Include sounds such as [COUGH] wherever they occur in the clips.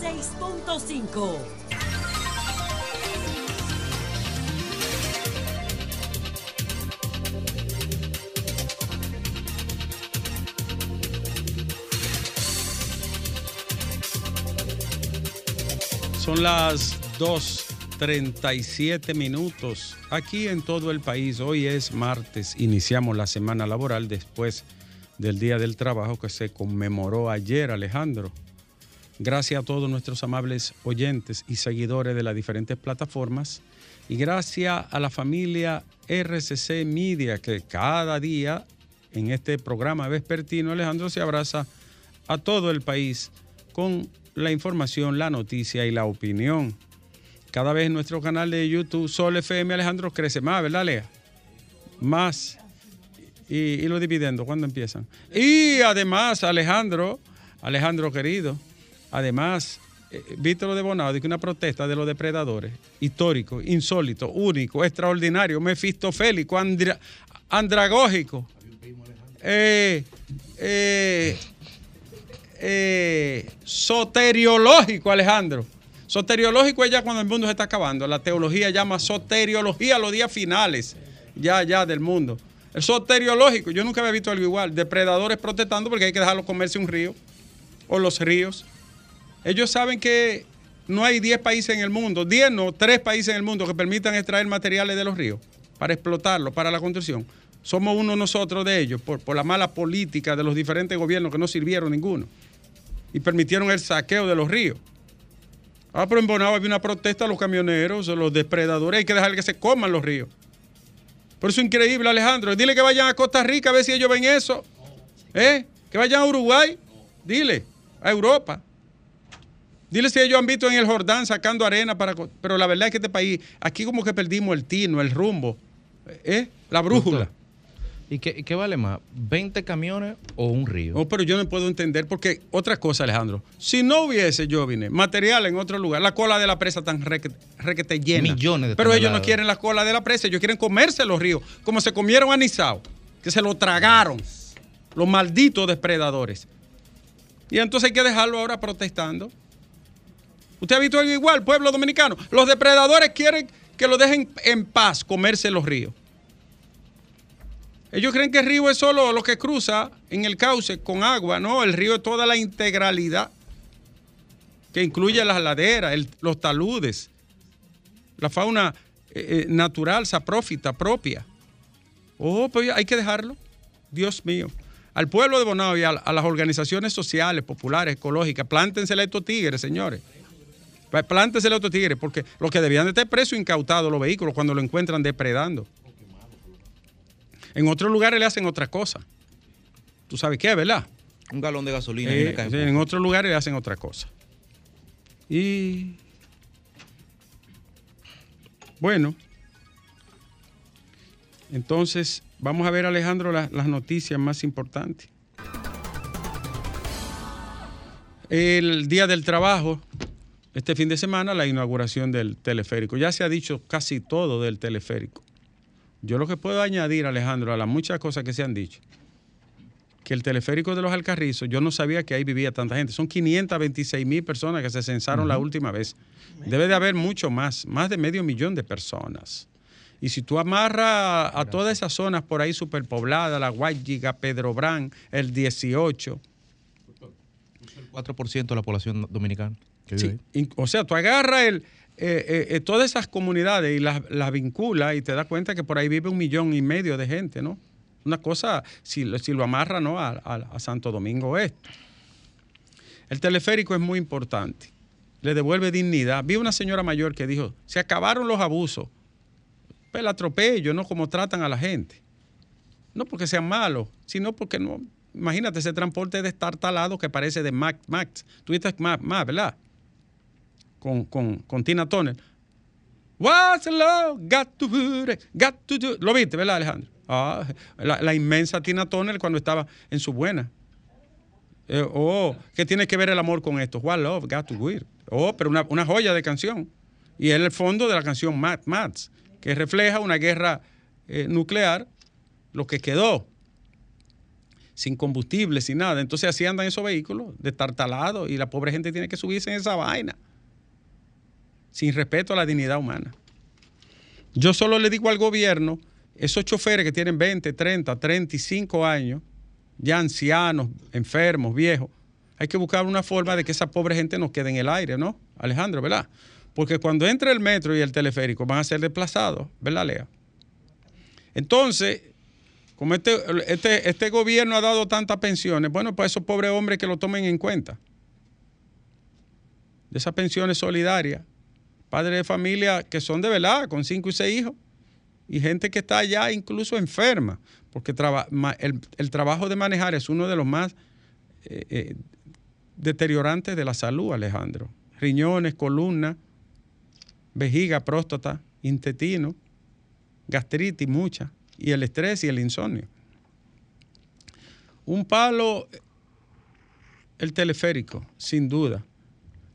96.5. Son las 2.37 minutos aquí en todo el país. Hoy es martes, iniciamos la semana laboral después del Día del Trabajo que se conmemoró ayer, Alejandro. Gracias a todos nuestros amables oyentes y seguidores de las diferentes plataformas y gracias a la familia RCC Media que cada día en este programa vespertino, Alejandro, se abraza a todo el país con la información, la noticia y la opinión. Cada vez nuestro canal de YouTube Sol FM Alejandro crece más, ¿verdad, Lea? Más. Y, y los dividendos, ¿cuándo empiezan? Y además, Alejandro, Alejandro querido, además, eh, ¿viste lo de Bonao? De que una protesta de los depredadores, histórico, insólito, único, extraordinario, mefistofélico, andra- andragógico. Eh, eh, soteriológico, Alejandro. Soteriológico es ya cuando el mundo se está acabando. La teología llama soteriología los días finales, ya, ya del mundo. El soteriológico, yo nunca había visto algo igual. Depredadores protestando porque hay que dejarlos comerse un río o los ríos. Ellos saben que no hay 10 países en el mundo, 10 no, 3 países en el mundo que permitan extraer materiales de los ríos para explotarlos, para la construcción. Somos uno nosotros de ellos por, por la mala política de los diferentes gobiernos que no sirvieron ninguno y permitieron el saqueo de los ríos. Ah, pero en Bonao había una protesta a los camioneros, a los depredadores, hay que dejar que se coman los ríos. Por eso es increíble, Alejandro. Dile que vayan a Costa Rica a ver si ellos ven eso. ¿Eh? Que vayan a Uruguay. Dile. A Europa. Dile si ellos han visto en el Jordán sacando arena para... Pero la verdad es que este país, aquí como que perdimos el tino, el rumbo. ¿Eh? La brújula. ¿Y qué, qué vale más? ¿20 camiones o un río? No, pero yo no puedo entender porque otra cosa, Alejandro. Si no hubiese, yo vine, material en otro lugar, la cola de la presa tan requete, requete llena. Millones de Pero ellos no quieren la cola de la presa, ellos quieren comerse los ríos, como se comieron a Nizao, que se lo tragaron los malditos depredadores. Y entonces hay que dejarlo ahora protestando. ¿Usted ha visto algo igual, pueblo dominicano? Los depredadores quieren que lo dejen en paz comerse los ríos. Ellos creen que el río es solo lo que cruza en el cauce con agua. No, el río es toda la integralidad que incluye las laderas, los taludes, la fauna eh, eh, natural, saprófita, propia. Oh, pues hay que dejarlo. Dios mío. Al pueblo de Bonao y a, a las organizaciones sociales, populares, ecológicas, plántensele a estos tigres, señores. Pues Plántensele a estos tigres, porque los que debían de estar presos incautados los vehículos cuando lo encuentran depredando. En otros lugares le hacen otra cosa. Tú sabes qué, ¿verdad? Un galón de gasolina y Eh, sí, pulpo. en otros lugares le hacen otra cosa. Y bueno, entonces vamos a ver, Alejandro, la- las noticias más importantes. El Día del Trabajo, este fin de semana, la inauguración del teleférico. Ya se ha dicho casi todo del teleférico. Yo lo que puedo añadir, Alejandro, a las muchas cosas que se han dicho, que el teleférico de los Alcarrizos, yo no sabía que ahí vivía tanta gente. Son 526 mil personas que se censaron la última vez. Debe de haber mucho más, más de medio millón de personas. Y si tú amarras a todas esas zonas por ahí superpobladas, La Guayiga, Pedro Brán, el 18, 4% de la población dominicana. Sí, o sea, tú agarras el, eh, eh, eh, todas esas comunidades y las, las vinculas y te das cuenta que por ahí vive un millón y medio de gente, ¿no? Una cosa, si, lo- si lo amarra, ¿no? A, a- a Santo Domingo Oeste. El teleférico es muy importante. Le devuelve dignidad. Vi una señora mayor que dijo, se acabaron los abusos. Pues el atropello, ¿no? Como tratan a la gente. No porque sean malos, sino porque no. Imagínate ese transporte de estar talado que parece de Max. Max. Tú viste Max, Max, ¿verdad? Con, con, con Tina Turner. What's love got to do? Got to do. Lo viste, ¿verdad, Alejandro? Ah, la, la inmensa Tina Turner cuando estaba en su buena. Eh, oh, ¿qué tiene que ver el amor con esto? What love got to do? Oh, pero una, una joya de canción. Y es el fondo de la canción Mad Mads, que refleja una guerra eh, nuclear, lo que quedó. sin combustible, sin nada. Entonces así andan esos vehículos destartalados y la pobre gente tiene que subirse en esa vaina, sin respeto a la dignidad humana. Yo solo le digo al gobierno, esos choferes que tienen 20, 30, 35 años, ya ancianos, enfermos, viejos, hay que buscar una forma de que esa pobre gente no quede en el aire, ¿no? Alejandro, ¿verdad? Porque cuando entre el metro y el teleférico van a ser desplazados, ¿verdad, Lea? Entonces, como este, este, este gobierno ha dado tantas pensiones, bueno, pues esos pobres hombres que lo tomen en cuenta. De esas pensiones solidarias. Padres de familia que son de verdad, con cinco y seis hijos. Y gente que está allá incluso enferma. Porque el, trabajo de manejar es uno de los más eh, eh, deteriorantes de la salud, Alejandro. Riñones, columna, vejiga, próstata, intestino, gastritis, mucha, y el estrés y el insomnio. Un palo, el teleférico, sin duda.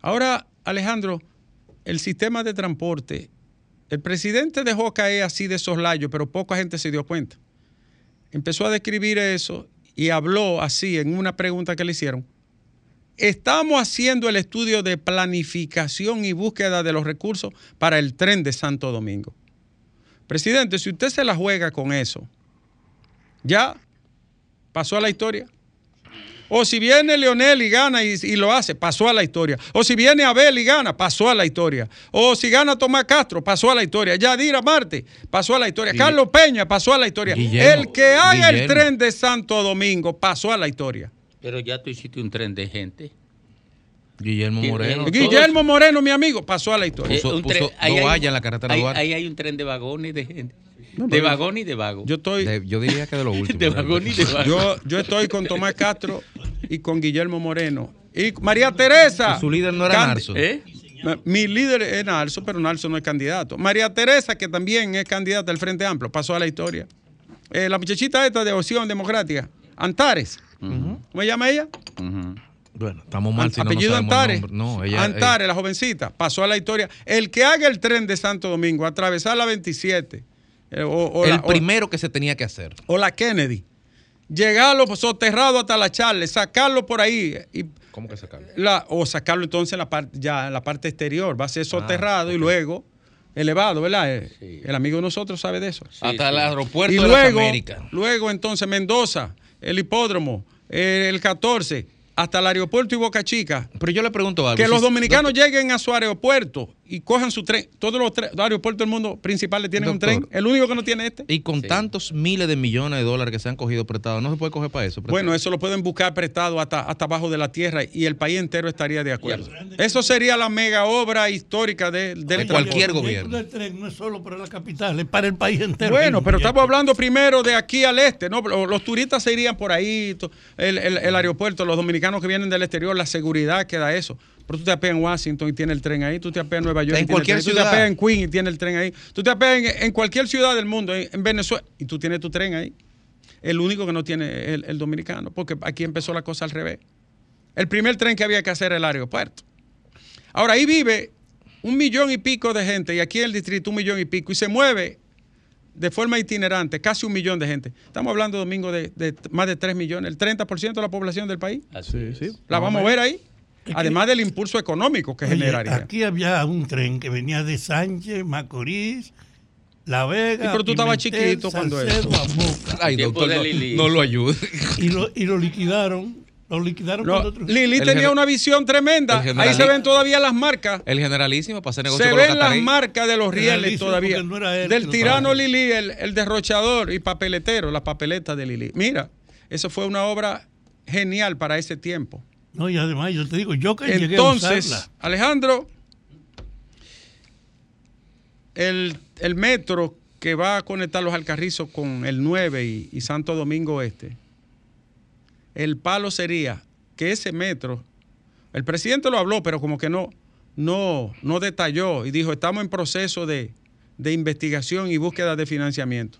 Ahora, Alejandro, el sistema de transporte, el presidente dejó caer así de soslayo, pero poca gente se dio cuenta. Empezó a describir eso y habló así en una pregunta que le hicieron. Estamos haciendo el estudio de planificación y búsqueda de los recursos para el tren de Santo Domingo. Presidente, si usted se la juega con eso, ya pasó a la historia. O si viene Leonel y gana y, lo hace, pasó a la historia. O si viene Abel y gana, pasó a la historia. O si gana Tomás Castro, pasó a la historia. Yadira Marte, pasó a la historia. Carlos Peña, pasó a la historia. el que haga el tren de Santo Domingo, pasó a la historia. Pero ya tú hiciste un tren de gente. Guillermo Moreno. Guillermo Moreno, mi amigo, pasó a la historia. Puso, puso ahí, en la carretera ahí, ahí hay un tren de vagón y de gente. De vagón y de vago. Yo estoy. yo diría que de los [LAUGHS] últimos. de vagón y de vago. Yo, yo estoy con Tomás Castro y con Guillermo Moreno. Y María Teresa. su líder no era Narso. ¿Eh? Mi líder es Narso, pero Narso no es candidato. María Teresa, que también es candidata del Frente Amplio, pasó a la historia. Eh, la muchachita esta de Opción Democrática, Antares. ¿Cómo se llama ella? Bueno, estamos mal. Si apellido no Antares. No, ella, Antares, la jovencita, pasó a la historia. El que haga el tren de Santo Domingo, atravesar la 27. Eh, el primero que se tenía que hacer. O la Kennedy. Llegarlo soterrado hasta la Charles, sacarlo por ahí. Y, ¿Cómo que sacarlo? o sacarlo entonces en la parte, ya en la parte exterior. Va a ser ah, soterrado y luego elevado, ¿verdad? Eh, el amigo de nosotros sabe de eso. hasta el aeropuerto y de luego, las Américas. Luego entonces Mendoza, el hipódromo, el 14 hasta el aeropuerto y Boca Chica. Pero yo le pregunto algo. Que los dominicanos lleguen a su aeropuerto y cojan su tren. Todos los, aeropuertos del mundo principales tienen un tren. El único que no tiene este. Y con tantos miles de millones de dólares que se han cogido prestados, ¿no se puede coger para eso? Bueno, eso lo pueden buscar prestado hasta, hasta abajo de la tierra y el país entero estaría de acuerdo. Eso sería la mega obra histórica de, cualquier gobierno. El tren no es solo para la capital, es para el país entero. Bueno, pero estamos hablando primero de aquí al este, ¿no? Los turistas se irían por ahí, el, el aeropuerto, los dominicanos que vienen del exterior, la seguridad que da eso. Pero tú te apeas en Washington y tiene el tren ahí, tú te apeas en Nueva York en y cualquier ciudad. tú te apeas en Queen y tiene el tren ahí, tú te apeas en, cualquier ciudad del mundo, en, Venezuela, y tú tienes tu tren ahí. El único que no tiene el, el dominicano, porque aquí empezó la cosa al revés. El primer tren que había que hacer era el aeropuerto. Ahora ahí vive un millón y pico de gente, y aquí en el distrito un millón y pico, y se mueve de forma itinerante, casi un millón de gente. Estamos hablando, Domingo, de, de más de 3 millones, el 30% de la población del país. Sí, sí. La vamos a ver ahí. Además del impulso económico que generaría. Aquí había un tren que venía de Sánchez, Macorís, La Vega. pero tú estabas chiquito cuando eso. Ay, doctor, no, lo ayude. Y lo, y lo liquidaron. Lo liquidaron no, Lili tenía una visión tremenda. Ahí se ven todavía las marcas. El generalísimo para hacer negocio Se ven las marcas de los rieles todavía. Del tirano Lili, el, el derrochador y papeletero, las papeletas de Lili. Mira, eso fue una obra genial para ese tiempo. No, y además yo te digo, yo que Entonces, llegué a Alejandro, el, metro que va a conectar los Alcarrizos con el 9 y, Santo Domingo Este, el palo sería que ese metro, el presidente lo habló, pero como que no, no, no detalló y dijo, estamos en proceso de, de investigación y búsqueda de financiamiento.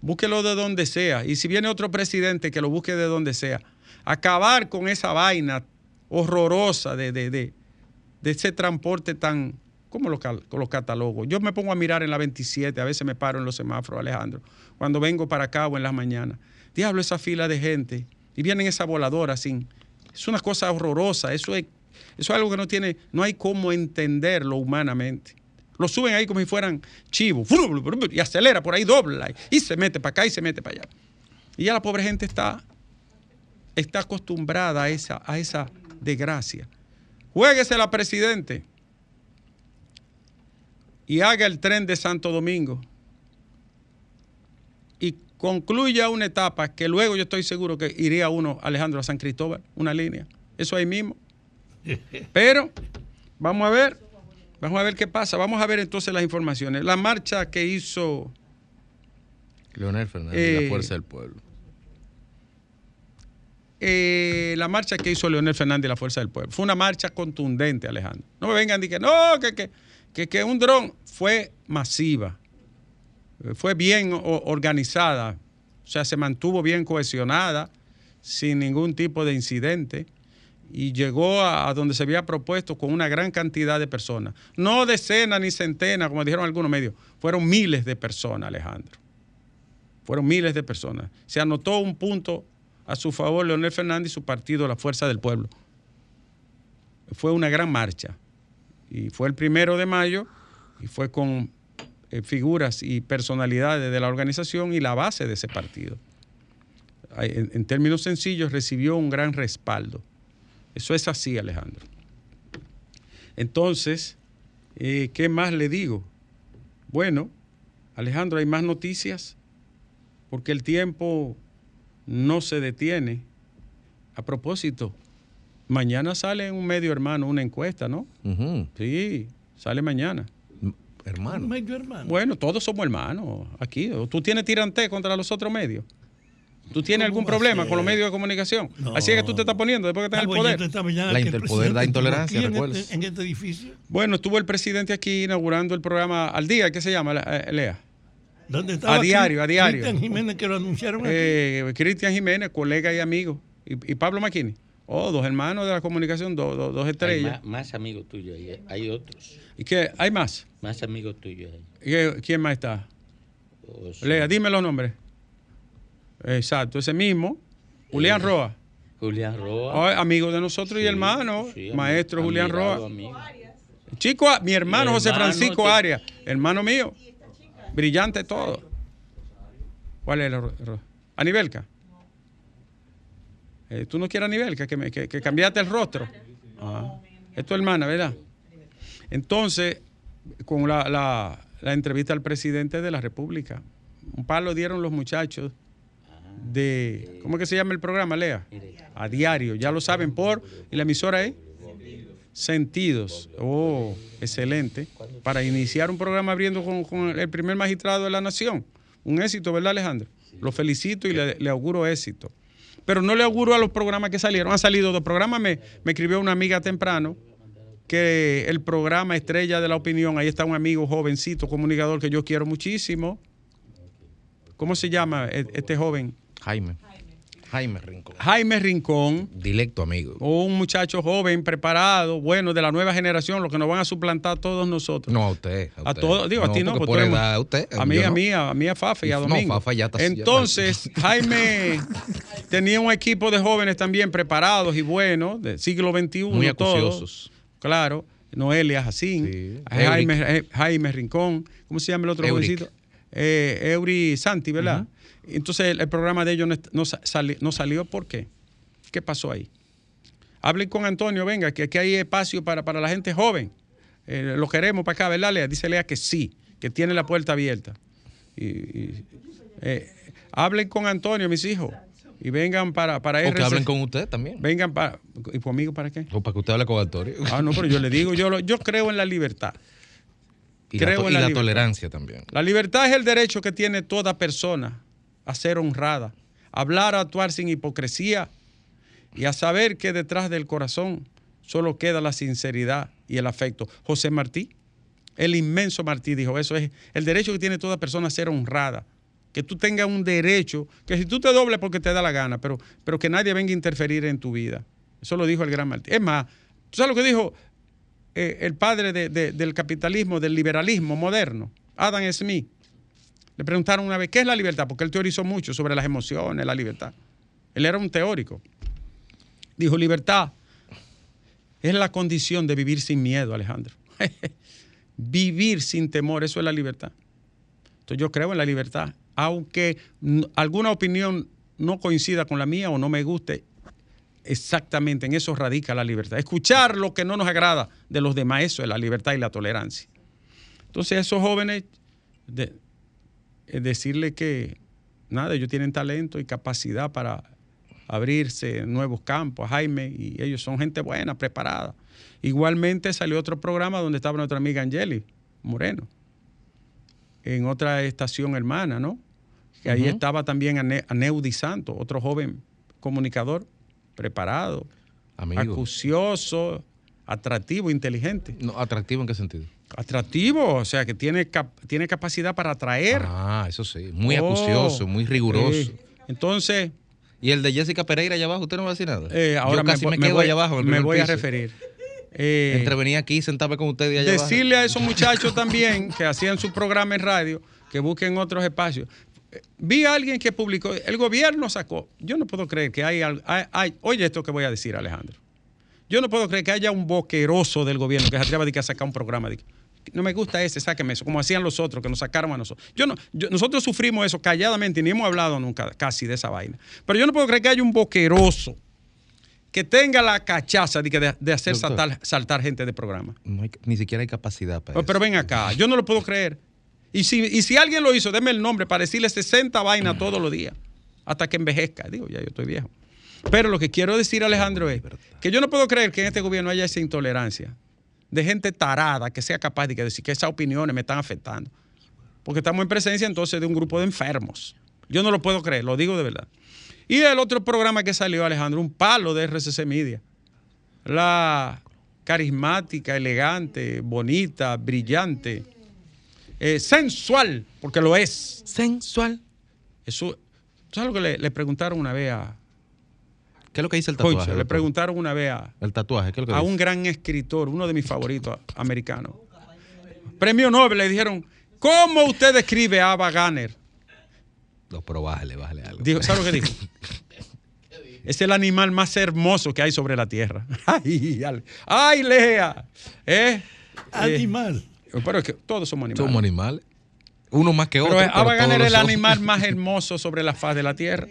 Búsquelo de donde sea. Y si viene otro presidente, que lo busque de donde sea acabar con esa vaina horrorosa de, de, de, ese transporte tan, ¿cómo lo, lo catalogo? Yo me pongo a mirar en la 27, a veces me paro en los semáforos, Alejandro, cuando vengo para acá o en las mañanas. Diablo, esa fila de gente. Y vienen esa voladora sin. Es una cosa horrorosa. Eso es, eso es algo que no tiene, no hay cómo entenderlo humanamente. Lo suben ahí como si fueran chivos. Y acelera por ahí, dobla. Y se mete para acá y se mete para allá. Y ya la pobre gente está, está acostumbrada a esa, a esa desgracia. Juéguesela, presidente. Y haga el tren de Santo Domingo. Y concluya una etapa que luego yo estoy seguro que iría uno, Alejandro, a San Cristóbal, una línea. Eso ahí mismo. [LAUGHS] Pero vamos a ver, vamos a ver qué pasa. Vamos a ver entonces las informaciones. La marcha que hizo Leonel Fernández, Eh, la fuerza del pueblo. Eh, la marcha que hizo Leonel Fernández la Fuerza del Pueblo. Fue una marcha contundente, Alejandro. No me vengan y que no, que, que, que, que un dron fue masiva. Eh, Fue bien organizada. O sea, se mantuvo bien cohesionada, sin ningún tipo de incidente. Y llegó a, a donde se había propuesto con una gran cantidad de personas. No decenas ni centenas, como dijeron algunos medios. Fueron miles de personas, Alejandro. Fueron miles de personas. Se anotó un punto a su favor Leonel Fernández y su partido, la Fuerza del Pueblo. Fue una gran marcha. Y fue el primero de mayo y fue con eh, figuras y personalidades de la organización y la base de ese partido. En términos sencillos, recibió un gran respaldo. Eso es así, Alejandro. Entonces, eh, ¿qué más le digo? Bueno, Alejandro, hay más noticias porque el tiempo no se detiene. A propósito, mañana sale en un medio hermano una encuesta, ¿no? Sí, sale mañana. Hermano. Medio hermano. Bueno, todos somos hermanos aquí. ¿O ¿Tú tienes tirante contra los otros medios? ¿Tú tienes ¿Cómo algún problema con los medios de comunicación? No. Así es que tú te estás poniendo después que estás en el poder. esta La que inter- el el poder da intolerancia, en ¿recuerdas? este, en este edificio. Bueno, estuvo el presidente aquí inaugurando el programa Al Día, ¿qué se llama, eh, Lea? ¿Dónde estaba diario, Cri- a diario. Cristian Jiménez que lo anunciaron. Eh, Cristian Jiménez, colega y amigo. Y, y Pablo Maquini. Oh, dos hermanos de la comunicación, dos, dos, dos Hay estrellas. más, más amigos tuyos ahí. eh. Hay otros. ¿Y qué? ¿Hay más? Más amigos tuyos ahí. ¿Y qué- ¿Quién más está? O sea, Lea, dime los nombres. Exacto, ese mismo. Julián Eh, Roa. Julián Roa. Oh, amigo de nosotros y hermano. sí, maestro Julián Roa. amigo. Chico, mi hermano Mi José Francisco te- Arias, hermano mío. Brillante todo. ¿Cuál es el Anibelca? Eh, ¿Tú no quieres Anibelca? Que, me- que, que cambiaste el rostro. Ah, es tu hermana, ¿verdad? Entonces, con la, la- la entrevista al presidente de la República, un palo dieron los muchachos de. ¿Cómo que se llama el programa, Lea? A diario, ya lo saben por. ¿Y la emisora es? Sentidos. Oh, excelente. Para iniciar un programa abriendo con, el primer magistrado de la nación. Un éxito, ¿verdad, Alejandro? Lo felicito y le, le auguro éxito. Pero no le auguro a los programas que salieron. Han salido dos programas. Me, me escribió una amiga temprano que el programa Estrella de la Opinión, ahí está un amigo jovencito, comunicador que yo quiero muchísimo. ¿Cómo se llama e- este joven? Jaime. Jaime Rincón. Jaime Rincón. Directo amigo. Un muchacho joven, preparado, bueno, de la nueva generación, lo que nos van a suplantar a todos nosotros. No, a usted. A usted. todos, digo, a ti no, porque por edad, a usted. A mí, a no. mí, a mí, a Fafa y a No, Domingo. Fafa ya está- ya Entonces, [LAUGHS] Jaime tenía un equipo de jóvenes también preparados y buenos, del siglo XXI. Muy todos. acuciosos. Claro. Noelia Jacín, Sí. Jaime, Jaime Rincón, ¿cómo se llama el otro Euric. jovencito? Eh, Eury Santi, ¿verdad? Entonces el, el programa de ellos no, no sali- no salió, ¿por qué? ¿Qué pasó ahí? Hablen con Antonio, venga, que aquí hay espacio para, para la gente joven. Eh, lo queremos para acá, ¿verdad, Lea? Dice Lea que sí, que tiene la puerta abierta. Y, y, eh, hablen con Antonio, mis hijos, y vengan para, para O que RCC. hablen con usted también. Vengan para... ¿Y conmigo para qué? O para que usted hable con Antonio. Ah, no, pero yo le digo, yo, lo- yo creo en la libertad. y la, creo en y la tolerancia también. La libertad es el derecho que tiene toda persona a ser honrada, hablar, actuar sin hipocresía y a saber que detrás del corazón solo queda la sinceridad y el afecto. José Martí, el inmenso Martí dijo, eso es el derecho que tiene toda persona a ser honrada. Que tú tengas un derecho, que si tú te dobles porque te da la gana, pero, pero que nadie venga a interferir en tu vida. Eso lo dijo el gran Martí. Es más, ¿tú sabes lo que dijo eh, el padre de- del capitalismo, del liberalismo moderno? Adam Smith. Le preguntaron una vez, ¿qué es la libertad? Porque él teorizó mucho sobre las emociones, la libertad. Él era un teórico. Dijo, libertad es la condición de vivir sin miedo, Alejandro. [LAUGHS] vivir sin temor, eso es la libertad. Entonces yo creo en la libertad. Aunque alguna opinión no coincida con la mía o no me guste, exactamente en eso radica la libertad. Escuchar lo que no nos agrada de los demás, eso es la libertad y la tolerancia. Entonces esos jóvenes, decirle que nada, ellos tienen talento y capacidad para abrirse nuevos campos, Jaime, y ellos son gente buena, preparada. Igualmente salió otro programa donde estaba nuestra amiga Angeli Moreno, en otra estación hermana, ¿no? Que ahí estaba también Ane- Aneudi Santos, otro joven comunicador, preparado, Amigo. acucioso, atractivo, inteligente. No, ¿Atractivo en qué sentido? Atractivo, o sea, que tiene, cap- tiene capacidad para atraer. Ah, eso sí. Muy Oh, acucioso, muy riguroso. sí. Entonces, Y el de Jessica Pereira allá abajo, ¿usted no va a decir nada? eh, ahora Yo casi me, me quedo voy, allá abajo. me voy a referir. Eh, Entre venir aquí, sentarme con ustedes y allá abajo. decirle a esos muchachos también que hacían su programa en radio que busquen otros espacios. Eh, Vi a alguien que publicó, el gobierno sacó, yo no puedo creer que hay, hay- hay- oye esto que voy a decir Alejandro, yo no puedo creer que haya un boqueroso del gobierno que se atreva a sacar un programa, de no me gusta ese, sáqueme eso, como hacían los otros, que nos sacaron a nosotros. Yo no, yo- nosotros sufrimos eso calladamente y ni hemos hablado nunca casi de esa vaina. Pero yo no puedo creer que haya un boqueroso que tenga la cachaza de, que de, de hacer Doctor. saltar, saltar gente de programa. No hay- ni siquiera hay capacidad para Oh, Pero eso. ven acá, yo no lo puedo creer. Y si, y si alguien lo hizo, déme el nombre para decirle 60 vainas todos los días, hasta que envejezca. Digo, ya yo estoy viejo. Pero lo que quiero decir, Alejandro, es que yo no puedo creer que en este gobierno haya esa intolerancia de gente tarada que sea capaz de decir que esas opiniones me están afectando. Porque estamos en presencia entonces de un grupo de enfermos. Yo no lo puedo creer, lo digo de verdad. Y el otro programa que salió, Alejandro, un palo de RCC Media. La carismática, elegante, bonita, brillante, eh, sensual, porque lo es. Sensual. Eso, ¿tú ¿Sabes lo que le, le preguntaron una vez a... ¿Qué es lo que dice el tatuaje? Concho, le preguntaron una vez a, El tatuaje, ¿qué es lo que a dice? un gran escritor, uno de mis favoritos americanos. Premio Nobel, le dijeron, ¿cómo usted describe a Ava Gardner? No, pero bájale, bájale algo. Dijo, ¿Sabes lo que dijo? [LAUGHS] Es el animal más hermoso que hay sobre la tierra. [LAUGHS] Ay, ay Lea. ¿Eh? Eh, Animal. pero es que todos somos animales. Somos animales. Uno más que otro. Pero Ava pero Gardner todos es el animal más [LAUGHS] hermoso sobre la faz de la tierra.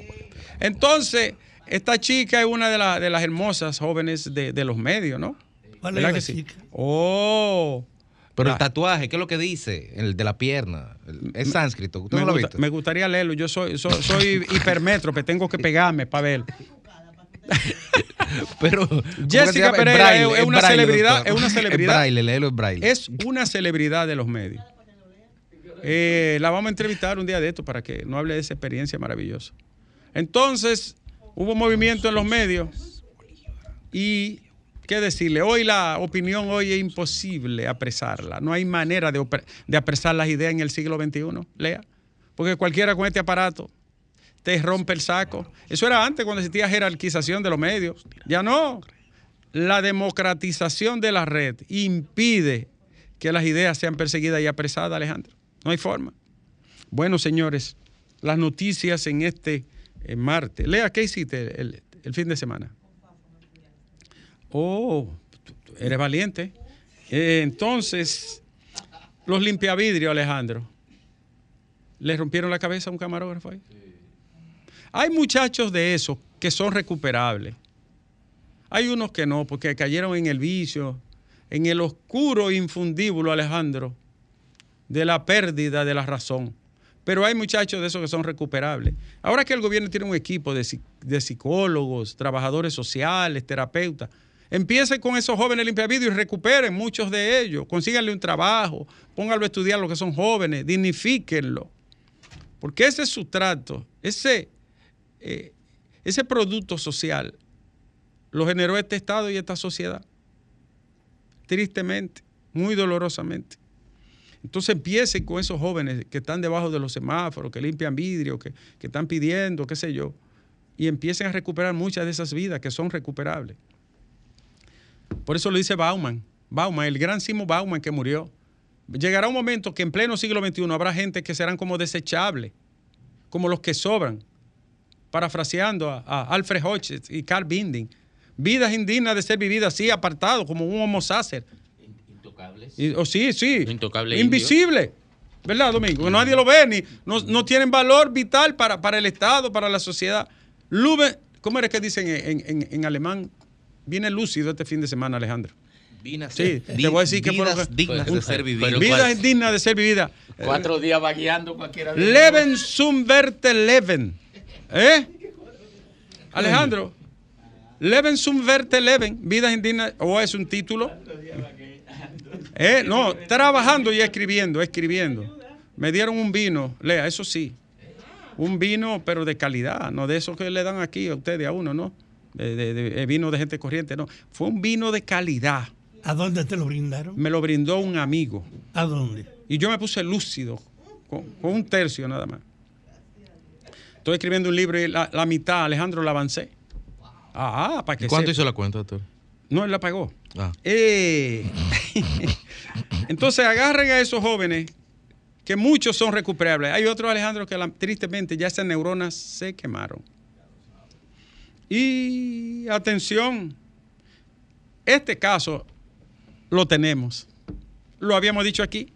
Entonces, esta chica es una de, la- de las hermosas jóvenes de, de los medios, ¿no? ¿Cuál es ¿Verdad la que sí? chica? Oh. Pero La- el tatuaje, ¿qué es lo que dice? El de la pierna. Es sánscrito. ¿Usted me, no lo ha gusta- visto? me gustaría leerlo. Yo soy, soy, soy hipermétrope, tengo que pegarme para ver. [LAUGHS] Pero. ¿cómo que se Jessica Pereira braille, es una braille, celebridad, doctor. es una celebridad. braille, léelo en braille. Es una celebridad de los medios. Eh, la vamos a entrevistar un día de esto para que no hable de esa experiencia maravillosa. Entonces, hubo movimiento en los medios y, ¿qué decirle? Hoy la opinión hoy es imposible apresarla. No hay manera de, de apresar las ideas en el siglo XXI, Lea. Porque cualquiera con este aparato te rompe el saco. Eso era antes cuando existía jerarquización de los medios. Ya no. La democratización de la red impide que las ideas sean perseguidas y apresadas, Alejandro. No hay forma. Bueno, señores, las noticias en este eh, martes. Lea, ¿qué hiciste el, el fin de semana? Oh, eres valiente. Eh, entonces, los limpiavidrios, Alejandro, ¿le rompieron la cabeza a un camarógrafo ahí? Hay muchachos de esos que son recuperables. Hay unos que no, porque cayeron en el vicio, en el oscuro infundíbulo, Alejandro, de la pérdida de la razón. Pero hay muchachos de esos que son recuperables. Ahora que el gobierno tiene un equipo de, psi- de psicólogos, trabajadores sociales, terapeutas, empiecen con esos jóvenes limpiavidrios y recuperen muchos de ellos. Consíganle un trabajo, pónganlo a estudiar los que son jóvenes, dignifíquenlo. Porque ese sustrato, ese, eh, ese producto social, lo generó este Estado y esta sociedad. Tristemente, muy dolorosamente. Entonces empiecen con esos jóvenes que están debajo de los semáforos, que limpian vidrio, que, están pidiendo, qué sé yo, y empiecen a recuperar muchas de esas vidas que son recuperables. Por eso lo dice Bauman. Bauman, el gran Simo Bauman que murió. Llegará un momento que en pleno siglo XXI habrá gente que serán como desechables, como los que sobran, parafraseando a, Alfred Hodges y Carl Binding. Vidas indignas de ser vividas así, apartado, como un homo sacer. Intocables. Y- o sí, sí. Intocable Invisible. ¿Verdad, Domingo? Que Nadie lo ve, ni, no, no tienen valor vital para, para el Estado, para la sociedad. Lube, ¿cómo era que dicen en, en- en alemán? Viene lúcido este fin de semana, Alejandro. Vidas, Sí, te voy a decir que vidas que- dignas de ser vividas. pero- Vida cuál- indigna de ser vivida. Cuatro días vagueando cualquiera de Leven zum Werte Leven. ¿Eh? Alejandro. [LAUGHS] Leven zum Werte Leven. Vidas indignas. ¿O es un título? ¿Eh? No, trabajando y escribiendo, escribiendo. Me dieron un vino, lea, eso sí. Un vino, pero de calidad, no de eso que le dan aquí a ustedes, a uno, ¿no? De, de- de- eh, vino de gente corriente, no. Fue un vino de calidad. ¿A dónde te lo brindaron? Me lo brindó un amigo. ¿A dónde? Y yo me puse lúcido, con, con un tercio nada más. Estoy escribiendo un libro y la, la mitad, Alejandro, la avancé. Ah, para que ¿Cuánto sepa. hizo la cuenta, doctor? No, él la pagó. Ah. Eh, [LAUGHS] Entonces agarren a esos jóvenes, que muchos son recuperables. Hay otros, Alejandro, que la- tristemente ya esas neuronas se quemaron. Y atención, este caso lo tenemos. Lo habíamos dicho aquí.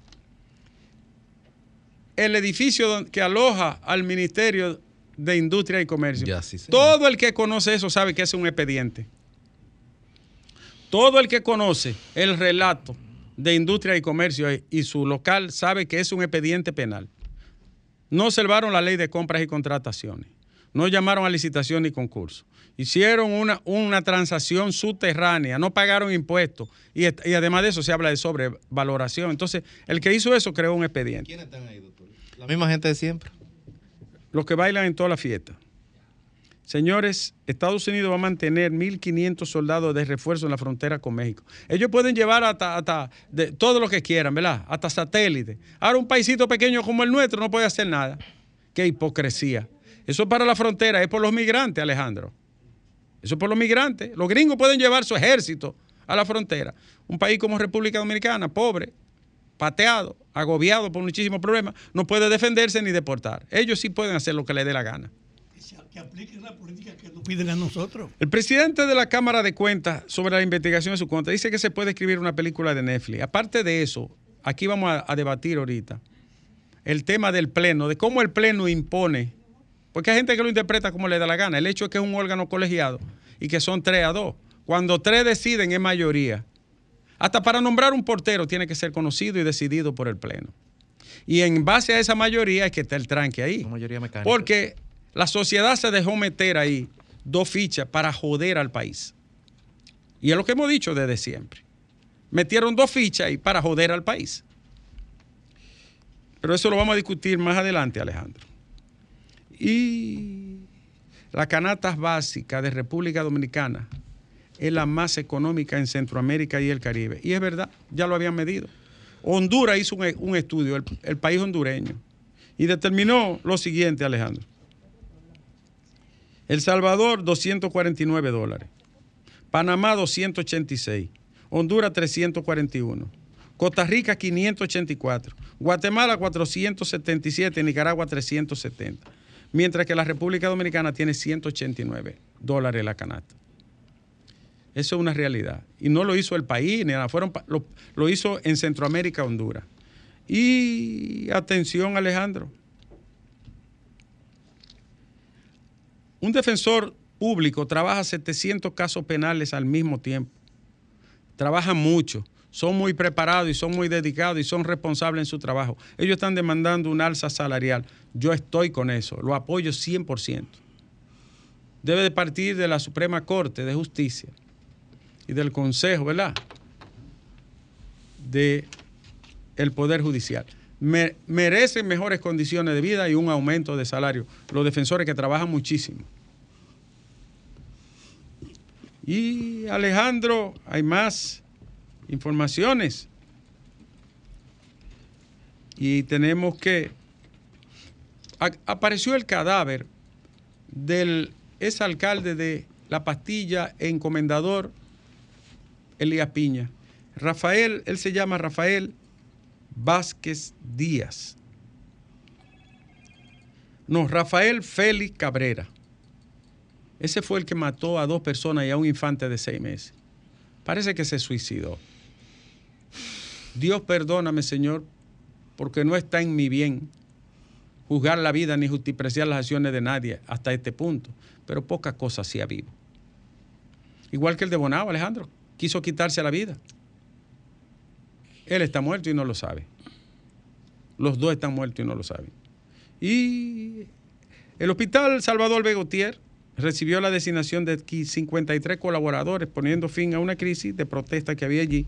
El edificio que aloja al Ministerio de Industria y Comercio. Ya, sí, señor. Todo el que conoce eso sabe que es un expediente. Todo el que conoce el relato de industria y comercio y- su local sabe que es un expediente penal. No observaron la ley de compras y contrataciones. No llamaron a licitación ni concurso. Hicieron una, una transacción subterránea, no pagaron impuestos. Y además de eso se habla de sobrevaloración. Entonces, el que hizo eso creó un expediente. ¿Quiénes están ahí, doctor? La misma gente de siempre. Los que bailan en toda la fiesta. Señores, Estados Unidos va a mantener 1.500 soldados de refuerzo en la frontera con México. Ellos pueden llevar hasta, hasta de, todo lo que quieran, ¿verdad? Hasta satélites. Ahora un paisito pequeño como el nuestro no puede hacer nada. Qué hipocresía. Eso es para la frontera, es por los migrantes, Alejandro. Eso es por los migrantes. Los gringos pueden llevar su ejército a la frontera. Un país como República Dominicana, pobre, pateado, agobiado por muchísimos problemas, no puede defenderse ni deportar. Ellos sí pueden hacer lo que les dé la gana. Que, apliquen la política que nos piden a nosotros. El presidente de la Cámara de Cuentas sobre la investigación de su cuenta dice que se puede escribir una película de Netflix. Aparte de eso, aquí vamos a, a debatir ahorita el tema del Pleno, de cómo el Pleno impone, porque hay gente que lo interpreta como le da la gana. El hecho es que es un órgano colegiado y que son tres a dos. Cuando tres deciden es mayoría. Hasta para nombrar un portero tiene que ser conocido y decidido por el Pleno. Y en base a esa mayoría es que está el tranque ahí. La mayoría mecánica. Porque la sociedad se dejó meter ahí dos fichas para joder al país. Y es lo que hemos dicho desde siempre. Metieron dos fichas ahí para joder al país. Pero eso lo vamos a discutir más adelante, Alejandro. Y la canasta básica de República Dominicana es la más económica en Centroamérica y el Caribe. Y es verdad, ya lo habían medido. Honduras hizo un, estudio, el, el país hondureño, y determinó lo siguiente, Alejandro. El Salvador, 249 dólares. Panamá, 286. Honduras, 341. Costa Rica, 584. Guatemala, 477. Nicaragua, 370. Mientras que la República Dominicana tiene 189 dólares la canasta. Eso es una realidad. Y no lo hizo el país, ni nada. Fueron, lo hizo en Centroamérica, Honduras. Y atención, Alejandro. Un defensor público trabaja 700 casos penales al mismo tiempo. Trabajan mucho, son muy preparados y son muy dedicados y son responsables en su trabajo. Ellos están demandando un alza salarial. Yo estoy con eso, lo apoyo 100%. Debe de partir de la Suprema Corte de Justicia y del Consejo, ¿verdad? De el Poder Judicial. Me- merecen mejores condiciones de vida y un aumento de salario. Los defensores que trabajan muchísimo. Y Alejandro, hay más informaciones. Y tenemos que... apareció el cadáver del ex alcalde de La Pastilla, encomendador Elías Piña. Rafael, él se llama Rafael Vázquez Díaz. No, Rafael Félix Cabrera. Ese fue el que mató a dos personas y a un infante de seis meses. Parece que se suicidó. Dios perdóname, Señor, porque no está en mi bien juzgar la vida ni justipreciar las acciones de nadie hasta este punto. Pero pocas cosas hacía vivo. Igual que el de Bonao, Alejandro. Quiso quitarse la vida. Él está muerto y no lo sabe. Los dos están muertos y no lo saben. Y el hospital Salvador Begotier recibió la designación de 53 colaboradores, poniendo fin a una crisis de protesta que había allí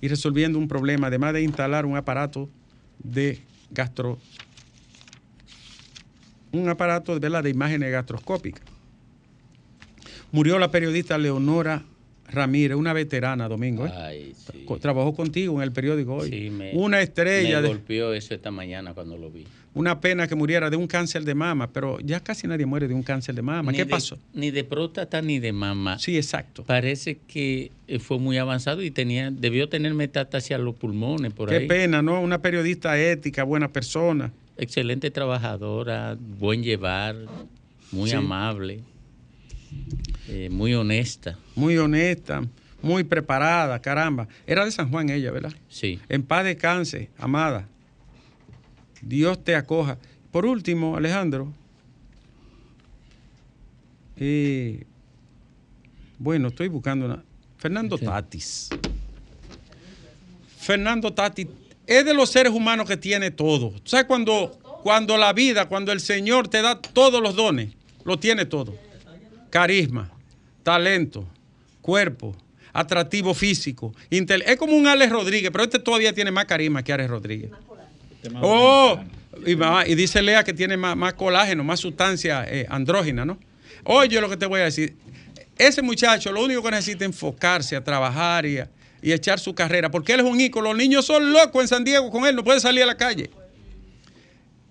y resolviendo un problema, además de instalar un aparato de gastro un aparato ¿verdad? de imágenes gastroscópicas. Murió la periodista Leonora Ramírez, una veterana, Domingo. ¿eh? Ay, sí. Co- Trabajó contigo en el periódico hoy. Sí, me- una estrella, Me de, golpeó eso esta mañana cuando lo vi. una pena que muriera de un cáncer de mama, pero ya casi nadie muere de un cáncer de mama. Ni ¿Qué de- pasó? Ni de próstata ni de mama. Sí, exacto. Parece que eh, fue muy avanzado y tenía, debió tener metástasis a los pulmones por Qué ahí. pena, ¿no? Una periodista ética, buena persona. Excelente trabajadora, buen llevar, muy Sí. amable, eh, muy honesta. Muy honesta, muy preparada, caramba. Era de San Juan ella, ¿verdad? Sí. En paz descanse, amada. Dios te acoja. Por último, Alejandro, eh, bueno, estoy buscando una. Fernando Sí. Tatis. Fernando Tatis es de los seres humanos que tiene todo. ¿Sabes cuando, cuando la vida, cuando el Señor te da todos los dones? Lo tiene todo. Carisma, talento, cuerpo, atractivo físico. intel- es como un Alex Rodríguez, pero este todavía tiene más carisma que Alex Rodríguez. Oh, y, dice Lea que tiene más, más colágeno, más sustancia eh, andrógina, ¿no? Oye lo que te voy a decir. Ese muchacho lo único que necesita es enfocarse a trabajar y, a- y echar su carrera, porque él es un ícono. Los niños son locos en San Diego con él, no puede salir a la calle.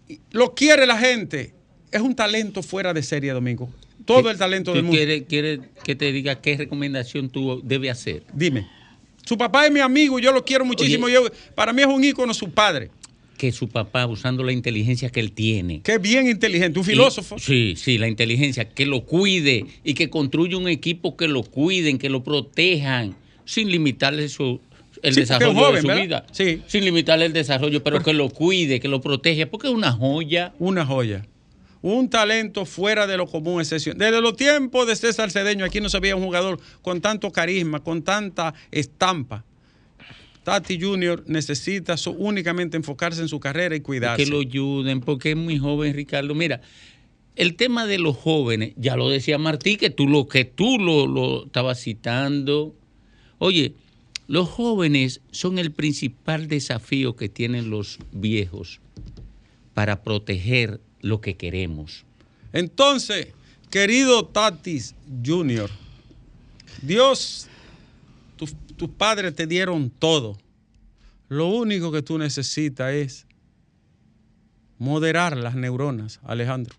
Y Lo quiere la gente. Es un talento fuera de serie, Domingo. Todo el talento ¿Tú del mundo. quieres que te diga qué recomendación tú debes hacer? Dime. Su papá es mi amigo, yo lo quiero muchísimo. Oye. Yo, para mí es un ícono su padre. Que su papá, usando la inteligencia que él tiene. Que es bien inteligente, un filósofo. Y- sí, sí, la inteligencia, que lo cuide y que construya un equipo que lo cuiden, que lo protejan, sin limitarle su, el Sí, desarrollo joven, de su ¿verdad? vida. Sí. Sin limitarle el desarrollo, pero que lo cuide, que lo protege, porque es una joya. Una joya. Un talento fuera de lo común, excepción. Desde los tiempos de César Cedeño, aquí no se un jugador con tanto carisma, con tanta estampa. Tati Junior necesita únicamente enfocarse en su carrera y cuidarse. Que lo ayuden, porque es muy joven, Ricardo. Mira, el tema de los jóvenes, ya lo decía Martí, que tú lo, que tú lo, lo estabas citando. Oye, los jóvenes son el principal desafío que tienen los viejos para proteger lo que queremos. Entonces, querido Tatis Junior, Dios, tus, tus padres te dieron todo. Lo único que tú necesitas es moderar las neuronas, Alejandro.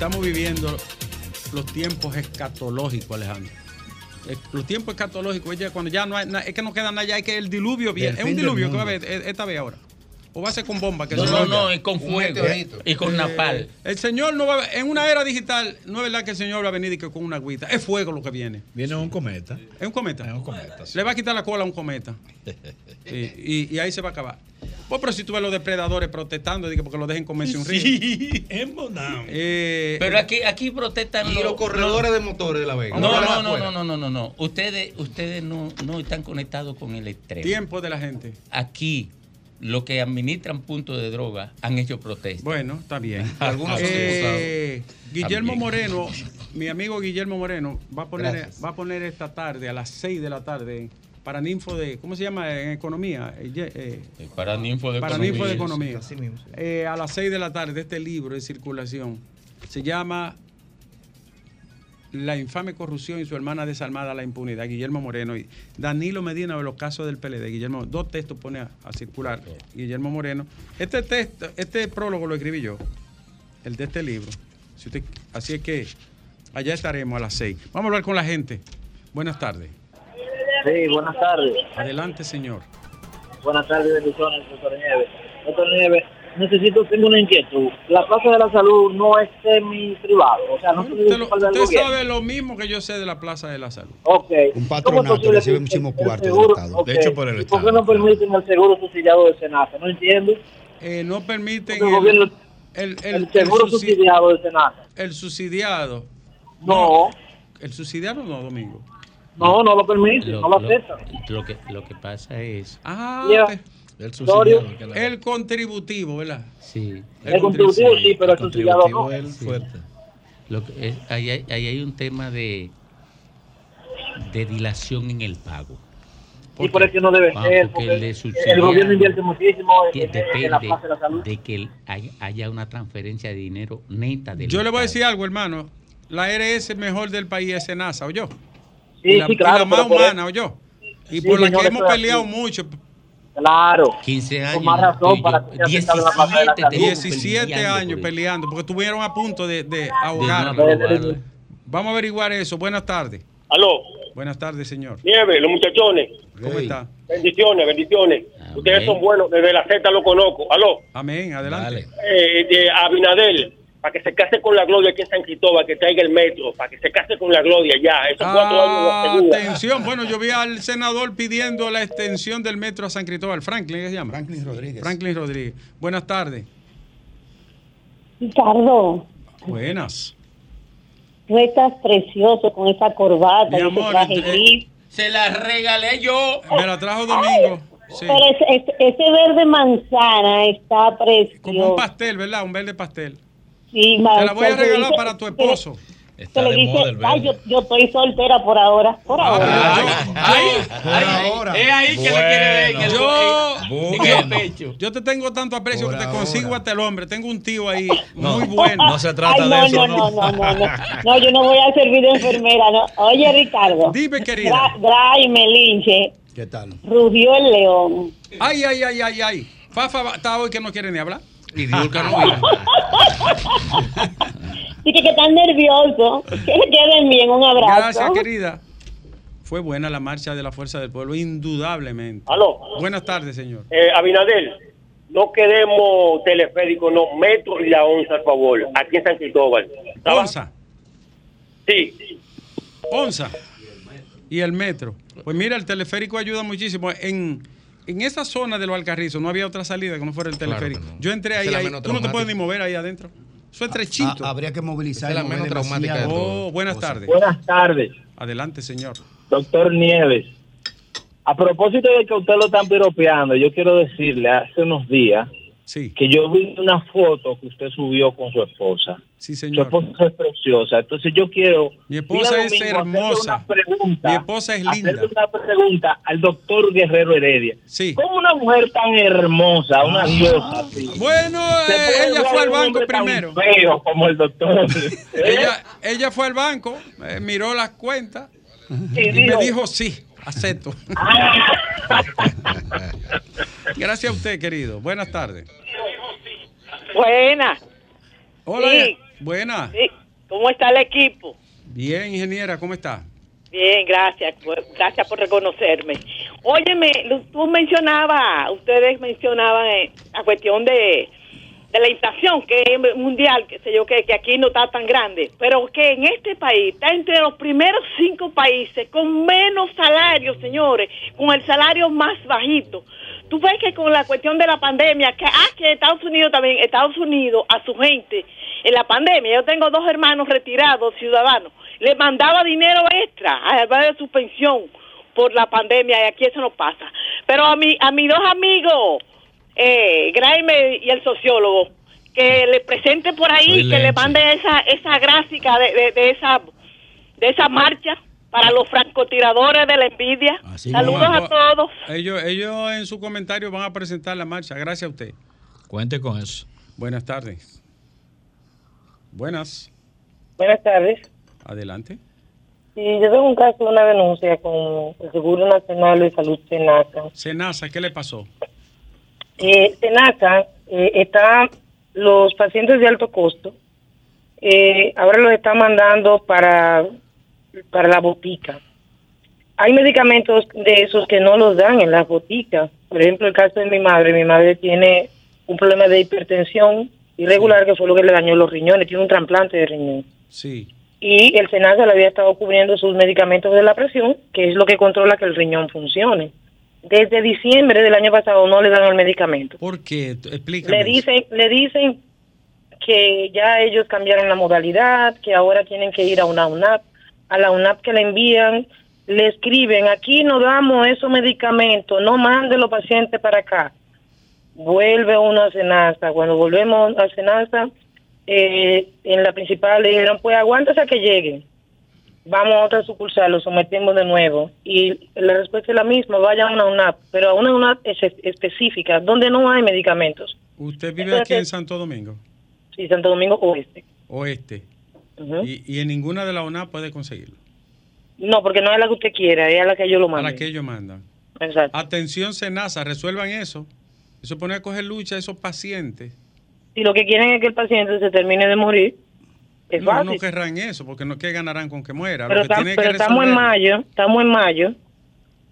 Estamos viviendo los tiempos escatológicos, Alejandro. Eh, Los tiempos escatológicos, ya cuando ya no hay, na- es que no queda nada, ya es que el diluvio viene. El Es un diluvio que va a haber eh, esta vez ahora. O va a ser con bomba. Que No, se no, no, es con fuego y con napal. El Señor no va a, en una era digital, no es verdad que el Señor va a venir y que con una agüita. Es fuego lo que viene. Viene un cometa. Es un cometa. Es un cometa. sí. Le va a quitar la cola a un cometa. [LAUGHS] y, y- y ahí se va a acabar. Pues, pero si tú ves los depredadores protestando, porque lo dejen comerse un río. Sí, en Bonao. Eh, Pero aquí, aquí protestan Y los- los corredores de motores de la Vega. No, no, no, no, no, no, no, no. Ustedes, ustedes no, no están conectados con el extremo. tiempo de la gente. Aquí los que administran puntos de droga han hecho protestas. Bueno, está bien. [LAUGHS] Algunos son Eh, Guillermo También. Moreno, mi amigo Guillermo Moreno, va a poner, Gracias. va a poner esta tarde, a las 6 de la tarde, para Ninfo de, ¿cómo se llama en economía? Eh, eh, Para Ninfo de para Economía. Ninfo de Economía. Así mismo, sí. Eh, a las 6 de la tarde, este libro de circulación se llama La infame corrupción y su hermana desalmada la impunidad, Guillermo Moreno y Danilo Medina de los casos del PLD. Guillermo, dos textos pone a, a circular. Guillermo Moreno. Este texto, este prólogo lo escribí yo, el de este libro. Si usted- así es que allá estaremos a las 6. Vamos a hablar con la gente. Buenas tardes. Sí, buenas tardes. Adelante, señor. Buenas tardes, bendiciones, doctor Nieves. Doctor Nieves, necesito, tengo una inquietud. La Plaza de la Salud no es semi-privado, o sea, no es Usted, lo- municipal del usted sabe lo mismo que yo sé de la Plaza de la Salud. Ok. Un ¿Cómo patronato recibe muchísimos cuartos del Estado. ok, De hecho, por el ¿y ¿Por qué Estado. no permiten el seguro subsidiado de Senasa? No entiendo. Eh, no permiten El gobierno- el, El, seguro subsi- subsidiado de Senasa. el subsidiado. No, El subsidiado no, Domingo. No, no lo permiten, no lo aceptan. lo que, lo que pasa es, Ah, te- El la- el contributivo, ¿verdad? sí, El contributivo sí, pero el subsidiado no. es el fuerte. lo que es- ahí, hay, ahí hay un tema de, de dilación en el pago. Y por eso no debe Ah, ser, porque porque el el, gobierno invierte muchísimo en, la Plaza de la depende Salud. de que hay- haya una transferencia de dinero neta del Yo le voy a decir algo, hermano. La RS mejor del país es Senasa, ¿o yo? Sí, y la, sí, y claro. la más humana, ¿o yo? Y Sí, por la que hemos peleado así. mucho. Claro. 15 años. Con más razón para que sea aceptable en la Plaza de la 17 Salud. tengo 17 peleando años peleando, porque estuvieron a punto de, de no aprobarlo. Vamos a averiguar eso. Buenas tardes. Aló, Buenas tardes, señor. Nieve, los muchachones. ¿Cómo está? Bendiciones, bendiciones. Amén. Ustedes son buenos, desde la Z lo conozco. Aló, Amén, adelante. eh, de Abinadel, para que se case con la gloria aquí en San Cristóbal, que traiga el metro, para que se case con la gloria ya. Esos cuatro años lo asegura. Atención, bueno, yo vi al senador pidiendo la extensión del metro a San Cristóbal. Franklin, ¿qué se llama? Franklin Rodríguez. Franklin Rodríguez. Buenas tardes. Ricardo, Buenas. tú estás precioso con esa corbata Mi amor, traje eh. Se la regalé yo. Me la trajo Domingo. Sí. Pero ese, ese- ese verde manzana está precioso. Como un pastel, ¿verdad? Un verde pastel. Sí, Te la voy a regalar dice- para tu esposo. Que Está le de dice, moda el ay, yo, yo estoy soltera por ahora. Por Ah, ahora. yo- Por ahora. Es ahí que le quiere ver Yo, en el pecho. yo te tengo tanto aprecio Por que te ahora. consigo hasta el hombre. Tengo un tío ahí [LAUGHS] No. muy bueno. No se trata Ay, de no, eso, no, ¿no? no, no, no, no. No, yo no voy a servir de enfermera, no. Oye, Ricardo. Dime, querida. Y Melinche, ¿Qué tal? rugió el león. Ay, ay, ay, ay, ay. Fafa está hoy que no quiere ni hablar. Y Diulca no vino. [LAUGHS] Dice que están nerviosos. [LAUGHS] Que se queden bien. Un abrazo. Gracias, querida. Fue buena la marcha de la Fuerza del Pueblo, indudablemente. Aló, Buenas tardes, señor. eh, Abinadel, no queremos teleférico, no, metro y la onza, por favor, aquí en San Cristóbal. ¿Estaba? Onza, Sí, onza. Y el metro. Pues mira, el teleférico ayuda muchísimo. En, en esa zona de los Alcarrizos no había otra salida que no fuera el Claro teleférico. que no. Yo entré ahí, ahí. tú no te puedes ni mover ahí adentro. Eso es trechito. Ah, habría que movilizar. Es la menos traumática de todo. oh, buenas tardes. Buenas tardes, Adelante, señor. doctor Nieves. A propósito de que usted lo están piropeando, yo quiero decirle hace unos días Sí, que yo vi una foto que usted subió con su esposa. sí, Su señor. esposa es preciosa. Entonces yo quiero... Mi esposa es hacerle hermosa. una pregunta- Mi esposa es linda. hacerle una pregunta al doctor Guerrero Heredia. Sí. ¿Cómo una mujer tan hermosa, una diosa así? Bueno, eh, ella fue al banco primero. feo como el doctor. [LAUGHS] Ella, ella fue al banco, eh, miró las cuentas Y y me dijo, dijo sí, acepto. [LAUGHS] [LAUGHS] Gracias a usted, querido. Buenas tardes. Buena. Hola. Sí. Buenas. Sí. ¿Cómo está el equipo? Bien, ingeniera, ¿cómo está? Bien, gracias. Gracias por reconocerme. Óyeme, tú mencionabas, ustedes mencionaban eh, la cuestión de, de la inflación, que es mundial, que sé yo, que, que aquí no está tan grande, pero que en este país está entre los primeros cinco países con menos salario, señores, con el salario más bajito. Tú ves que con la cuestión de la pandemia, que, ah, que Estados Unidos también, Estados Unidos a su gente en la pandemia, yo tengo dos hermanos retirados, ciudadanos, le mandaba dinero extra, además de su pensión por la pandemia y aquí eso no pasa. Pero a mi, a mis dos amigos eh, Graeme y el sociólogo, que le presente por ahí, Soy que le mande esa, esa gráfica de, de, de esa, de esa marcha para los francotiradores de la envidia. Saludos a todos. Ellos, ellos en su comentario van a presentar la marcha. Gracias a usted. Cuente con eso. Buenas tardes. Buenas. Buenas tardes. Adelante. Sí, yo tengo un caso, una denuncia con el Seguro Nacional de Salud Senaca. Senasa, ¿qué le pasó? Eh, Senaca eh, está los pacientes de alto costo. eh, ahora los está mandando para para la botica. Hay medicamentos de esos que no los dan en las boticas. Por ejemplo, el caso de mi madre. Mi madre tiene un problema de hipertensión irregular que fue lo que le dañó los riñones. Tiene un trasplante de riñón. Sí. y el SENASA le había estado cubriendo sus medicamentos de la presión, que es lo que controla que el riñón funcione. Desde diciembre del año pasado no le dan el medicamento. ¿Por qué? Explícame. Le dicen, le dicen que ya ellos cambiaron la modalidad, que ahora tienen que ir a una UNAP, a la UNAP que le envían, le escriben, aquí no damos esos medicamentos, no mande los pacientes para acá. Vuelve uno a Senasa, cuando volvemos a Senasa, eh, en la principal le dijeron, pues aguántese a que lleguen. Vamos a otra sucursal, lo sometemos de nuevo. Y la respuesta es la misma, vaya a una UNAP, pero a una UNAP es- específica, donde no hay medicamentos. ¿Usted vive Entonces- aquí en Santo Domingo? Sí, Santo Domingo Oeste. Oeste. Y, y en ninguna de la ONA puede conseguirlo. No, porque no es la que usted quiera, es a la que yo lo A mando. la que ellos mandan. Exacto. Atención, Senasa, resuelvan eso. Eso pone a coger lucha a esos pacientes. Si lo que quieren es que el paciente se termine de morir, es no, fácil. no querrán eso, porque no que ganarán con que muera. pero lo que tam- tienen pero que estamos en mayo, estamos en mayo,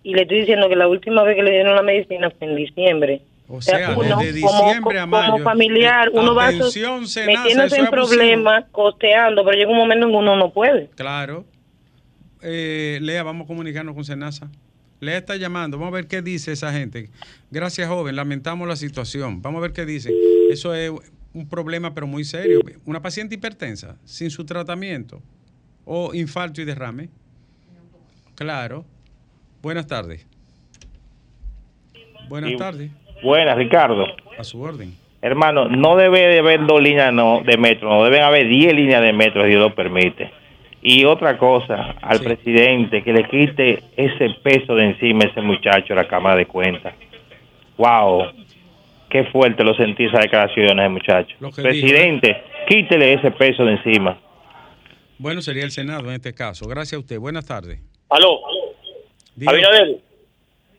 y le estoy diciendo que la última vez que le dieron la medicina fue en diciembre. O sea, uno, desde como- diciembre a como mayo. familiar, Eh, uno va metiéndose en problemas, costeando, pero llega un momento en que uno no puede. Claro. Eh, Lea, vamos a comunicarnos con Senasa. Lea está llamando. Vamos a ver qué dice esa gente. Gracias, joven. Lamentamos la situación. Vamos a ver qué dice. Eso es un problema, pero muy serio. Una paciente hipertensa, sin su tratamiento, o infarto y derrame. Claro. Buenas tardes. Buenas Sí. tardes. Buenas, Ricardo. A su orden. Hermano, no debe de haber dos líneas no, de metro, no deben haber diez líneas de metro si Dios lo permite. Y otra cosa, al presidente, que le quite ese peso de encima a ese muchacho a la Cámara de Cuentas. ¡Wow! Qué fuerte lo sentí esa declaración de ese muchacho. Presidente, quítele ese peso de encima. Bueno, sería el Senado en este caso. Gracias a usted. Buenas tardes. Aló. Abinader,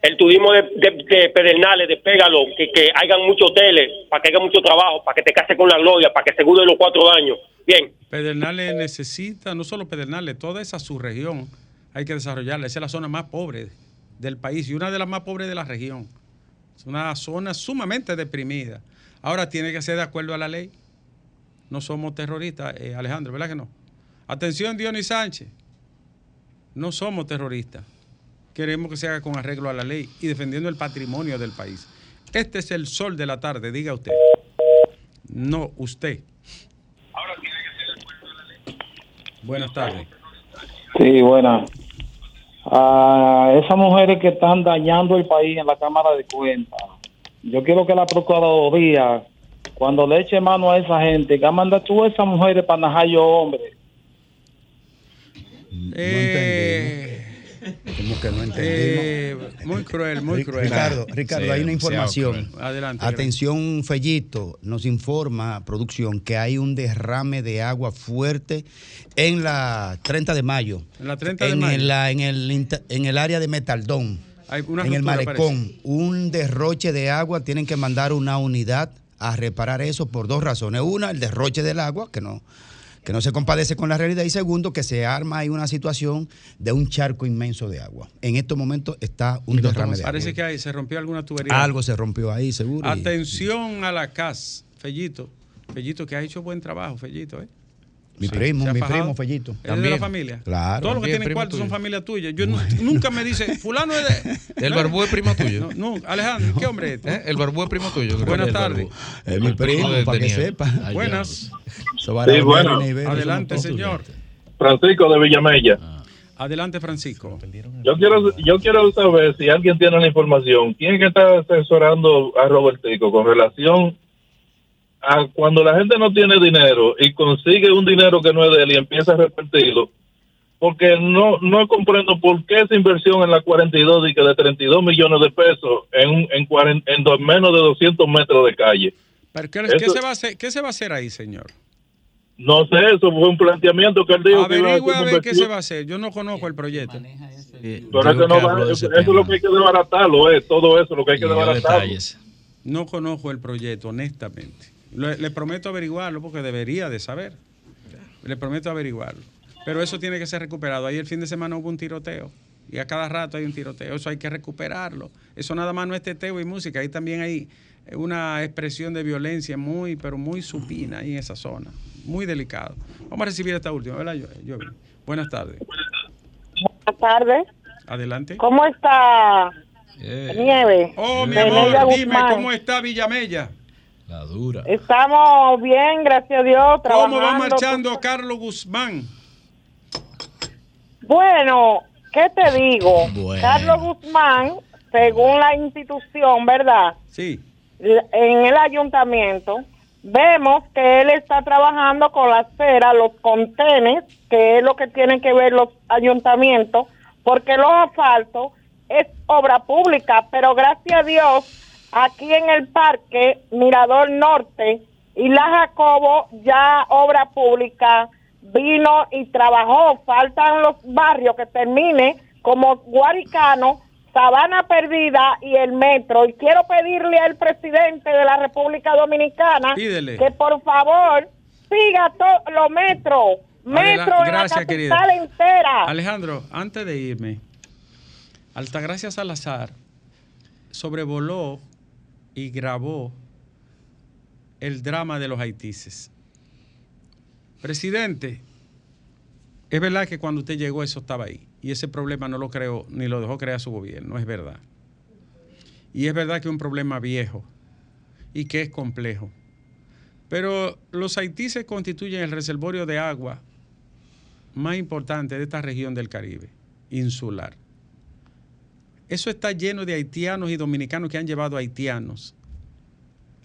el turismo de, de, de Pedernales, de Pégalo, que, que hagan muchos hoteles, para que haya mucho trabajo, para que te cases con la gloria, para que asegure los cuatro años. Bien, Pedernales necesita, no solo Pedernales, toda esa subregión hay que desarrollarla. Esa es la zona más pobre del país y una de las más pobres de la región. Es una zona sumamente deprimida. Ahora tiene que ser de acuerdo a la ley. No somos terroristas, eh, Alejandro, ¿verdad que no? Atención, Dionis Sánchez. No somos terroristas. Queremos que se haga con arreglo a la ley y defendiendo el patrimonio del país. Este es el sol de la tarde, diga usted. No, usted. Buenas tardes. Sí, buena. A esas mujeres que están dañando el país en la Cámara de Cuentas, yo quiero que la Procuraduría, cuando le eche mano a esa gente, que manda tú a esas mujeres para najar yo hombre. Eh, Como que no entendimos. eh, muy cruel, muy cruel. Ricardo, Ricardo, hay una información. Adelante. Atención, Fellito, nos informa producción que hay un derrame de agua fuerte en la 30 de mayo. En la 30 de en mayo. La- en, el, inter- en el área de Metaldón. Hay una en el malecón. parece. Un derroche de agua. Tienen que mandar una unidad a reparar eso por dos razones. Una, el derroche del agua, que no, que no se compadece con la realidad. Y segundo, que se arma ahí una situación de un charco inmenso de agua. En estos momentos está un derrame de agua. Parece que ahí se rompió alguna tubería. Algo se rompió ahí, seguro. y- Atención a la CAS, Fellito. Fellito, que ha hecho buen trabajo, Fellito, ¿eh? Mi Sí. primo, ¿Se ha mi fajado? primo, Fellito. ¿Es de la familia? Claro. Todos los que También, tienen primo cuartos son familia tuya. Yo nu- nunca me dice, fulano es de... [LAUGHS] El barbú es primo tuyo. No, no, Alejandro, ¿qué hombre es este? ¿Eh? El barbú es primo tuyo. Buenas tardes. Es mi primo, para que sepa. Ay, Buenas. Sí, bueno. Adelante, señor. Francisco de Villamella. Adelante, Francisco. Yo quiero, yo quiero saber si alguien tiene la información. ¿Quién es que está asesorando a Robertico con relación a cuando la gente no tiene dinero y consigue un dinero que no es de él y empieza a repartirlo? Porque no no comprendo por qué esa inversión en la 42 y que de 32 millones de pesos en, un- en, cuaren- en dos- menos de 200 metros de calle. ¿Pero qué, qué Eso- se va a hacer, ¿Qué se va a hacer ahí, señor? No sé, eso fue un planteamiento que él dijo. que iba a ver qué se va a hacer. Yo no conozco el proyecto. Pero es que no va- eso, eso es lo que hay que desbaratarlo, es todo eso lo que hay que desbaratarlo. No conozco el proyecto, honestamente. Le, le prometo averiguarlo porque debería de saber. Le prometo averiguarlo. Pero eso tiene que ser recuperado. Ahí el fin de semana hubo un tiroteo. Y a cada rato hay un tiroteo. Eso hay que recuperarlo. Eso nada más no es teteo y música. Ahí también hay una expresión de violencia muy, pero muy supina ahí en esa zona. Muy delicado. Vamos a recibir esta última, ¿verdad, Yo-? Buenas tardes. Buenas tardes. Adelante. ¿Cómo está Nieve? Oh, mi amor, dime. ¿cómo está Villamella? La dura. Estamos bien, gracias a Dios, trabajando. ¿Cómo va marchando Carlos Guzmán? Bueno, ¿qué te digo? Bueno. Carlos Guzmán, según la institución, ¿verdad? Sí. En el ayuntamiento, vemos que él está trabajando con la acera, los contenes, que es lo que tienen que ver los ayuntamientos, porque los asfaltos es obra pública, pero gracias a Dios, aquí en el parque Mirador Norte y la Jacobo, ya obra pública vino y trabajó. Faltan los barrios que termine como Guaricano, Sabana Perdida y el Metro. Y quiero pedirle al presidente de la República Dominicana Pídele. que por favor siga todos los metros. Adela- Metro en la capital querida. entera. Alejandro, antes de irme, Altagracia Salazar sobrevoló y grabó el drama de los haitises. Presidente, es verdad que cuando usted llegó eso estaba ahí y ese problema no lo creó ni lo dejó crear su gobierno, es verdad. Y es verdad que es un problema viejo y que es complejo. Pero los haitises constituyen el reservorio de agua más importante de esta región del Caribe, insular. Eso está lleno de haitianos y dominicanos que han llevado haitianos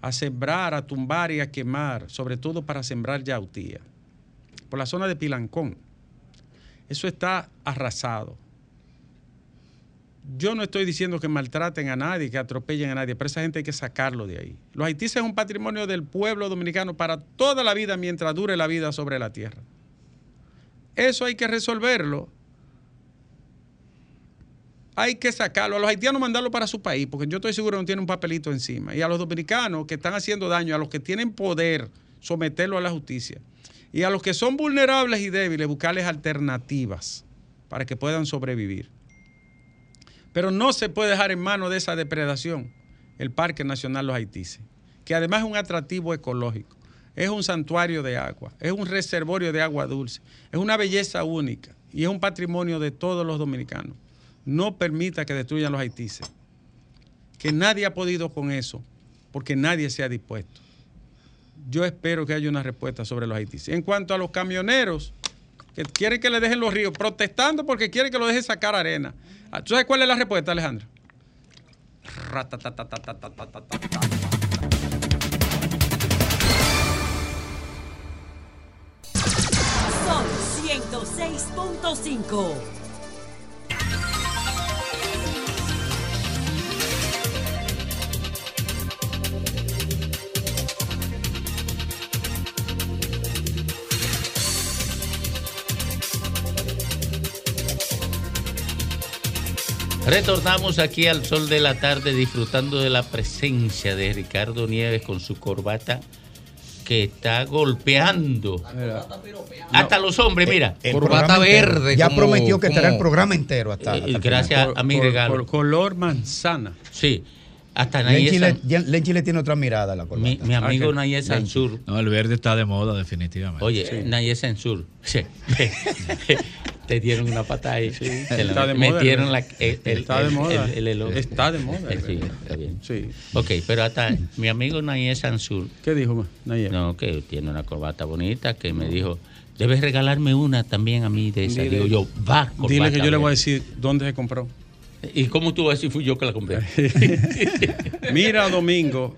a sembrar, a tumbar y a quemar, sobre todo para sembrar yautía, por la zona de Pilancón. Eso está arrasado. Yo no estoy diciendo que maltraten a nadie, que atropellen a nadie, pero esa gente hay que sacarlo de ahí. Los haitises es un patrimonio del pueblo dominicano para toda la vida mientras dure la vida sobre la tierra. Eso hay que resolverlo. Hay que sacarlo. A los haitianos mandarlo para su país, porque yo estoy seguro que no tienen un papelito encima. Y a los dominicanos que están haciendo daño, a los que tienen poder, someterlo a la justicia. Y a los que son vulnerables y débiles, buscarles alternativas para que puedan sobrevivir. Pero no se puede dejar en manos de esa depredación el Parque Nacional Los Haitises, que además es un atractivo ecológico, es un santuario de agua, es un reservorio de agua dulce, es una belleza única y es un patrimonio de todos los dominicanos no permita que destruyan los haitíes. Que nadie ha podido con eso, porque nadie se ha dispuesto. Yo espero que haya una respuesta sobre los haitíes. En cuanto a los camioneros que quieren que le dejen los ríos, protestando porque quieren que lo dejen sacar arena. Ah, ¿Sabes cuál es la respuesta, Alejandro? Son 106.5. Retornamos aquí al sol de la tarde disfrutando de la presencia de Ricardo Nieves con su corbata que está golpeando. Hasta los hombres, mira. El programa entero. Ya prometió que estará el programa entero hasta. Eh, hasta el gracias a mi regalo. Por color manzana. Sí. Hasta Lenchi le, Lenchi le tiene otra mirada a la corbata. Mi, mi amigo Nayes Sansur. No, el verde está de moda, definitivamente. Oye, Nayes Sansur. Sí. [LAUGHS] [LAUGHS] Te dieron una patada ahí. La Está de moda, metieron el- la, el, el- está de moda. el- el elogio. Está de moda, Eh, Sí, está bien. Sí. Ok, pero hasta mi amigo Nayes Sansur. ¿Qué dijo Nayes? No, que tiene una corbata bonita, que me dijo debes regalarme una también a mí de esa. Dile- Digo yo, va, Dile que yo le voy a decir. decir dónde se compró. ¿Y cómo tú vas a decir fui yo que la compré? [LAUGHS] Mira, Domingo,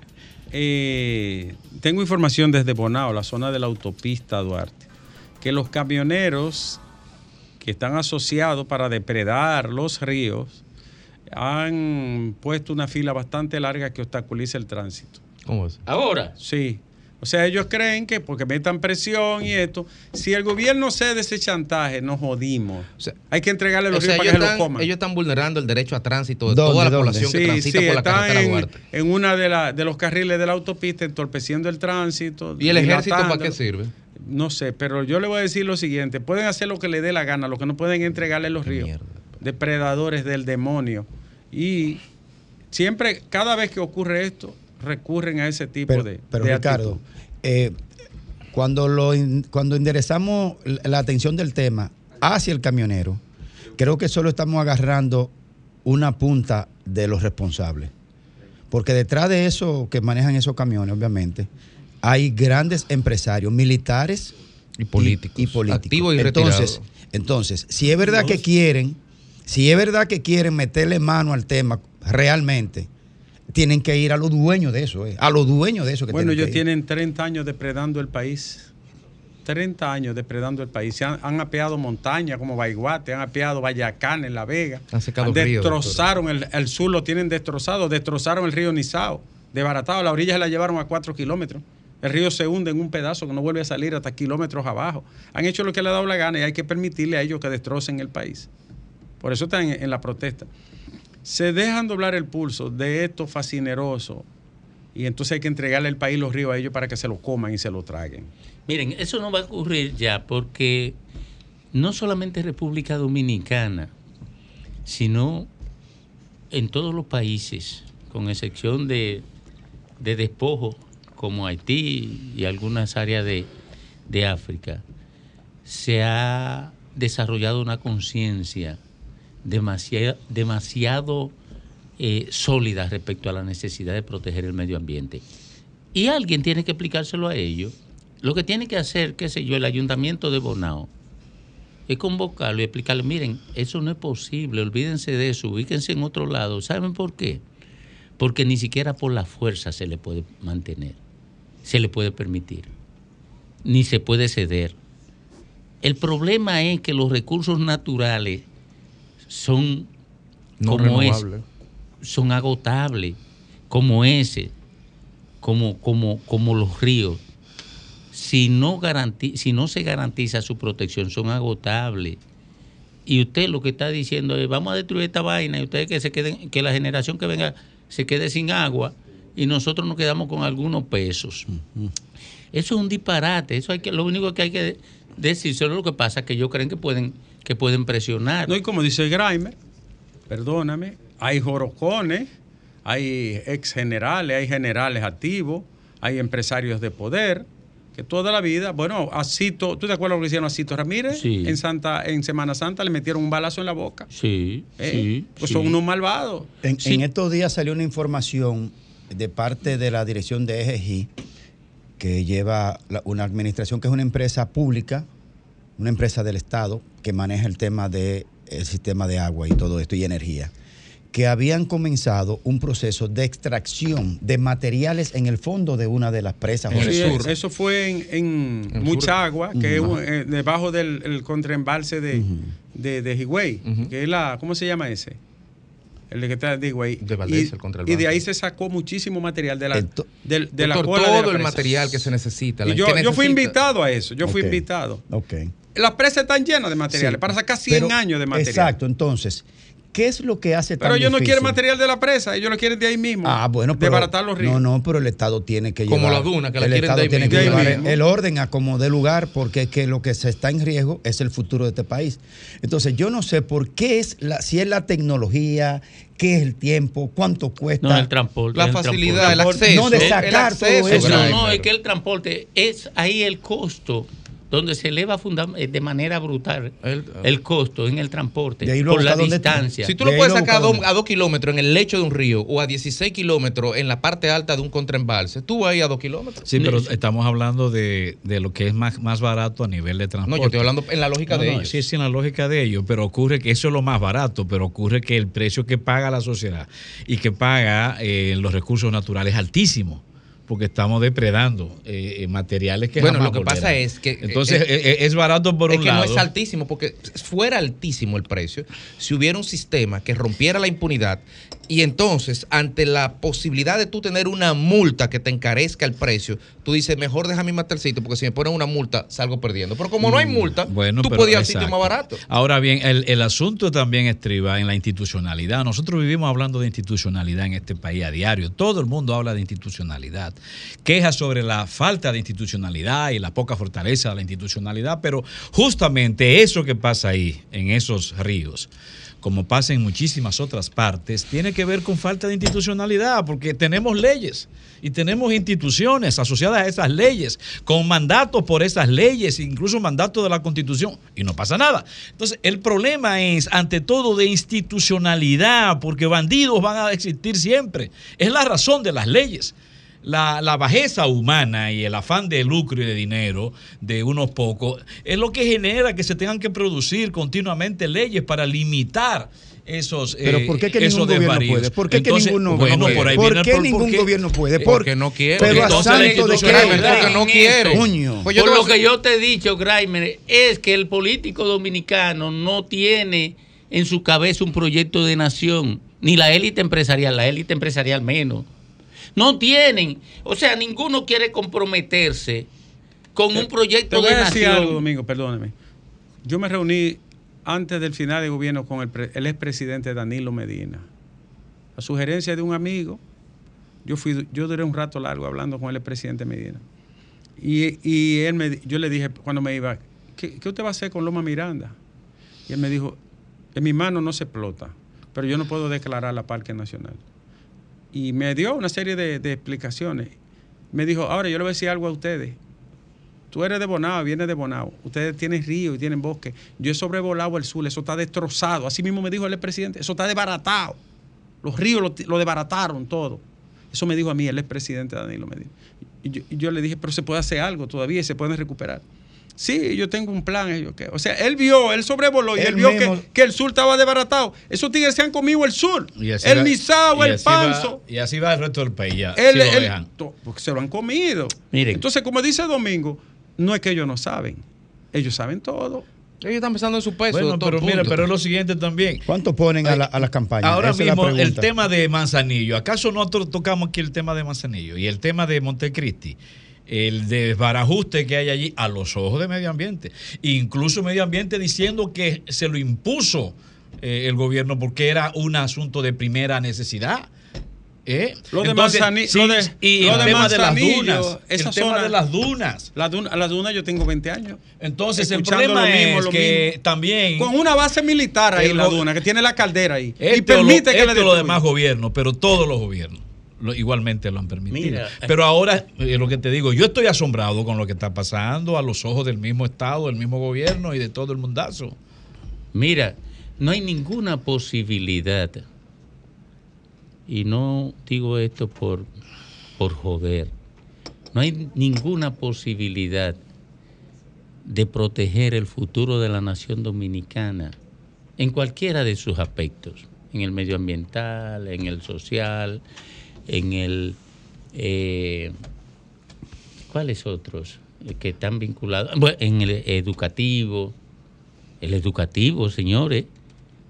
eh, tengo información desde Bonao, la zona de la autopista Duarte, que los camioneros que están asociados para depredar los ríos han puesto una fila bastante larga que obstaculiza el tránsito. ¿Cómo es? ¿Ahora? Sí. O sea, ellos creen que porque metan presión y esto, si el gobierno cede ese chantaje, nos jodimos. Hay que entregarle los O sea, ríos para que se los están, coman. ellos están vulnerando el derecho a tránsito de ¿Dónde, toda la dónde? población que transita sí, por la está carretera en, Duarte. en una de, la- de los carriles de la autopista, entorpeciendo el tránsito. ¿Y el ejército para qué sirve? No sé, pero yo le voy a decir lo siguiente: pueden hacer lo que les dé la gana, lo que no pueden entregarle los ríos. Depredadores del demonio. Y siempre, cada vez que ocurre esto, recurren a ese tipo Pero, de. pero de Ricardo, eh, cuando, lo, cuando enderezamos la la atención del tema hacia el camionero, creo que solo estamos agarrando una punta de los responsables. Porque detrás de eso que manejan esos camiones, obviamente, hay grandes empresarios, militares y políticos. Y, políticos. Activos y entonces, retirados. entonces, si es verdad que quieren, si es verdad que quieren meterle mano al tema realmente, tienen que ir a los dueños de eso, eh, a los dueños de eso que Bueno, ellos tienen 30 años depredando el país. 30 años depredando el país. Se han, han apeado montañas como Baiguate, han apeado Bayacán en La Vega. Han secado ríos, destrozaron el, el sur, lo tienen destrozado. Destrozaron el río Nizao, desbaratado. La orilla se la llevaron a 4 kilómetros. El río se hunde en un pedazo que no vuelve a salir hasta kilómetros abajo. Han hecho lo que le ha dado la gana y hay que permitirle a ellos que destrocen el país. Por eso están en, la protesta. Se dejan doblar el pulso de esto fascineroso y entonces hay que entregarle el país los ríos a ellos para que se lo coman y se lo traguen. Miren, eso no va a ocurrir ya porque no solamente República Dominicana, sino en todos los países, con excepción de, de despojos como Haití y algunas áreas de, de África, se ha desarrollado una conciencia demasiado, demasiado eh, sólida respecto a la necesidad de proteger el medio ambiente. Y alguien tiene que explicárselo a ellos. Lo que tiene que hacer, qué sé yo, el ayuntamiento de Bonao, es convocarlo y explicarle, miren, eso no es posible, olvídense de eso, ubíquense en otro lado. ¿Saben por qué? Porque ni siquiera por la fuerza se le puede mantener, se le puede permitir, ni se puede ceder. El problema es que los recursos naturales son No como es, renovable. son agotables, como ese, como, como, como los ríos. Si no, garanti- si no se garantiza su protección, son agotables. Y usted lo que está diciendo es, vamos a destruir esta vaina y ustedes que se queden, que la generación que venga se quede sin agua y nosotros nos quedamos con algunos pesos. Eso es un disparate. Eso hay que, lo único que hay que decir, solo lo que pasa es que ellos creen que pueden, que pueden presionar. No, y como dice Grimer, perdóname, hay jorocones, hay ex generales, hay generales activos, hay empresarios de poder, que toda la vida, bueno, a Cito, ¿tú te acuerdas lo que hicieron a Cito Ramírez? Sí. En Santa, en Semana Santa le metieron un balazo en la boca. Sí, Eh, sí. pues sí. son unos malvados. En, Sí. en estos días salió una información de parte de la dirección de EGI que lleva la- una administración que es una empresa pública, una empresa del Estado que maneja el tema del sistema de agua y todo esto y energía, que habían comenzado un proceso de extracción de materiales en el fondo de una de las presas. Sí, eso fue en, mucha sur. agua, que es eh, debajo del el contraembalse de, de, de Higüey, que es la, ¿cómo se llama ese? El de que está de Higüey. De Valdés, y, el contraembalse. y de ahí se sacó muchísimo material de la, del- de la Doctor, cola de la todo el material que se necesita. Y yo, que yo fui invitado a eso, yo fui invitado. Ok. Las presas están llenas de materiales, Sí, para sacar 100 pero- años de material. Exacto, entonces, ¿qué es lo que hace tan Pero ellos no quieren material de la presa, ellos lo quieren de ahí mismo. Ah, bueno, pero. los ríos. No, no, pero el Estado tiene que Como llevar. la duna, que la el quieren Estado de ahí tiene mismo. que llevar el orden a como de lugar, porque es que lo que se está en riesgo es el futuro de este país. Entonces, yo no sé por qué es la, si es la tecnología, qué es el tiempo, cuánto cuesta. No, el transporte. La el facilidad, transporte. el acceso. No de el sacar acceso, todo eso. No, no, es que el transporte es ahí el costo donde se eleva eh, de manera brutal el, costo en el transporte De ahí lo por la está. distancia. Si tú lo puedes sacar a dos, a dos kilómetros en el lecho de un río o a 16 kilómetros en la parte alta de un contraembalse, tú vas ahí a dos kilómetros. Sí, pero estamos hablando de, de lo que es más, más barato a nivel de transporte. No, yo estoy hablando en la lógica No, de no, ellos. Sí, sí, en la lógica de ellos, pero ocurre que eso es lo más barato, pero ocurre que el precio que paga la sociedad y que paga eh, los recursos naturales es altísimo. Porque estamos depredando eh, eh, materiales que Bueno, jamás lo que pasa es que. Entonces, eh, eh, es barato por es un que lado. no es altísimo, porque fuera altísimo el precio si hubiera un sistema que rompiera la impunidad y entonces, ante la posibilidad de tú tener una multa que te encarezca el precio, tú dices, mejor déjame irme hasta el sitio, porque si me ponen una multa, salgo perdiendo. Pero como no hay multa, Mm, Bueno, tú ir al sitio más barato. Ahora bien, el, el asunto también estriba en la institucionalidad. Nosotros vivimos hablando de institucionalidad en este país a diario. Todo el mundo habla de institucionalidad. Quejas sobre la falta de institucionalidad y la poca fortaleza de la institucionalidad, pero justamente eso que pasa ahí, en esos ríos, como pasa en muchísimas otras partes, tiene que ver con falta de institucionalidad, porque tenemos leyes y tenemos instituciones asociadas a esas leyes, con mandatos por esas leyes, incluso mandatos de la Constitución, y no pasa nada. Entonces, el problema es, ante todo, de institucionalidad, porque bandidos van a existir siempre. Es la razón de las leyes. La, la bajeza humana y el afán de lucro y de dinero de unos pocos es lo que genera que se tengan que producir continuamente leyes para limitar esos Pero eh, ¿por qué que ningún gobierno desvaríos. puede? ¿Por qué que ninguno bueno, puede? por ahí ¿Por viene el qué por- ningún porque- gobierno puede? Porque Por- no quiere. Pero a Entonces, santo de institucionalmente, qué. porque no quiere. Pues Por lo que yo te he dicho, Graimer, es que el político dominicano no tiene en su cabeza un proyecto de nación, ni la élite empresarial, la élite empresarial menos. No tienen, o sea, ninguno quiere comprometerse con un Te proyecto voy de a decir nación. algo, Domingo, perdóneme. Yo me reuní antes del final de gobierno con el, pre- el expresidente Danilo Medina. A sugerencia de un amigo, yo fui, yo duré un rato largo hablando con el expresidente Medina. Y, y él me, yo le dije cuando me iba, ¿qué, qué usted va a hacer con Loma Miranda? Y él me dijo, en mi mano no se explota, pero yo no puedo declarar la Parque Nacional. Y me dio una serie de, explicaciones. Me dijo, ahora yo le voy a decir algo a ustedes. Tú eres de Bonao, vienes de Bonao. Ustedes tienen río y tienen bosque. Yo he sobrevolado el sur, eso está destrozado. Así mismo me dijo el presidente, eso está desbaratado. Los ríos lo, lo desbarataron todo. Eso me dijo a mí el expresidente Danilo Medina. Y yo, y yo le dije, pero se puede hacer algo todavía y se pueden recuperar. Sí, yo tengo un plan. yo, ¿qué? O sea, él vio, él sobrevoló y él, Él vio mismo- que, que el sur estaba desbaratado. Esos tigres se han comido el sur. Y así el y el va- Panzo. y así va el resto del país ya. Él- si lo él- dejan. to- porque se lo han comido. Miren. Entonces, como dice Domingo, no es que ellos no saben. Ellos saben todo. Ellos están pensando en su peso. Bueno, pero mira, pero es lo siguiente también. ¿Cuánto ponen a, la- a las campañas? Ahora Esa mismo el tema de Manzanillo, ¿acaso nosotros tocamos aquí el tema de Manzanillo y el tema de Montecristi? El desbarajuste que hay allí a los ojos de medio ambiente. Incluso medio ambiente diciendo que se lo impuso eh, el gobierno porque era un asunto de primera necesidad. ¿Eh? Lo de Entonces, Manzani- sí, lo de- y lo el de tema de las dunas. esa el tema zona- de las dunas. Las dunas, las dunas yo tengo 20 años. Entonces, el problema lo mismo, es lo que mismo. también. Con una base militar ahí en la duna, que tiene la caldera ahí. y Este lo- permite que este le o los destruyan. demás gobiernos, pero todos los gobiernos lo- igualmente lo han permitido. Mira. Pero ahora, eh, lo que te digo, yo estoy asombrado con lo que está pasando a los ojos del mismo Estado, del mismo gobierno y de todo el mundazo. Mira, no hay ninguna posibilidad, y no digo esto por, por joder, no hay ninguna posibilidad de proteger el futuro de la nación dominicana en cualquiera de sus aspectos, en el medioambiental, en el social, en el... eh, ¿Cuáles otros eh, que están vinculados? Bueno, en el educativo, el educativo, señores.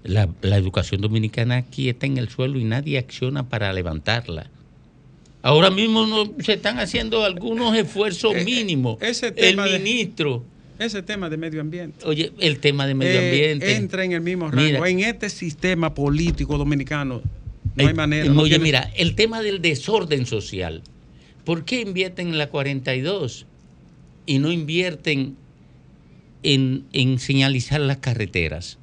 La, la educación dominicana aquí está en el suelo y nadie acciona para levantarla. Ahora mismo no, se están haciendo algunos esfuerzos [LAUGHS] mínimos. Eh, ese el tema de- ministro, Ese tema de medio ambiente. oye, el tema de medio Eh, ambiente. entra en el mismo rango. Mira. en este sistema político dominicano no hay Eh, manera. no Oye, tiene- mira, el tema del desorden social. ¿Por qué invierten en la 42 y no invierten en, en señalizar las carreteras?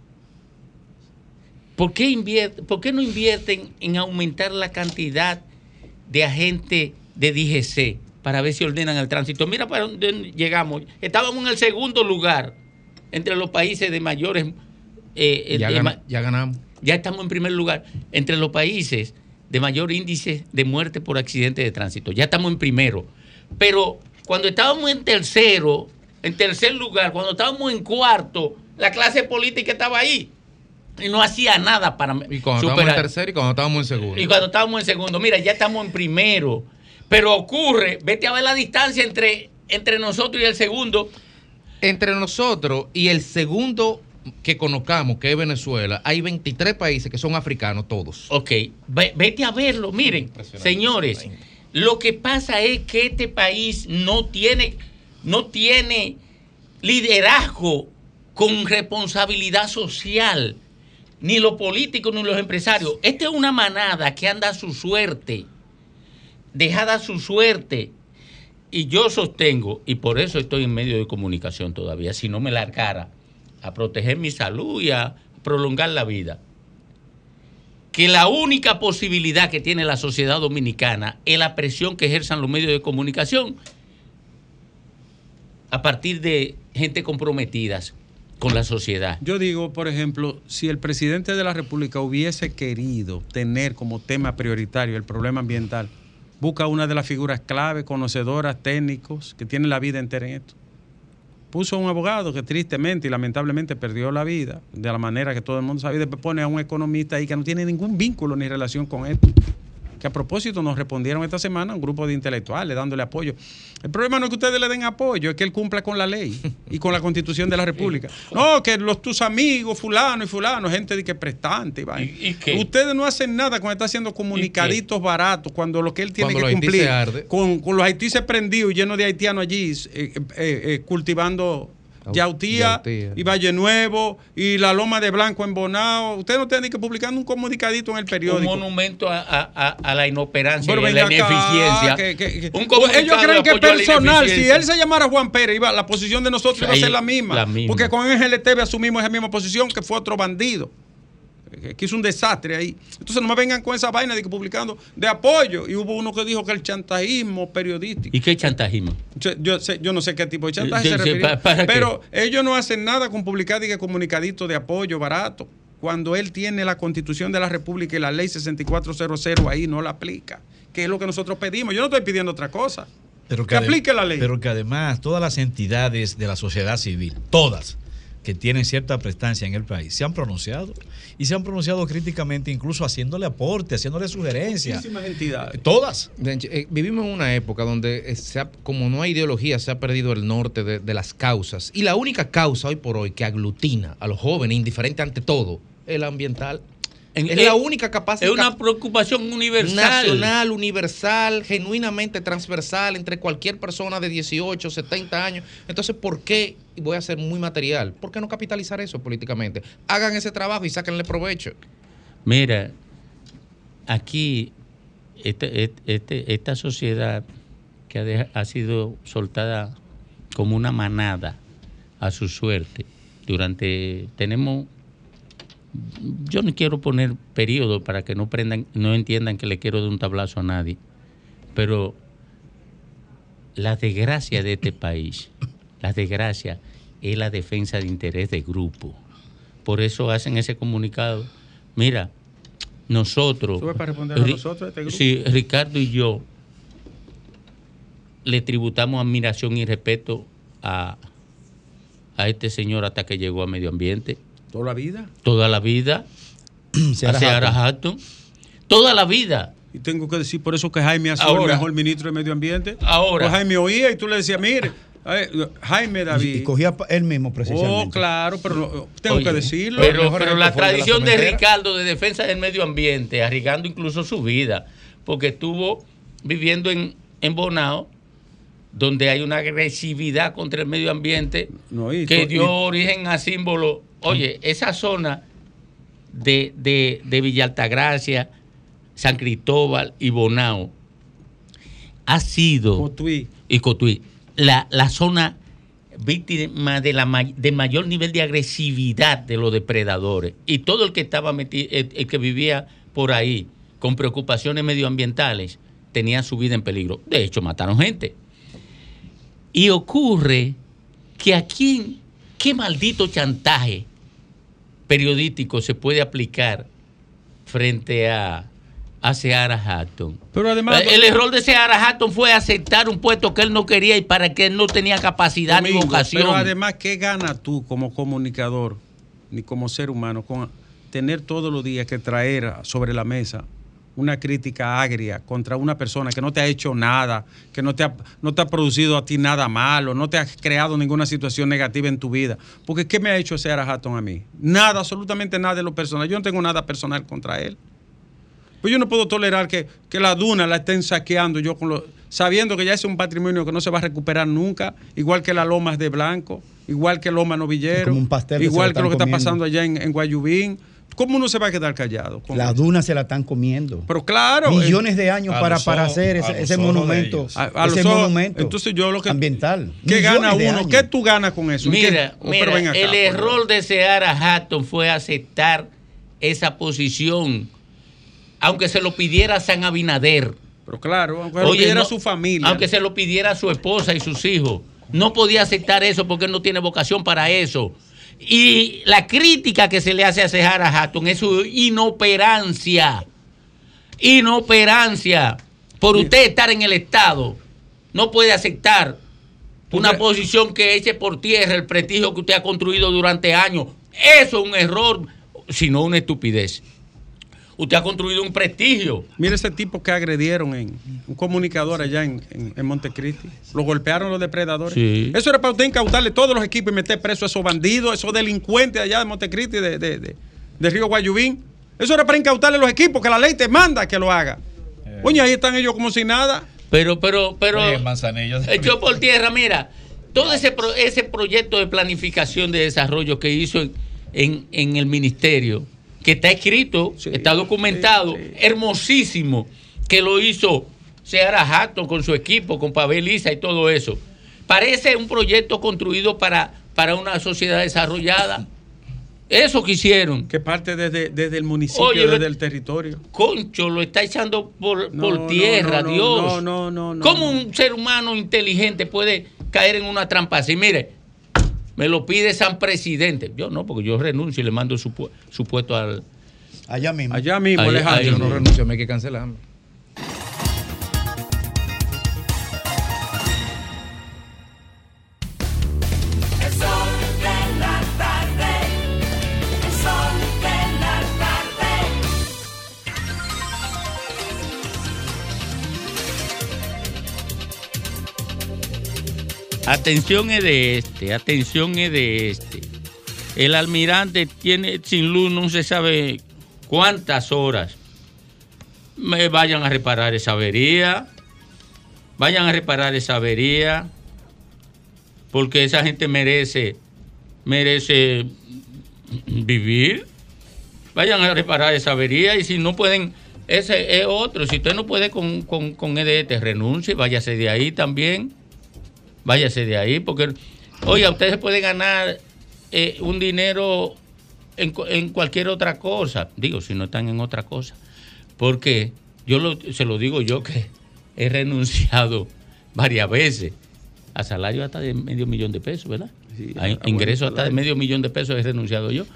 ¿Por qué, invier- ¿Por qué no invierten en aumentar la cantidad de agentes de DGC para ver si ordenan el tránsito. Mira para dónde llegamos. Estábamos en el segundo lugar entre los países de mayores... eh, eh, Ya, de gan- ma- ya ganamos. Ya estamos en primer lugar entre los países de mayor índice de muerte por accidente de tránsito. Ya estamos en primero. Pero cuando estábamos en tercero, en tercer lugar, cuando estábamos en cuarto, la clase política estaba ahí y no hacía nada para Y cuando estábamos en superar. tercero y cuando estábamos en segundo. Y cuando estábamos en segundo, mira, ya estamos en primero. Pero ocurre, vete a ver la distancia entre, entre nosotros y el segundo. Entre nosotros y el segundo que conozcamos, que es Venezuela, hay 23 países que son africanos todos. Ok, ve- vete a verlo. Miren, señores, lo que pasa es que este país no tiene, no tiene liderazgo con responsabilidad social, ni los políticos ni los empresarios. Esta es una manada que anda a su suerte, dejada a su suerte. Y yo sostengo, y por eso estoy en medio de comunicación todavía, si no me largara a proteger mi salud y a prolongar la vida, que la única posibilidad que tiene la sociedad dominicana es la presión que ejerzan los medios de comunicación a partir de gente comprometidas con la sociedad. Yo digo, por ejemplo, si el presidente de la República hubiese querido tener como tema prioritario el problema ambiental, busca una de las figuras clave, conocedoras, técnicos, que tienen la vida entera en esto. Puso a un abogado que tristemente y lamentablemente perdió la vida, de la manera que todo el mundo sabe, y después pone a un economista ahí que no tiene ningún vínculo ni relación con esto. Que a propósito nos respondieron esta semana un grupo de intelectuales dándole apoyo. El problema no es que ustedes le den apoyo, es que él cumpla con la ley y con la constitución de la [LAUGHS] República. No, que los tus amigos, fulano y fulano, gente de que prestante. y vaina. Ustedes no hacen nada cuando está haciendo comunicaditos baratos, cuando lo que él tiene Cuando que cumplir se con, con los Haití prendidos y llenos de haitianos allí, eh, eh, eh, cultivando yautía, yautía. y Valle Nuevo y la Loma de Blanco en Bonao. Ustedes no tienen que publicar un comunicadito en el Un periódico. monumento a, a- a- a la inoperancia Pero y a la acá, ineficiencia. que- que- que- Un comunicado ellos creen que personal. Si él se llamara Juan Pérez, iba, la posición de nosotros iba a ser la misma. la misma. Porque con Esteve asumimos esa misma posición que fue otro bandido. Que hizo un desastre ahí. Entonces no me vengan con esa vaina de que publicando de apoyo. Y hubo uno que dijo que el chantajismo periodístico. ¿Y qué chantajismo? Yo, yo sé- yo no sé qué tipo de chantaje Yo se sé, refiere. ¿pa- para qué? Pero ellos no hacen nada con publicar diga, comunicadito de apoyo barato. Cuando él tiene la constitución de la República y la ley 6400 ahí no la aplica. Que es lo que nosotros pedimos. Yo no estoy pidiendo otra cosa. Pero Que aplique la ley. Pero que además todas las entidades de la sociedad civil, todas, que tienen cierta prestancia en el país, se han pronunciado. Y se han pronunciado críticamente, incluso haciéndole aporte, haciéndole sugerencias. Muchísimas entidades. Todas. Eh, vivimos en una época donde, eh, se ha- como no hay ideología, se ha perdido el norte de, de las causas. Y la única causa hoy por hoy que aglutina a los jóvenes, indiferente ante todo, es la ambiental. En- es eh, la única capacidad. Es una preocupación universal. Nacional, universal, genuinamente transversal entre cualquier persona de 18, 70 años. Entonces, ¿por qué? Y voy a ser muy material. ¿Por qué no capitalizar eso políticamente? Hagan ese trabajo y sáquenle provecho. Mira, aquí este- este- esta sociedad que ha, ha sido soltada como una manada a su suerte durante tenemos yo no quiero poner periodo para que no prendan no entiendan que le quiero dar un tablazo a nadie pero la desgracia de este país la desgracia es la defensa de interés de grupo. Por eso hacen ese comunicado. Mira nosotros para responder a nosotros, este grupo. sí, Ricardo y yo le tributamos admiración y respeto a, a este señor hasta que llegó a medio ambiente Toda la vida. toda la vida Seara a Seara Hatton. Toda la vida Y tengo que decir por eso que Jaime ha sido Ahora- el mejor ministro de Medio Ambiente. Ahora. Pues Jaime oía y tú le decías, mire, Jaime David. Y cogía él mismo precisamente. Oh, claro, pero tengo Oye, que decirlo. Pero, pero la tradición de, Ricardo de defensa del medio ambiente, arriesgando incluso su vida, porque estuvo viviendo en, en Bonao, donde hay una agresividad contra el medio ambiente y que dio y- origen a símbolos. Oye, esa zona de, de, de Villa Altagracia, San Cristóbal y Bonao ha sido Cotuí. y Cotuí, la, la zona víctima de la de mayor nivel de agresividad de los depredadores y todo el que estaba metido el, el que vivía por ahí con preocupaciones medioambientales tenía su vida en peligro. De hecho, mataron gente. Y ocurre que aquí, ¿qué maldito chantaje periodístico se puede aplicar frente a, a Seara Hatton? Pero además. El error de Seara Hatton fue aceptar un puesto que él no quería y para que él no tenía capacidad ni vocación. Pero además, ¿qué gana tú como comunicador, ni como ser humano, con tener todos los días que traer sobre la mesa una crítica agria contra una persona que no te ha hecho nada, que no te ha, no te ha producido a ti nada malo, no te ha creado ninguna situación negativa en tu vida? Porque ¿qué me ha hecho ese Hatton a mí? Nada, absolutamente nada de lo personal. Yo no tengo nada personal contra él. Pues yo no puedo tolerar que, que la duna la estén saqueando yo con lo, sabiendo que ya es un patrimonio que no se va a recuperar nunca, igual que la Lomas de Blanco, igual que Loma Novillero, que igual lo que lo que está pasando allá en, en Guayubín. ¿Cómo uno se va a quedar callado? con Las eso? dunas se la están comiendo. Pero claro. Millones eh, de años a para, para ojos- hacer ese, monumento. A- a ese ojos- monumento entonces yo lo que- ambiental. ¿Qué gana uno? años. ¿Qué tú ganas con eso? ¿En qué- Mira, mira, acá, el error de Seara Hatton fue aceptar esa posición, aunque se lo pidiera San Abinader. Pero claro, aunque se lo pidiera su familia. Aunque se lo pidiera su esposa y sus hijos. No podía aceptar eso porque él no tiene vocación para eso. Y la crítica que se le hace a Seara Hatton es su inoperancia. Inoperancia. Por usted estar en el Estado, no puede aceptar una posición que eche por tierra el prestigio que usted ha construido durante años. Eso es un error, sino una estupidez. Usted ha construido un prestigio. Mira ese tipo que agredieron en un comunicador allá en, en, en Montecristi. Lo golpearon los depredadores. Sí. Eso era para usted incautarle todos los equipos y meter preso a esos bandidos, a esos delincuentes allá de Montecristi, de, de, de- de Río Guayubín. Eso era para incautarle los equipos, que la ley te manda que lo haga. Oye, ahí están ellos como si nada. Pero, pero, pero. Eh, Manzanillo. Echó por tierra, mira, todo ese, pro- ese proyecto de planificación de desarrollo que hizo en, en- en el ministerio, que está escrito, está documentado, hermosísimo, que lo hizo Seara Hatton con su equipo, con Pavel Isa y todo eso. Parece un proyecto construido para, para una sociedad desarrollada. Eso que hicieron. Que parte desde, desde el municipio, Oye, desde lo- el territorio. Concho, lo está echando por, No, por tierra, no, no, Dios. no, no, no, no. ¿Cómo un ser humano inteligente puede caer en una trampa así? Mire, me lo pide San Presidente. Yo no, porque yo renuncio y le mando su, pu- su puesto al. Allá mismo. Allá mismo, Alejandro. ahí. Yo no renuncio, me hay que cancelarme. Atención es de este, atención es de este. El almirante tiene sin luz, no se sabe cuántas horas. Me vayan a reparar esa avería. Vayan a reparar esa avería. Porque esa gente merece, merece vivir. Vayan a reparar esa avería y si no pueden, ese es otro. Si usted no puede con, con, con EDT, renuncie, váyase de ahí también. Váyase de ahí, porque, oiga, usted se puede ganar eh, un dinero en, en cualquier otra cosa. Digo, si no están en otra cosa. Porque yo lo- se lo digo yo que he renunciado [LAUGHS] varias veces a salario hasta de medio millón de pesos, ¿verdad? a in- a ingresos buen hasta de medio millón de pesos he renunciado yo.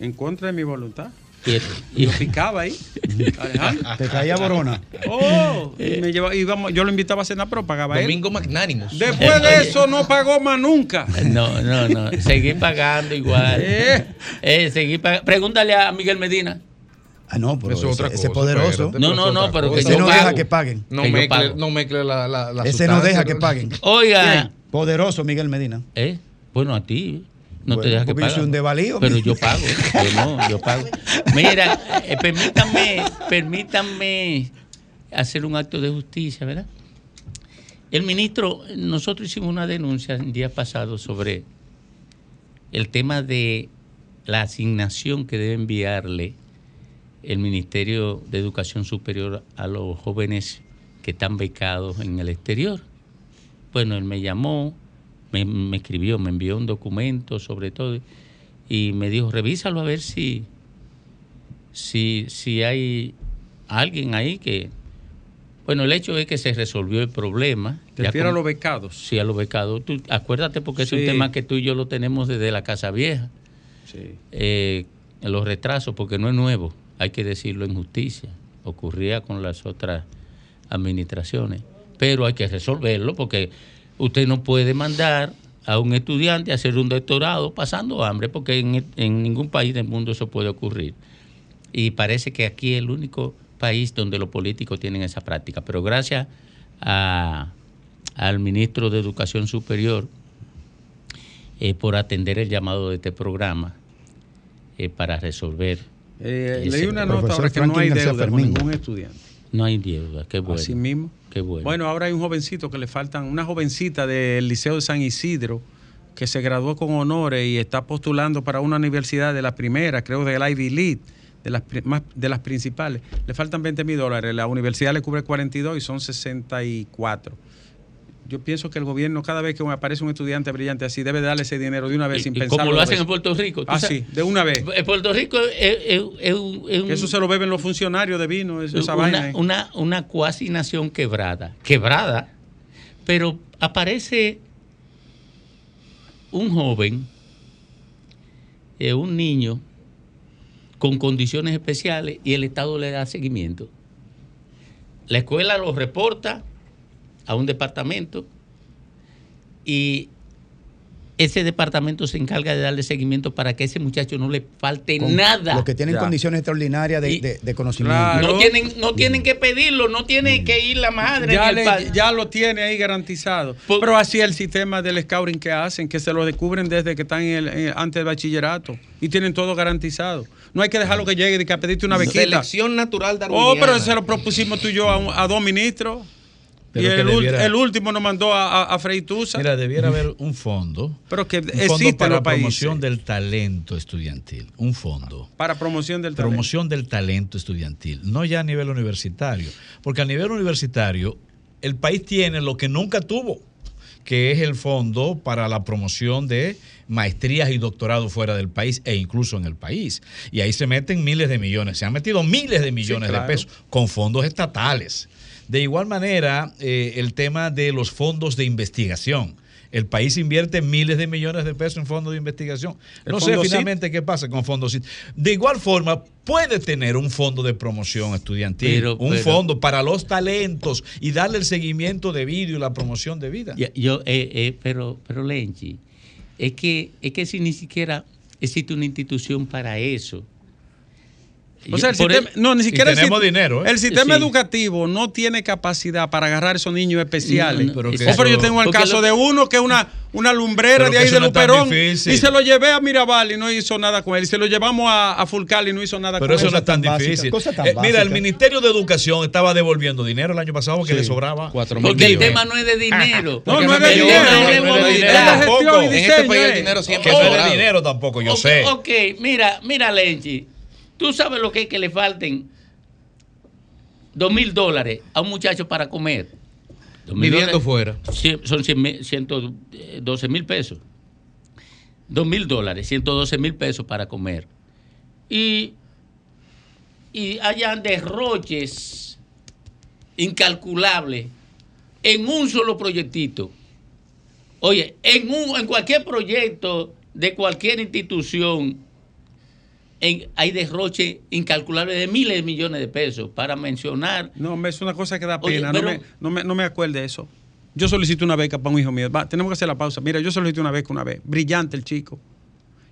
En contra de mi voluntad. Y, Y lo picaba ahí. Alejandro. Te caía borona. Oh, y me llevaba, íbamos- yo lo invitaba a cenar, pero pagaba él. Domingo Magnánimos. Después de eso no pagó más nunca. No, no, no. Seguí pagando igual. Eh. Eh, seguí pag- Pregúntale a Miguel Medina. Ah, no, pero Eso es ese, otra ese cosa, poderoso. espérate, No, no, no, pero que. Ese yo no pago. deja que paguen. No que mezcle, no mezcle la, la, la Ese no deja que paguen. Oiga, Poderoso Miguel Medina. ¿eh? Bueno, a ti. No Bueno, te deja que soy un desvalido. Pero yo pago. Yo no, yo pago. [LAUGHS] Mira, eh, permítanme, permítanme hacer un acto de justicia, ¿verdad? El ministro, nosotros hicimos una denuncia el día pasado sobre el tema de la asignación que debe enviarle el Ministerio de Educación Superior a los jóvenes que están becados en el exterior. Bueno, él me llamó, me, me escribió, me envió un documento sobre todo y me dijo, revísalo a ver si, si, si hay alguien ahí que, Bueno, el hecho es que se resolvió el problema. Te refieres a los becados. Sí, a los becados. Tú, acuérdate porque es un tema que tú y yo lo tenemos desde la Casa Vieja. Sí. Eh, los retrasos, porque no es nuevo, hay que decirlo en justicia. Ocurría con las otras administraciones. Pero hay que resolverlo porque usted no puede mandar a un estudiante a hacer un doctorado pasando hambre, porque en, en ningún país del mundo eso puede ocurrir. Y parece que aquí es el único país donde los políticos tienen esa práctica. Pero gracias a- al ministro de Educación Superior eh, por atender el llamado de este programa eh, para resolver. Eh, leí una nota ahora que no hay deuda con ningún estudiante. No hay deuda, qué bueno. Así mismo. Bueno. Ahora hay un jovencito que le faltan, una jovencita del Liceo de San Isidro que se graduó con honores y está postulando para una universidad de la primera, creo del Ivy League, de las, más- de las principales. Le faltan 20 mil dólares, la universidad le cubre 42 y son 64. Yo pienso que el gobierno, cada vez que aparece un estudiante brillante así, debe darle ese dinero de una vez Y- sin pensar. como lo hacen en Puerto Rico. ¿tú Ah, sabes? sí, de una vez. En Puerto Rico es, es- es un- es un- Que eso se lo beben los funcionarios de vino, esa una, vaina. ¿eh? una, una cuasi nación quebrada. Quebrada. Pero aparece un joven, eh, un niño, con condiciones especiales y el Estado le da seguimiento. La escuela lo reporta a un departamento y ese departamento se encarga de darle seguimiento para que ese muchacho no le falte Con nada. Los que tienen Ya. condiciones extraordinarias de, Y- de- de conocimiento. No tienen, no tienen que pedirlo, no tiene que ir la madre. ya, le- lo tiene ahí garantizado. Pero así es el sistema del scouting que hacen, que se lo descubren desde que están en el- en- antes del bachillerato y tienen todo garantizado. No hay que dejarlo que llegue y que a pedirte una bequita. Selección natural Oh, pero se lo propusimos tú y yo a, un- a dos ministros. Pero y el, debiera- el último nos mandó a, a, a Frei Tusa. Mira, debiera haber un fondo. Pero que un fondo existe para países. promoción del talento estudiantil. Un fondo. Para promoción del talento. Promoción del talento estudiantil. No ya a nivel universitario. Porque a nivel universitario, el país tiene lo que nunca tuvo, que es el fondo para la promoción de maestrías y doctorados fuera del país e incluso en el país. Y ahí se meten miles de millones. Se han metido miles de millones claro. de pesos con fondos estatales. De igual manera, eh, el tema de los fondos de investigación. El país invierte miles de millones de pesos en fondos de investigación. No sé CIT. finalmente qué pasa con fondos CIT. De igual forma, puede tener un fondo de promoción estudiantil, Pero- un pero- fondo para los talentos y darle el seguimiento debido y la promoción de vida. Ya, yo, eh, eh, pero, pero Lenchi, es que, es que si ni siquiera existe una institución para eso. O sea, el Por sistema, el- no, ni siquiera el, dinero, ¿eh? el sistema Sí. educativo no tiene capacidad para agarrar esos niños especiales. No, no, Pero pero yo eso- tengo el caso lo- de uno que es una, una lumbrera Pero de ahí eso de Luperón y se lo llevé a Mirabal y no hizo nada con él. Y se lo llevamos a, a Fulcal y no hizo nada Pero con eso él. no es tan básica, difícil. cosa tan Eh, mira, el. Ministerio de Educación estaba devolviendo dinero el año pasado porque Sí. le sobraba. Cuatro mil Porque el tema no es de dinero. No, no es de dinero. En este país el eh. dinero siempre Que es no es de sobrado. dinero tampoco, yo sé. Ok, mira, mira, Lenchi. Tú sabes lo que es que le falten dos mil dólares a un muchacho para comer. Viviendo fuera. Son 100 mil- 112 mil pesos. Dos mil dólares, 112 mil pesos para comer. Y, y hayan derroches incalculables en un solo proyectito. Oye, en, un, en cualquier proyecto de cualquier institución en- hay derroche incalculable de miles de millones de pesos para mencionar. No, es una cosa que da Oye, pena. pero- no, me, no, me, no me acuerde de eso. Yo solicité una beca para un hijo mío. Va, tenemos que hacer la pausa. Mira, yo solicité una beca una vez. Brillante el chico.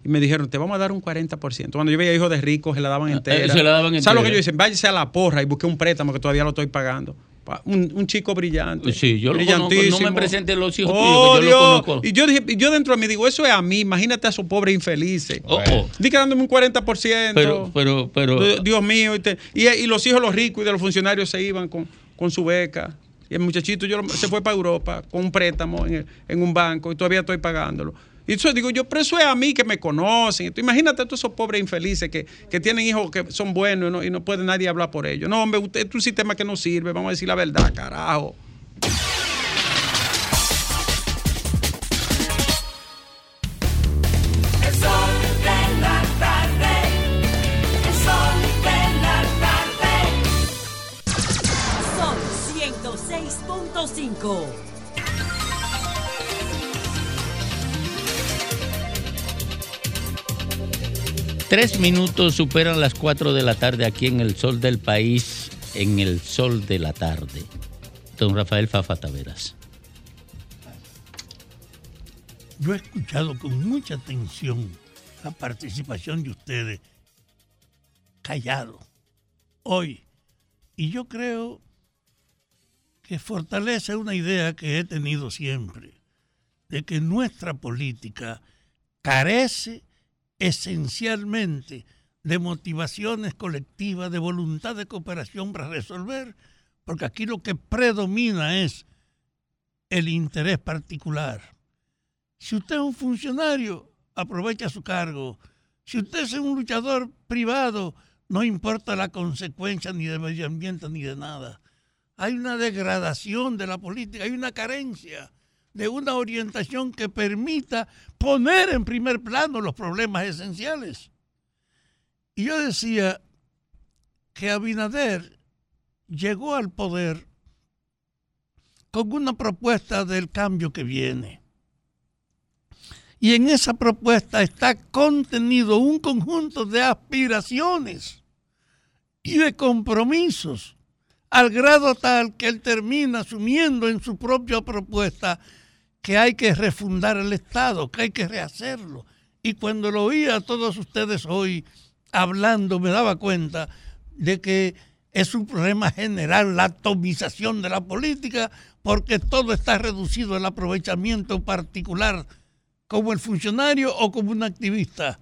Y me dijeron, te vamos a dar un 40%. Cuando yo veía hijos de ricos, se la daban entera. eh, se la daban ¿Sabes lo que entera. yo hice? Váyase a la porra y busqué un préstamo que todavía lo estoy pagando. Un, un chico brillante. Sí, yo lo conozco, no me presente los hijos Oh, tuyos, que yo lo Dios. conozco. Y yo dije, y yo dentro de mí digo, eso es a mí. Imagínate a esos pobres infelices. Oh, oh. Di que dándome un 40%. Pero, pero, pero. Dios- mío. Y, te- y- y los hijos de los ricos y de los funcionarios se iban con, con su beca. Y el muchachito yo, se fue para Europa con un préstamo en, el- en un banco y todavía estoy pagándolo. Y eso digo yo, pero eso es a mí que me conocen. Entonces, imagínate a todos esos pobres infelices que, que tienen hijos que son buenos y no, puede nadie hablar por ellos. No, hombre, usted es un sistema que no sirve. Vamos a decir la verdad, carajo. El Tres minutos superan las cuatro de la tarde aquí en el sol del país, en el sol de la tarde. Don Rafael Fafa Taveras. Yo he escuchado con mucha atención la participación de ustedes, callado, hoy. Y yo creo que fortalece una idea que he tenido siempre, de que nuestra política carece esencialmente de motivaciones colectivas, de voluntad de cooperación para resolver, porque aquí lo que predomina es el interés particular. Si usted es un funcionario, aprovecha su cargo. Si usted es un luchador privado, no importa la consecuencia ni del medio ambiente ni de nada. Hay una degradación de la política, hay una carencia de una orientación que permita poner en primer plano los problemas esenciales. Y yo decía que Abinader llegó al poder con una propuesta del cambio que viene. Y en esa propuesta está contenido un conjunto de aspiraciones y de compromisos, al grado tal que él termina asumiendo en su propia propuesta que hay que refundar el Estado, que hay que rehacerlo. Y cuando lo oía a todos ustedes hoy hablando, me daba cuenta de que es un problema general la atomización de la política, porque todo está reducido al aprovechamiento particular como el funcionario o como un activista,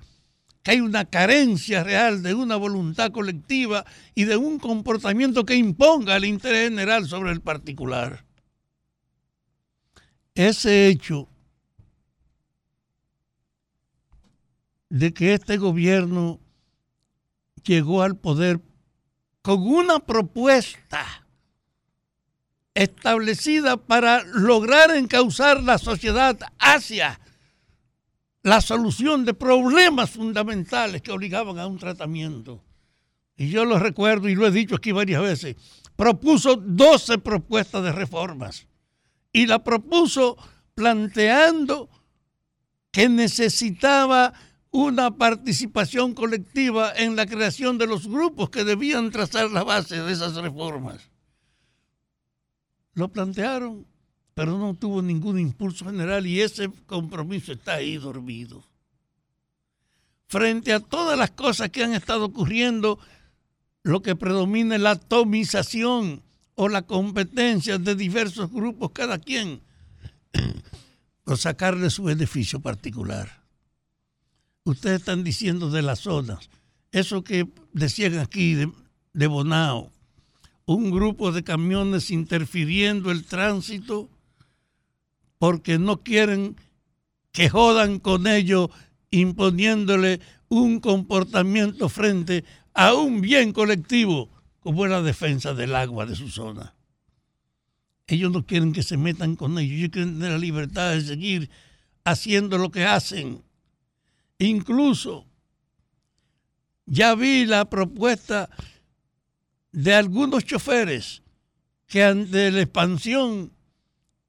que hay una carencia real de una voluntad colectiva y de un comportamiento que imponga el interés general sobre el particular. Ese hecho de que este gobierno llegó al poder con una propuesta establecida para lograr encauzar la sociedad hacia la solución de problemas fundamentales que obligaban a un tratamiento. Y yo lo recuerdo y lo he dicho aquí varias veces, propuso 12 propuestas de reformas y la propuso planteando que necesitaba una participación colectiva en la creación de los grupos que debían trazar la base de esas reformas. Lo plantearon pero no tuvo ningún impulso general y ese compromiso está ahí dormido. Frente a todas las cosas que han estado ocurriendo, lo que predomina es la atomización o la competencia de diversos grupos, cada quien, [CLEARS THROAT] por sacarle su beneficio particular. Ustedes están diciendo de las zonas, eso que decían aquí de, de Bonao, un grupo de camiones interfiriendo el tránsito porque no quieren que jodan con ellos imponiéndole un comportamiento frente a un bien colectivo es la defensa del agua de su zona. Ellos no quieren que se metan con ellos, ellos quieren tener la libertad de seguir haciendo lo que hacen. Incluso ya vi la propuesta de algunos choferes que ante la expansión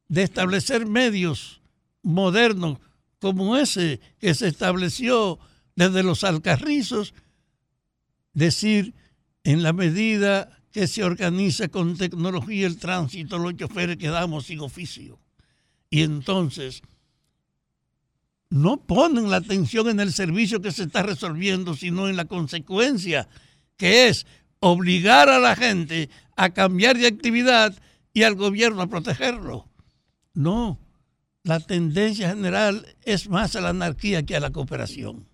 de establecer medios modernos como ese que se estableció desde los alcarrizos, decir, en la medida que se organiza con tecnología el tránsito, los choferes quedamos sin oficio. Y entonces no ponen la atención en el servicio que se está resolviendo, sino en la consecuencia, que es obligar a la gente a cambiar de actividad y al gobierno a protegerlo. No, la tendencia general es más a la anarquía que a la cooperación.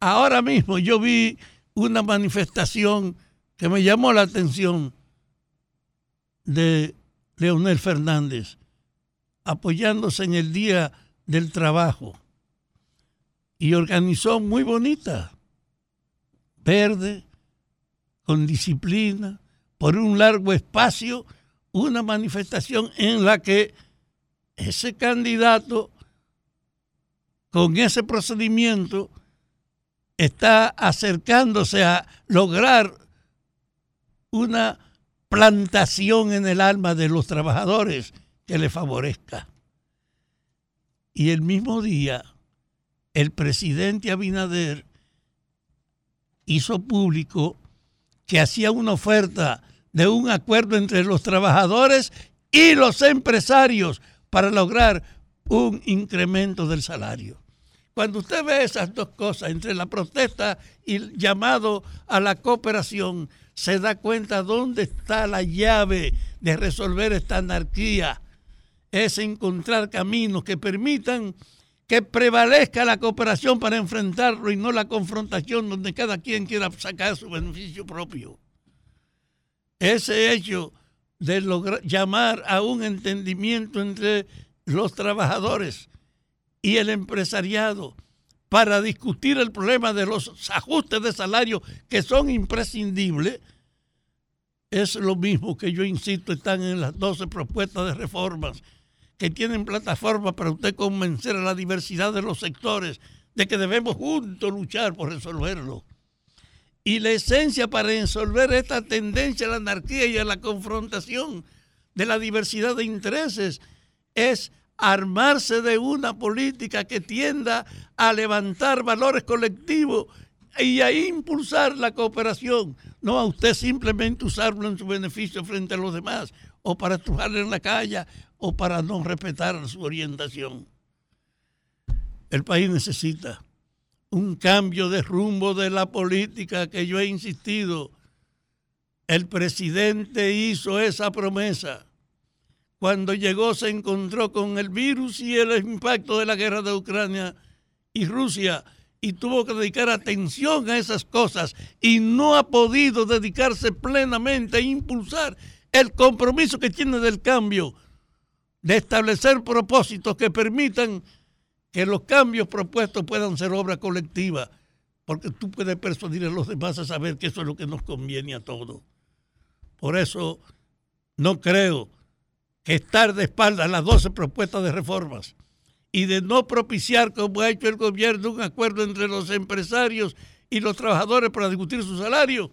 Ahora mismo yo vi una manifestación que me llamó la atención de Leonel Fernández, apoyándose en el Día del Trabajo. Y organizó muy bonita, verde, con disciplina, por un largo espacio una manifestación en la que ese candidato con ese procedimiento está acercándose a lograr una plantación en el alma de los trabajadores que le favorezca. Y el mismo día, el presidente Abinader hizo público que hacía una oferta de un acuerdo entre los trabajadores y los empresarios para lograr un incremento del salario. Cuando usted ve esas dos cosas, entre la protesta y el llamado a la cooperación, se da cuenta dónde está la llave de resolver esta anarquía. Es encontrar caminos que permitan que prevalezca la cooperación para enfrentarlo y no la confrontación donde cada quien quiera sacar su beneficio propio. Ese hecho de llamar a un entendimiento entre los trabajadores y el empresariado para discutir el problema de los ajustes de salario que son imprescindibles, es lo mismo que yo insisto, están en las 12 propuestas de reformas que tienen plataforma para usted convencer a la diversidad de los sectores de que debemos juntos luchar por resolverlo. Y la esencia para resolver esta tendencia a la anarquía y a la confrontación de la diversidad de intereses es armarse de una política que tienda a levantar valores colectivos y a impulsar la cooperación, no a usted simplemente usarlo en su beneficio frente a los demás o para estrujarle en la calle o para no respetar su orientación. El país necesita un cambio de rumbo de la política que yo he insistido. El presidente hizo esa promesa. Cuando llegó se encontró con el virus y el impacto de la guerra de Ucrania y Rusia y tuvo que dedicar atención a esas cosas y no ha podido dedicarse plenamente a impulsar el compromiso que tiene del cambio, de establecer propósitos que permitan que los cambios propuestos puedan ser obra colectiva, porque tú puedes persuadir a los demás a saber que eso es lo que nos conviene a todos. Por eso no creo que estar de espaldas a las 12 propuestas de reformas y de no propiciar, como ha hecho el gobierno, un acuerdo entre los empresarios y los trabajadores para discutir su salario,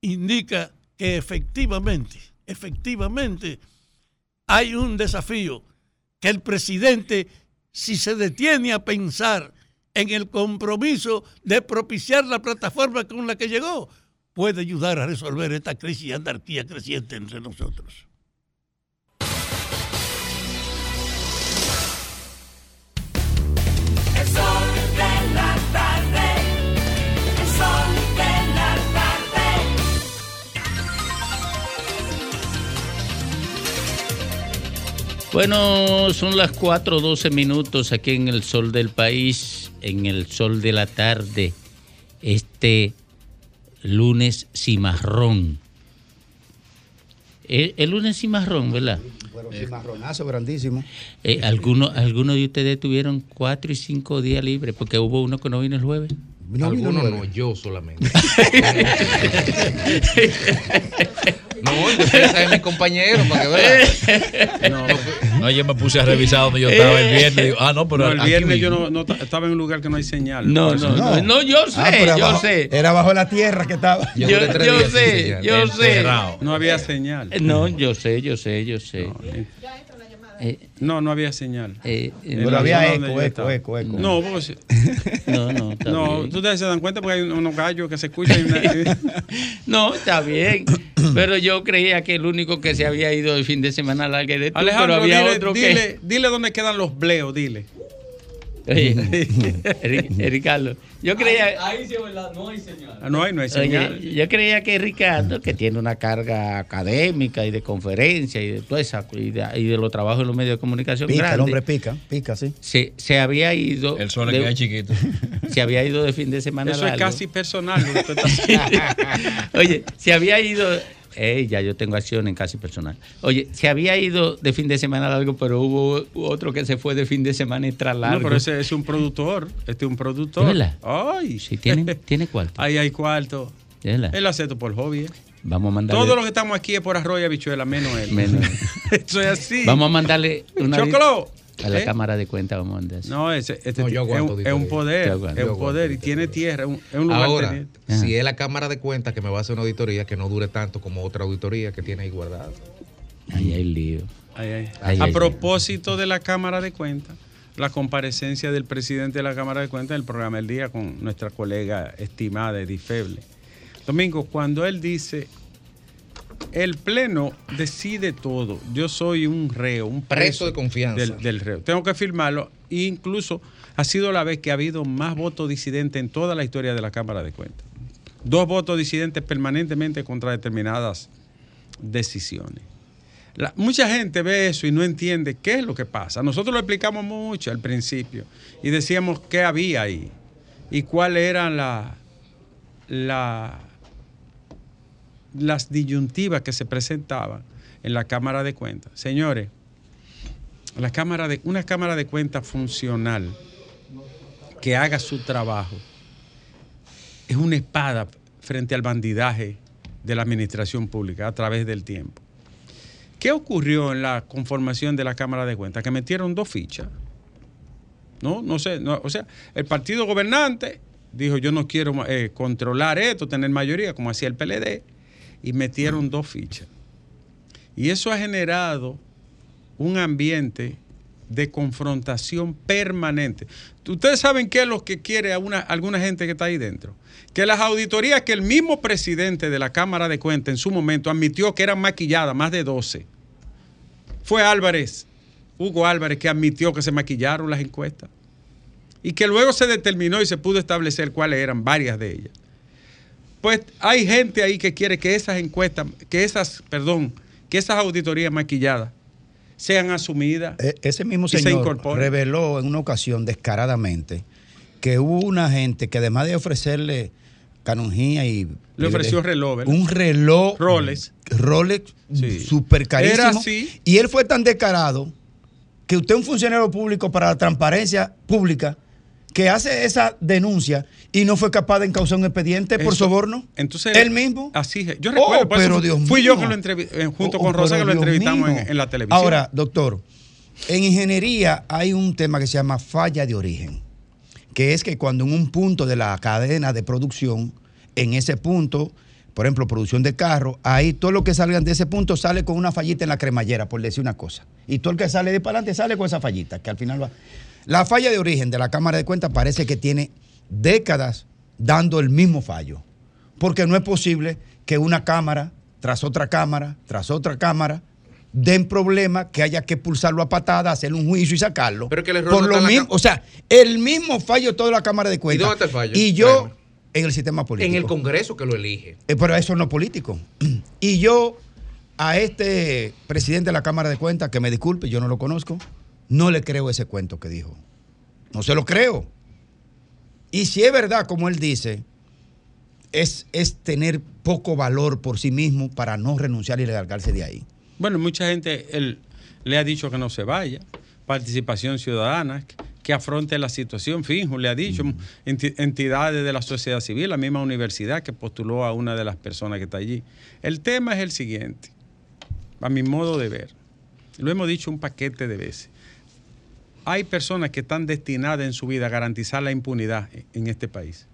indica que efectivamente, efectivamente, hay un desafío que el presidente, si se detiene a pensar en el compromiso de propiciar la plataforma con la que llegó, puede ayudar a resolver esta crisis y anarquía creciente entre nosotros. Bueno, son las 4.12 minutos aquí en el sol del país, en el sol de la tarde, este lunes cimarrón. El, el lunes cimarrón, ¿verdad? Pero cimarronazo grandísimo. Eh, ¿algunos, algunos de ustedes tuvieron cuatro y cinco días libres porque hubo uno que no vino el jueves. Algunos no, yo solamente. [LAUGHS] [LAUGHS] no, yo pensé en mis compañeros para que vean. [LAUGHS] No, no, yo me puse a revisar donde yo estaba el viernes. Digo, ah, no, pero No, el aquí viernes yo mismo. no, no ta- estaba en un lugar que no hay señal. No, no, no, no, yo sé, Ah, yo abajo- sé. Era bajo la tierra que estaba. Yo, yo sé, yo sé. No había señal. Eh, No, yo sé, yo sé, yo sé. Eh, No, no había señal. eh, Pero la había zona eco, eco, eco, eco. No, porque [LAUGHS] No, no, está no, bien. ustedes se dan cuenta porque hay unos gallos que se escuchan. una- [LAUGHS] No, está bien. Pero yo creía que el único que se había ido el fin de semana largo era tú, pero Alejandro, había dile, otro dile, que. dile dónde quedan los bleos, dile. [LAUGHS] Ricardo, yo creía. Ahí sí es verdad, no hay señal. Ah, no hay, no hay señal. Oye, yo creía que Ricardo, que tiene una carga académica y de conferencia y de toda esa y de, y de los trabajos en los medios de comunicación Pica, el hombre pica, pica, sí. se, se había ido. El sol de- es que es chiquito. [LAUGHS] Se había ido de fin de semana Eso es casi personal. [LAUGHS] Oye, se había ido. Ya yo tengo acción en casi personal. Oye, se había ido de fin de semana largo, pero hubo otro que se fue de fin de semana extra largo. No, pero ese es un productor. Este es un productor. Ay. Sí, tiene, tiene cuarto. Ahí hay cuarto. Él hace esto por hobby. ¿eh? Vamos a mandarle. Todos los que estamos aquí es por arroz y habichuela, menos él. Menos. [LAUGHS] Eso es así. Vamos a mandarle una. Chocolo, A la ¿Eh? Cámara de Cuentas eso. No, ese, este No, yo es, aguanto un, es un poder, es un poder y tiene tierra, es un, es un lugar Ahora, teniente. si es la Cámara de Cuentas que me va a hacer una auditoría, que no dure tanto como otra auditoría que tiene ahí guardada. Ahí hay lío. Ay, ay. Ay, a ay, propósito de la Cámara de Cuentas, la comparecencia del presidente de la Cámara de Cuentas en el programa del día con nuestra colega estimada Edith Feble. Domingo, cuando él dice, el Pleno decide todo, yo soy un reo, un preso, Preso de confianza. Del, del reo. Tengo que firmarlo. E incluso ha sido la vez que ha habido más votos disidentes en toda la historia de la Cámara de Cuentas. Dos votos disidentes permanentemente contra determinadas decisiones. La- mucha gente ve eso y no entiende qué es lo que pasa. Nosotros lo explicamos mucho al principio y decíamos qué había ahí y cuáles eran la, la- las disyuntivas que se presentaban en la Cámara de Cuentas. Señores, la cámara de, una Cámara de Cuentas funcional que haga su trabajo es una espada frente al bandidaje de la administración pública a través del tiempo. ¿Qué ocurrió en la conformación de la Cámara de Cuentas? Que metieron dos fichas. No, no sé. o sea, el partido gobernante dijo yo no quiero eh, controlar esto, tener mayoría, como hacía el PLD, y metieron dos fichas. Y eso ha generado un ambiente de confrontación permanente. Ustedes saben qué es lo que quiere alguna gente que está ahí dentro. Que las auditorías que el mismo presidente de la Cámara de Cuentas en su momento admitió que eran maquilladas, más de 12. Fue Álvarez, Hugo Álvarez, que admitió que se maquillaron las encuestas. Y que luego se determinó y se pudo establecer cuáles eran, varias de ellas. Pues hay gente ahí que quiere que esas encuestas, que esas, perdón, que esas auditorías maquilladas sean asumidas. E- Ese mismo se señor reveló en una ocasión descaradamente que hubo una gente que además de ofrecerle canonjía y Le ofreció reloj, ¿verdad? un reloj Rolex. Rolex super carísimo Era así. y él fue tan descarado que usted un funcionario público para la transparencia pública que hace esa denuncia y no fue capaz de encauzar un expediente por Eso- soborno Entonces, él mismo Así es. Yo Oh, recuerdo, eso pero Dios fui yo que lo entrevisté, junto Oh, con Rosa, pero que lo Dios entrevistamos en la televisión. Ahora, doctor, en ingeniería hay un tema que se llama falla de origen, que es que cuando en un punto de la cadena de producción, en ese punto, por ejemplo, producción de carro, ahí todo lo que salgan de ese punto sale con una fallita en la cremallera, por decir una cosa. Y todo el que sale de para adelante sale con esa fallita, que al final va. La falla de origen de la Cámara de Cuentas parece que tiene décadas dando el mismo fallo. Porque no es posible que una cámara, tras otra cámara, tras otra cámara, den problemas que haya que pulsarlo a patada, hacer un juicio y sacarlo. Pero que el error Por no lo mismo, o sea, el mismo fallo de toda la Cámara de Cuentas. dónde está el fallo? Y yo, Créeme. en el sistema político. En el Congreso que lo elige. Eh, pero eso no es político. [CLEARS THROAT] Y yo a este presidente de la Cámara de Cuentas, que me disculpe, yo no lo conozco, no le creo ese cuento que dijo. No se lo creo. Y si es verdad, como él dice, es, es tener poco valor por sí mismo para no renunciar y largarse de ahí. Bueno, mucha gente él, le ha dicho que no se vaya. Participación ciudadana, que afronte la situación. Fijo, le ha dicho enti- entidades de la sociedad civil, la misma universidad que postuló a una de las personas que está allí. El tema es el siguiente, a mi modo de ver. Lo hemos dicho un paquete de veces. Hay personas que están destinadas en su vida a garantizar la impunidad en este país.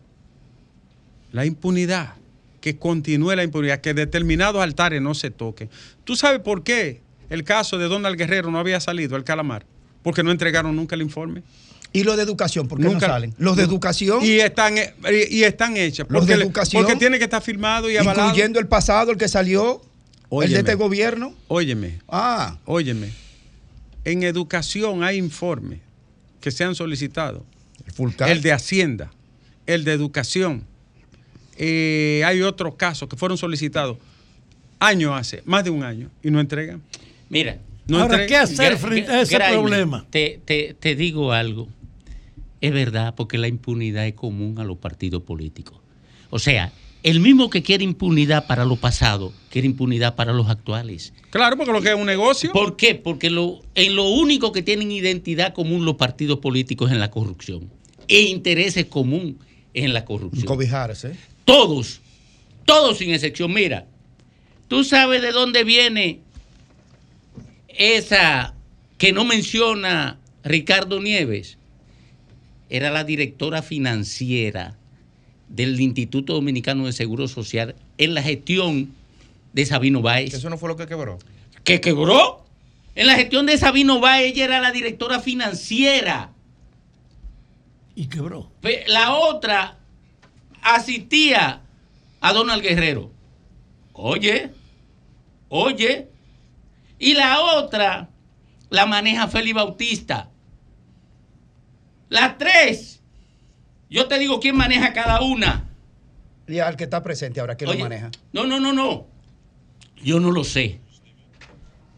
La impunidad, que continúe la impunidad, que determinados altares no se toquen. ¿Tú sabes por qué el caso de Donald Guerrero no había salido, el calamar? Porque no entregaron nunca el informe. ¿Y los de educación? ¿Por qué no salen? Los de educación. Y están, eh, y, están hechas. Los Porque, de le- educación. porque tiene que estar firmado y avalado. Incluyendo el pasado, el que salió, el de este gobierno. Óyeme. Ah. Óyeme. En educación hay informes que se han solicitado. El de Hacienda, el de Educación. Eh, hay otros casos que fueron solicitados años hace, más de un año, y no entregan. Mira. No Ahora, entregan. ¿qué hacer frente a ese Graeme, problema? Te, te- te digo algo. Es verdad, porque la impunidad es común a los partidos políticos. O sea, el mismo que quiere impunidad para lo pasado, quiere impunidad para los actuales. Claro, porque lo que es un negocio. ¿Por qué? Porque lo, en lo único que tienen identidad común los partidos políticos es en la corrupción. E intereses común en la corrupción. Cobijarse. Todos, todos sin excepción. Mira, tú sabes de dónde viene esa que no menciona Ricardo Nieves era la directora financiera del Instituto Dominicano de Seguro Social en la gestión de Sabino Báez. Eso no fue lo que quebró. ¿Que quebró? En la gestión de Sabino Báez, ella era la directora financiera. Y quebró. La otra asistía a Donald Guerrero. Oye, oye. Y la otra la maneja Félix Bautista. Las tres. Yo te digo quién maneja cada una. Y al que está presente ahora, ¿quién Oye, lo maneja? No, no, no, no. Yo no lo sé.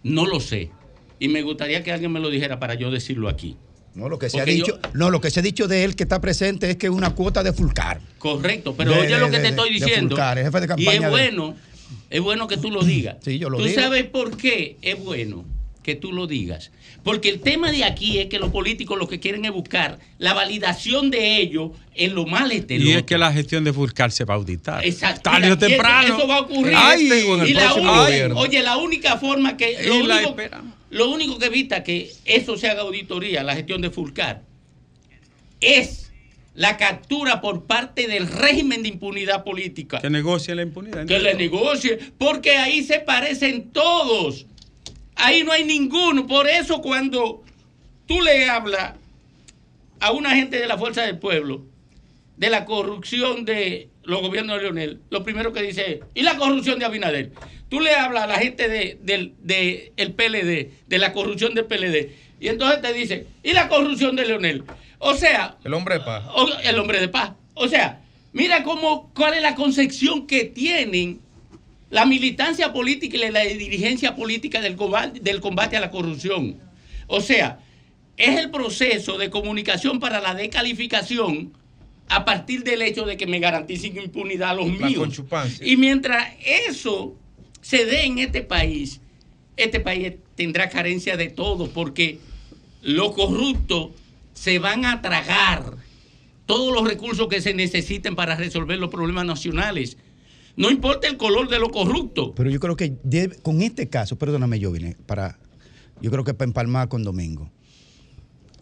No lo sé. Y me gustaría que alguien me lo dijera para yo decirlo aquí. No, lo que se ha yo- dicho, no, lo que se ha dicho de él que está presente es que es una cuota de Fulcar. Correcto, pero De- oye de- lo que de- te estoy de diciendo. Fulcar, el jefe de y campaña es de- bueno, es bueno que tú lo digas. Sí, yo lo ¿Tú digo. sabes por qué es bueno que tú lo digas? Porque el tema de aquí es que los políticos lo que quieren es buscar la validación de ellos en lo mal Y exterior. es que la gestión de Fulcar se va a auditar. Exacto. Tarde o y temprano. Eso va a ocurrir. Ay, y la única- gobierno. oye, la única forma que. Y Lo la único, lo único que evita que eso se haga auditoría, la gestión de Fulcar, es la captura por parte del régimen de impunidad política. Que negocie la impunidad. Que le negocie, porque ahí se parecen todos. Ahí no hay ninguno. Por eso cuando tú le hablas a una gente de la Fuerza del Pueblo de la corrupción de los gobiernos de Leonel, lo primero que dice es, ¿y la corrupción de Abinader? Tú le hablas a la gente de, del de el PLD, de la corrupción del PLD, y entonces te dice, ¿y la corrupción de Leonel? O sea, El hombre de paz. o- el hombre de paz. O sea, mira cómo, cuál es la concepción que tienen la militancia política y la dirigencia política del combate, del combate a la corrupción. O sea, es el proceso de comunicación para la descalificación a partir del hecho de que me garanticen impunidad a los La míos. Y mientras eso se dé en este país, este país tendrá carencia de todo, porque los corruptos se van a tragar todos los recursos que se necesiten para resolver los problemas nacionales. No importa el color de los corruptos. Pero yo creo que debe- con este caso, perdóname, yo vine para, yo creo que para empalmar con Domingo.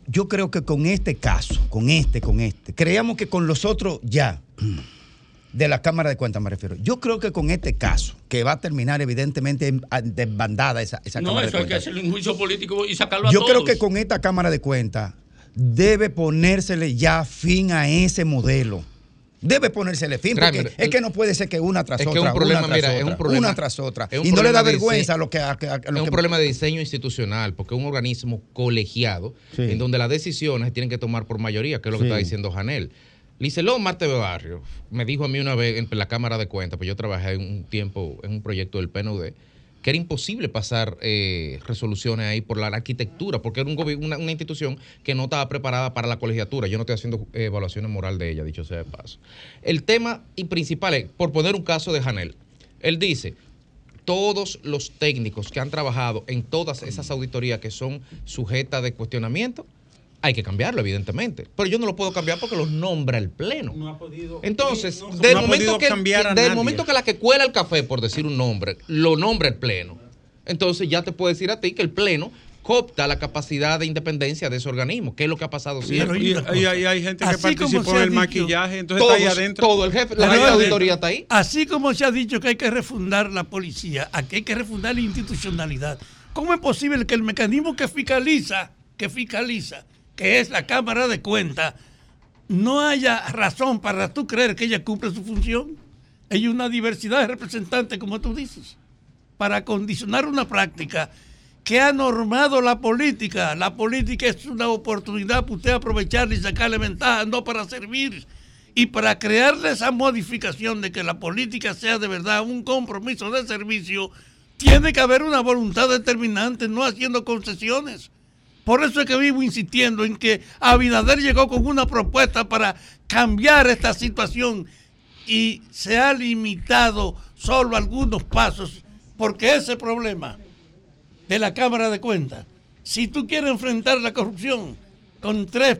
Yo creo que con este caso, con este, con este, creíamos que con los otros ya, [CLEARS THROAT] de la Cámara de Cuentas me refiero. Yo creo que con este caso, que va a terminar evidentemente desbandada esa, esa no, Cámara eso de hay que Cuentas. hacerle un juicio político y sacarlo a Yo todos. creo que con esta Cámara de Cuentas debe ponérsele ya fin a ese modelo. Debe ponérsele fin, porque Kramer, es que no puede ser que una tras Es que otra, es un problema, una tras mira, otra, es un problema. una tras otra. Y no le da vergüenza dise- a lo que... a- a- a lo es un que- problema de diseño institucional, porque es un organismo colegiado Sí. en donde las decisiones se tienen que tomar por mayoría, que es lo que Sí. está diciendo Janel. Licelón Marte de Barrio me dijo a mí una vez en la Cámara de Cuentas, pues yo trabajé un tiempo en un proyecto del PNUD, que era imposible pasar eh, resoluciones ahí por la arquitectura, porque era una institución que no estaba preparada para la colegiatura. Yo no estoy haciendo eh, evaluaciones moral de ella, dicho sea de paso. El tema y principal es, por poner un caso de Janel, él dice, todos los técnicos que han trabajado en todas esas auditorías que son sujetas de cuestionamiento, hay que cambiarlo, evidentemente. Pero yo no lo puedo cambiar porque los nombra el Pleno. No ha podido. Entonces, no- del, no ha momento podido que, cambiar a del nadie. momento que la que cuela el café, por decir un nombre, lo nombra el Pleno, entonces ya te puedo decir a ti que el Pleno coopta la capacidad de independencia de ese organismo, que es lo que ha pasado siempre. Y, y- y hay, gente que Así participó en el dicho, maquillaje, entonces todos- está ahí adentro. todo el jefe, la adentro. auditoría está ahí. Así como se ha dicho que hay que refundar la policía, aquí hay que refundar la institucionalidad. ¿Cómo es posible que el mecanismo que fiscaliza, que fiscaliza, que es la Cámara de Cuentas, no haya razón para tú creer que ella cumple su función? Hay una diversidad de representantes, como tú dices, para condicionar una práctica que ha normado la política. La política es una oportunidad para usted aprovecharla y sacarle ventaja, no para servir. Y para crearle esa modificación de que la política sea de verdad un compromiso de servicio, tiene que haber una voluntad determinante, no haciendo concesiones. Por eso es que vivo insistiendo en que Abinader llegó con una propuesta para cambiar esta situación y se ha limitado solo algunos pasos, porque ese problema de la Cámara de Cuentas, si tú quieres enfrentar la corrupción con tres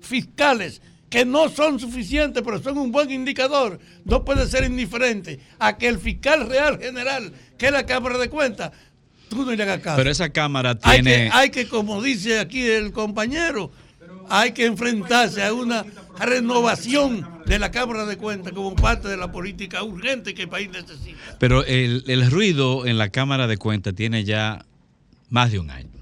fiscales que no son suficientes, pero son un buen indicador, no puede ser indiferente a que el fiscal real general, que es la Cámara de Cuentas, tú no le hagas caso. Pero esa cámara hay, que, tiene... hay que, como dice aquí el compañero, hay que enfrentarse a una renovación de la Cámara de Cuentas como parte de la política urgente que el país necesita. Pero el, el ruido en la Cámara de Cuentas tiene ya más de un año.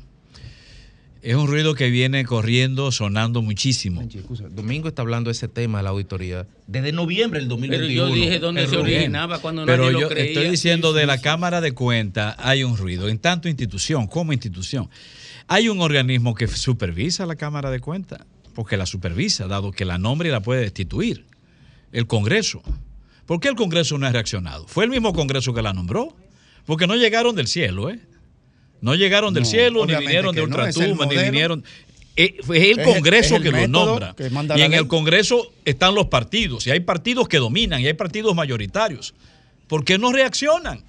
Es un ruido que viene corriendo, sonando muchísimo. Domingo está hablando de ese tema de la auditoría desde noviembre del 2021. Pero yo dije dónde se originaba cuando Pero nadie yo lo creía. estoy diciendo de la Cámara de Cuentas hay un ruido, en tanto institución como institución. Hay un organismo que supervisa la Cámara de Cuentas, porque la supervisa, dado que la nombra y la puede destituir. El Congreso. ¿Por qué el Congreso no ha reaccionado? Fue el mismo Congreso que la nombró. Porque no llegaron del cielo, ¿eh? No llegaron del No, cielo, ni vinieron de no, ultratumba, ni vinieron. Eh, fue el Es el- Congreso es el que lo método nombra. que y en ley. el Congreso están los partidos. Y hay partidos que dominan y hay partidos mayoritarios. ¿Por qué no reaccionan?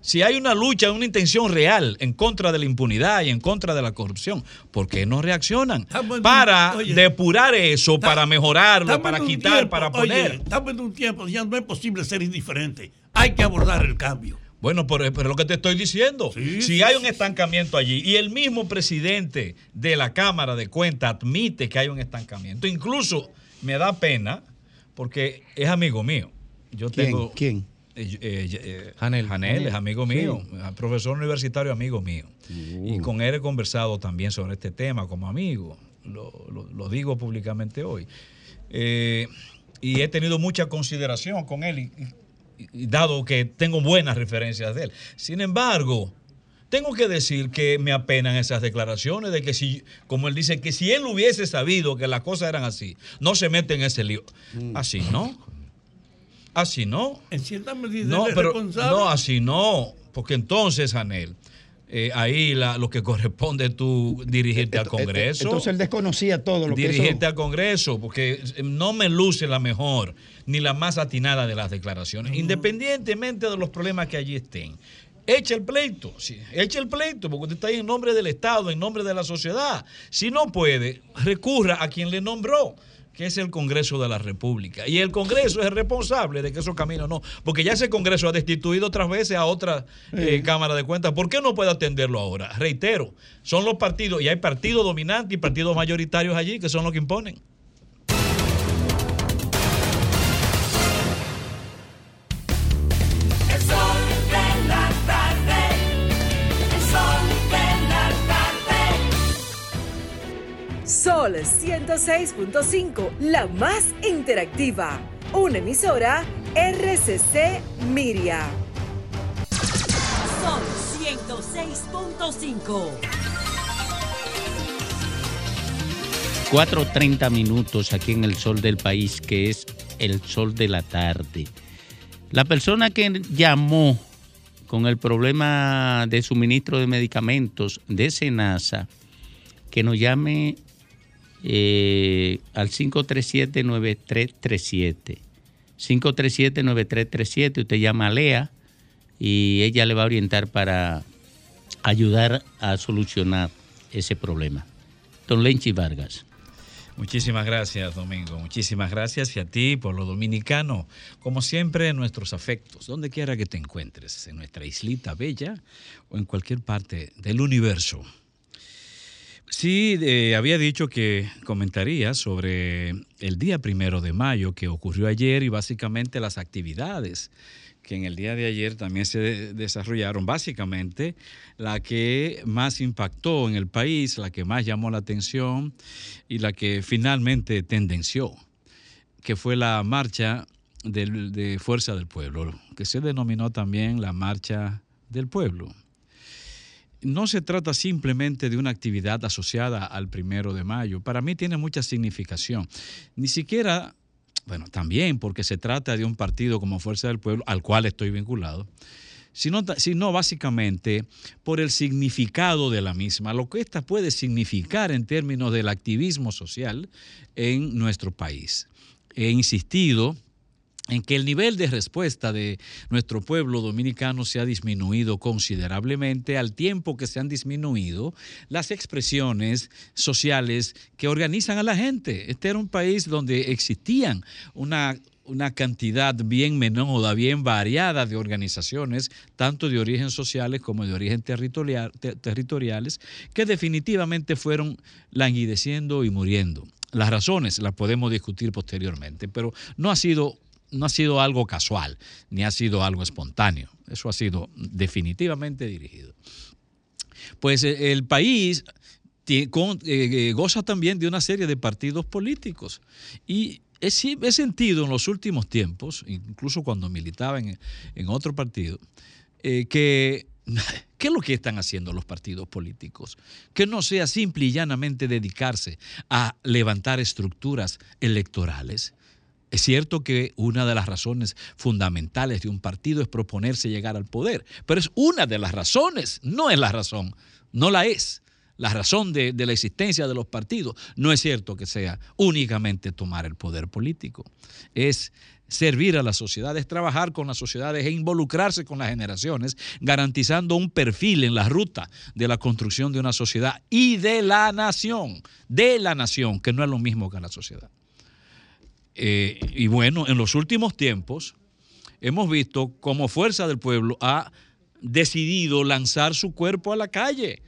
Si hay una lucha, una intención real en contra de la impunidad y en contra de la corrupción, ¿por qué no reaccionan? Para oye, depurar eso, para mejorarlo, para quitar, tiempo, para oye, poner. estamos en un tiempo, ya no es posible ser indiferente. Hay que abordar el cambio. Bueno, pero, pero lo que te estoy diciendo, si hay un estancamiento allí y el mismo presidente de la Cámara de Cuentas admite que hay un estancamiento, incluso me da pena porque es amigo mío. Yo ¿Quién? tengo ¿Quién? eh, eh, eh, Janel, es amigo Sí. mío, profesor universitario amigo mío. Y con él he conversado también sobre este tema como amigo. Lo, lo- lo digo públicamente hoy. Eh, y he tenido mucha consideración con él, y dado que tengo buenas referencias de él. Sin embargo, tengo que decir que me apenan esas declaraciones de que si, como él dice, que si él hubiese sabido que las cosas eran así, no se mete en ese lío. Así no. Así no. En cierta medida No, pero responsable. no, así no. Porque entonces, Anel, eh, ahí la- lo que corresponde es tú dirigirte al Congreso. Entonces él desconocía todo lo que dirigirte al Congreso, porque no me luce la mejor ni la más atinada de las declaraciones, independientemente de los problemas que allí estén. Echa el pleito, sí, echa el pleito, porque usted está ahí en nombre del Estado, en nombre de la sociedad. Si no puede, recurra a quien le nombró, que es el Congreso de la República. Y el Congreso es el responsable de que esos caminos no, porque ya ese Congreso ha destituido otras veces a otra eh, Cámara de Cuentas. ¿Por qué no puede atenderlo ahora? Reitero, son los partidos, y hay partidos dominantes y partidos mayoritarios allí que son los que imponen. Sol 106.5, la más interactiva. Una emisora RCC Miria. Sol 106.5. 4.30 minutos aquí en el sol del país, que es el sol de la tarde. La persona que llamó con el problema de suministro de medicamentos de Senasa, que nos llame eh, al 537-9337. 537-9337, usted llama a Lea y ella le va a orientar para ayudar a solucionar ese problema. Don Lenchi Vargas. Muchísimas gracias, Domingo. Muchísimas gracias y a ti por lo dominicano. Como siempre, nuestros afectos, donde quiera que te encuentres, en nuestra islita bella o en cualquier parte del universo. Sí, eh, había dicho que comentaría sobre el día primero de mayo que ocurrió ayer y básicamente las actividades que en el día de ayer también se de- desarrollaron. Básicamente, la que más impactó en el país, la que más llamó la atención y la que finalmente tendenció, que fue la marcha del- de Fuerza del Pueblo, que se denominó también la Marcha del Pueblo no se trata simplemente de una actividad asociada al primero de mayo. Para mí tiene mucha significación. Ni siquiera, bueno, también porque se trata de un partido como Fuerza del Pueblo, al cual estoy vinculado, sino, sino básicamente por el significado de la misma, lo que ésta puede significar en términos del activismo social en nuestro país. He insistido en que el nivel de respuesta de nuestro pueblo dominicano se ha disminuido considerablemente al tiempo que se han disminuido las expresiones sociales que organizan a la gente. Este era un país donde existían una una cantidad bien menuda, bien variada de organizaciones, tanto de origen sociales como de origen territorial, te- territoriales, que definitivamente fueron languideciendo y muriendo. Las razones las podemos discutir posteriormente, pero no ha sido, no ha sido algo casual, ni ha sido algo espontáneo. Eso ha sido definitivamente dirigido. Pues eh, el país eh, eh, goza también de una serie de partidos políticos. Y he, sentido en los últimos tiempos, incluso cuando militaba en, otro partido, que [LAUGHS] ¿qué es lo que están haciendo los partidos políticos? Que no sea simple y llanamente dedicarse a levantar estructuras electorales. Es cierto que una de las razones fundamentales de un partido es proponerse llegar al poder, pero es una de las razones, no es la razón, no la es. La razón de, la existencia de los partidos no es cierto que sea únicamente tomar el poder político, es servir a las sociedades, trabajar con las sociedades e involucrarse con las generaciones, garantizando un perfil en la ruta de la construcción de una sociedad y de la nación, de la nación, que no es lo mismo que la sociedad. Eh, y bueno, en los últimos tiempos hemos visto cómo Fuerza del Pueblo ha decidido lanzar su cuerpo a la calle,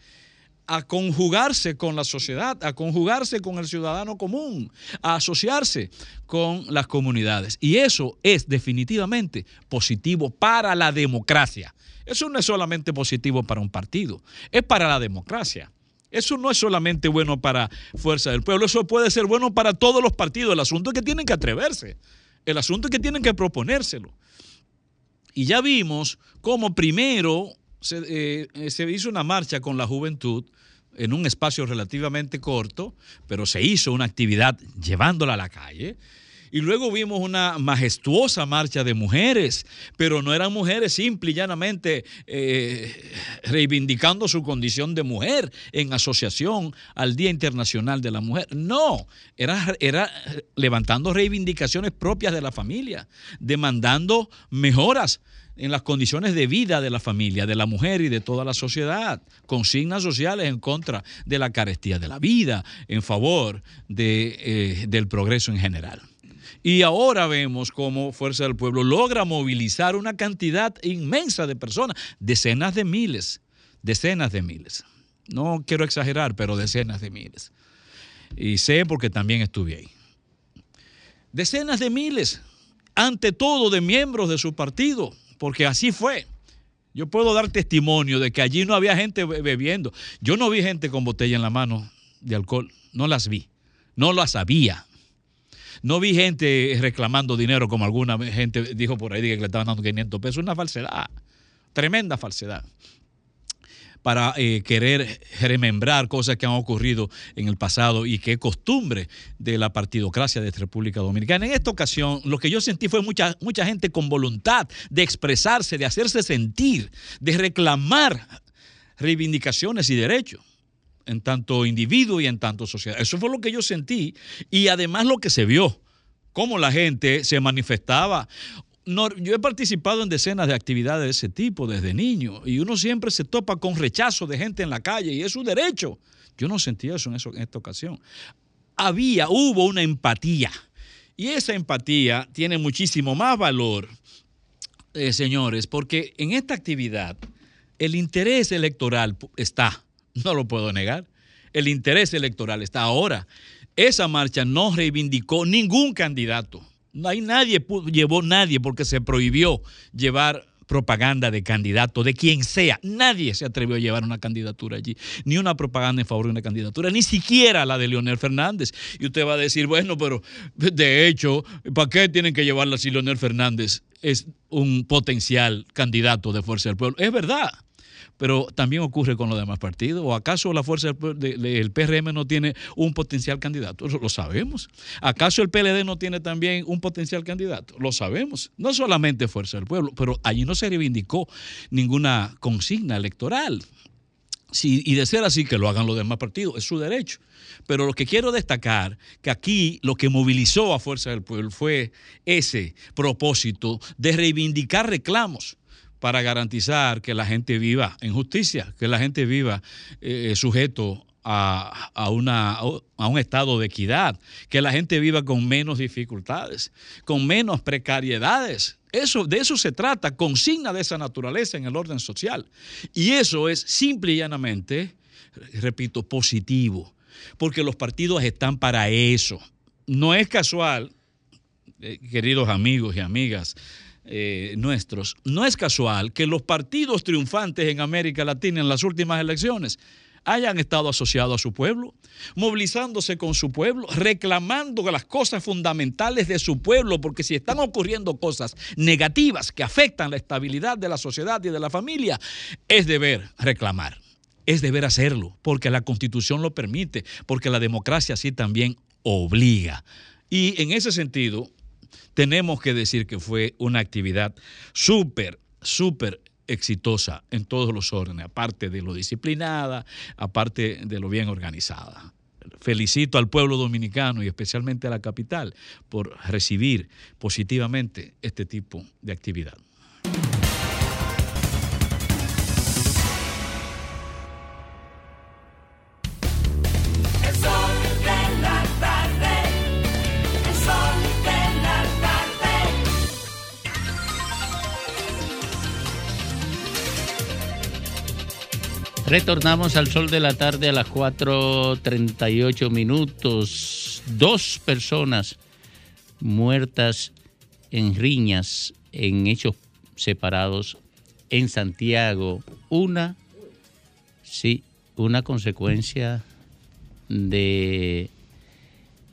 a conjugarse con la sociedad, a conjugarse con el ciudadano común, a asociarse con las comunidades. Y eso es definitivamente positivo para la democracia. Eso no es solamente positivo para un partido, es para la democracia. Eso no es solamente bueno para Fuerza del Pueblo, eso puede ser bueno para todos los partidos. El asunto es que tienen que atreverse, el asunto es que tienen que proponérselo. Y ya vimos cómo primero se, eh, eh, se hizo una marcha con la juventud en un espacio relativamente corto, pero se hizo una actividad llevándola a la calle. Y luego vimos una majestuosa marcha de mujeres, pero no eran mujeres simple y llanamente eh, reivindicando su condición de mujer en asociación al Día Internacional de la Mujer. No, era, levantando reivindicaciones propias de la familia, demandando mejoras en las condiciones de vida de la familia, de la mujer y de toda la sociedad, consignas sociales en contra de la carestía de la vida, en favor de, eh, del progreso en general. Y ahora vemos cómo Fuerza del Pueblo logra movilizar una cantidad inmensa de personas, decenas de miles, decenas de miles. No quiero exagerar, pero decenas de miles. Y sé porque también estuve ahí. Decenas de miles, ante todo de miembros de su partido, porque así fue. Yo puedo dar testimonio de que allí no había gente be- bebiendo. Yo no vi gente con botella en la mano de alcohol, no las vi, no las había. No vi gente reclamando dinero como alguna gente dijo por ahí que le estaban dando 500 pesos. Una falsedad, tremenda falsedad para eh, querer remembrar cosas que han ocurrido en el pasado y que es costumbre de la partidocracia de República Dominicana. En esta ocasión, lo que yo sentí fue mucha, mucha gente con voluntad de expresarse, de hacerse sentir, de reclamar reivindicaciones y derechos en tanto individuo y en tanto sociedad. Eso fue lo que yo sentí y además lo que se vio, cómo la gente se manifestaba. No, yo he participado en decenas de actividades de ese tipo desde niño y uno siempre se topa con rechazo de gente en la calle y es su derecho. Yo no sentí eso en, eso, en esta ocasión. Había, hubo una empatía y esa empatía tiene muchísimo más valor, eh, señores, porque en esta actividad el interés electoral está, [LAUGHS] no lo puedo negar, el interés electoral está ahora. Esa marcha no reivindicó ningún candidato. No hay nadie, llevó nadie porque se prohibió llevar propaganda de candidato, de quien sea. Nadie se atrevió a llevar una candidatura allí, ni una propaganda en favor de una candidatura, ni siquiera la de Leonel Fernández. Y usted va a decir, bueno, pero de hecho, ¿para qué tienen que llevarla si Leonel Fernández es un potencial candidato de Fuerza del Pueblo? Es verdad pero también ocurre con los demás partidos. ¿O acaso la fuerza del, PRM no tiene un potencial candidato? Lo sabemos. ¿Acaso el PLD no tiene también un potencial candidato? Lo sabemos. No solamente Fuerza del Pueblo, pero allí no se reivindicó ninguna consigna electoral. Y de ser así, que lo hagan los demás partidos, es su derecho. Pero lo que quiero destacar, que aquí lo que movilizó a Fuerza del Pueblo fue ese propósito de reivindicar reclamos para garantizar que la gente viva en justicia, que la gente viva eh, sujeto a, a una, a un estado de equidad, que la gente viva con menos dificultades, con menos precariedades. Eso, de eso se trata, consigna de esa naturaleza en el orden social. Y eso es simple y llanamente, repito, positivo, porque los partidos están para eso. No es casual, eh, queridos amigos y amigas, eh, nuestros, no es casual que los partidos triunfantes en América Latina en las últimas elecciones hayan estado asociados a su pueblo, movilizándose con su pueblo, reclamando las cosas fundamentales de su pueblo, porque si están ocurriendo cosas negativas que afectan la estabilidad de la sociedad y de la familia, es deber reclamar, es deber hacerlo, porque la constitución lo permite, porque la democracia así también obliga. Y en ese sentido, tenemos que decir que fue una actividad súper, súper exitosa en todos los órdenes, aparte de lo disciplinada, aparte de lo bien organizada. Felicito al pueblo dominicano y especialmente a la capital por recibir positivamente este tipo de actividad. Retornamos al sol de la tarde a las 4.38 minutos. Dos personas muertas en riñas, en hechos separados en Santiago. Una, sí, una consecuencia de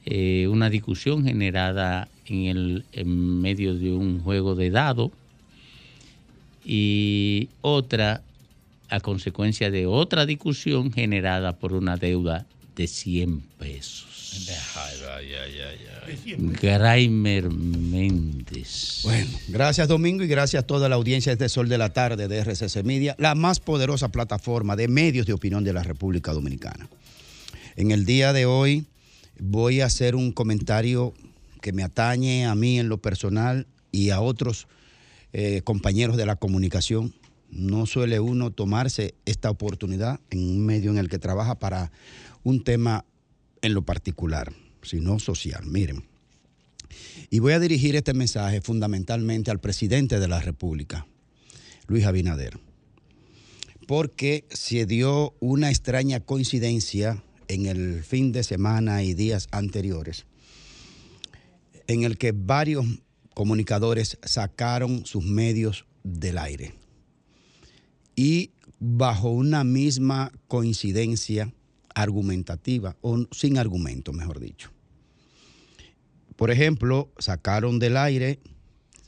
eh, una discusión generada en, el, en medio de un juego de dado y otra a consecuencia de otra discusión generada por una deuda de 100 pesos. Graimer Méndez. Bueno, gracias Domingo y gracias a toda la audiencia de este Sol de la Tarde de RCC Media, la más poderosa plataforma de medios de opinión de la República Dominicana. En el día de hoy voy a hacer un comentario que me atañe a mí en lo personal y a otros eh, compañeros de la comunicación. No suele uno tomarse esta oportunidad en un medio en el que trabaja para un tema en lo particular, sino social. Miren, y voy a dirigir este mensaje fundamentalmente al presidente de la República, Luis Abinader, porque se dio una extraña coincidencia en el fin de semana y días anteriores, en el que varios comunicadores sacaron sus medios del aire. Y bajo una misma coincidencia argumentativa, o sin argumento, mejor dicho. Por ejemplo, sacaron del aire,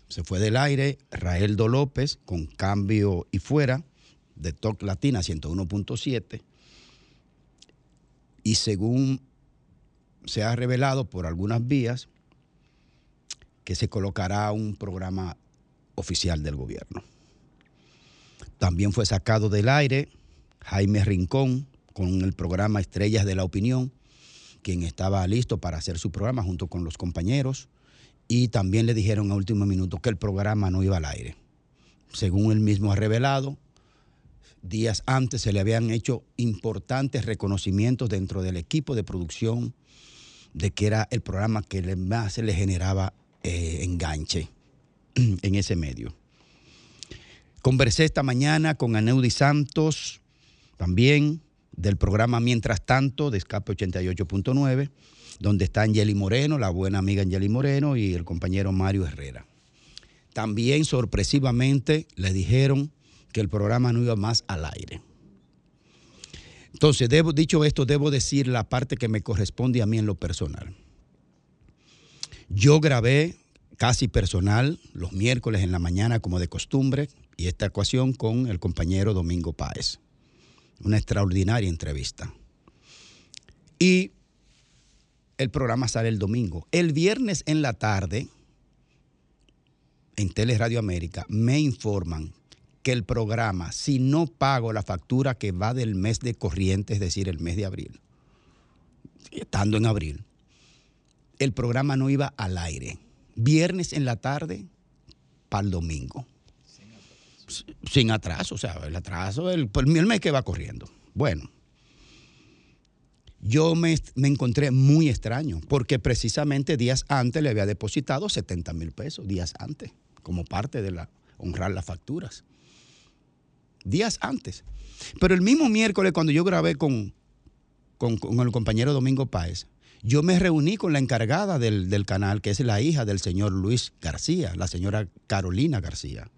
se fue del aire Raeldo López con cambio y fuera de Talk Latina 101.7 y según se ha revelado por algunas vías que se colocará un programa oficial del gobierno. También fue sacado del aire Jaime Rincón con el programa Estrellas de la Opinión, quien estaba listo para hacer su programa junto con los compañeros y también le dijeron a último minuto que el programa no iba al aire. Según él mismo ha revelado, días antes se le habían hecho importantes reconocimientos dentro del equipo de producción de que era el programa que más se le generaba eh, enganche en ese medio. Conversé esta mañana con Aneudi Santos, también del programa Mientras tanto de Escape 88.9, donde está Angeli Moreno, la buena amiga Angeli Moreno y el compañero Mario Herrera. También sorpresivamente le dijeron que el programa no iba más al aire. Entonces, dicho esto, debo decir la parte que me corresponde a mí en lo personal. Yo grabé casi personal los miércoles en la mañana como de costumbre y esta ecuación con el compañero Domingo Páez. Una extraordinaria entrevista. Y el programa sale el domingo. El viernes en la tarde, en Teleradio América, me informan que el programa, si no pago la factura que va del mes de corriente, es decir, el mes de abril, estando en abril, el programa no iba al aire. Viernes en la tarde para el domingo. Sin atraso, o sea, el atraso, el, el mes que va corriendo. Bueno, yo me, me encontré muy extraño, porque precisamente días antes le había depositado 70 mil pesos, días antes, como parte de la honrar las facturas. Días antes. Pero el mismo miércoles, cuando yo grabé con, con, con el compañero Domingo Páez, yo me reuní con la encargada del, del canal, que es la hija del señor Luis García, la señora Carolina García.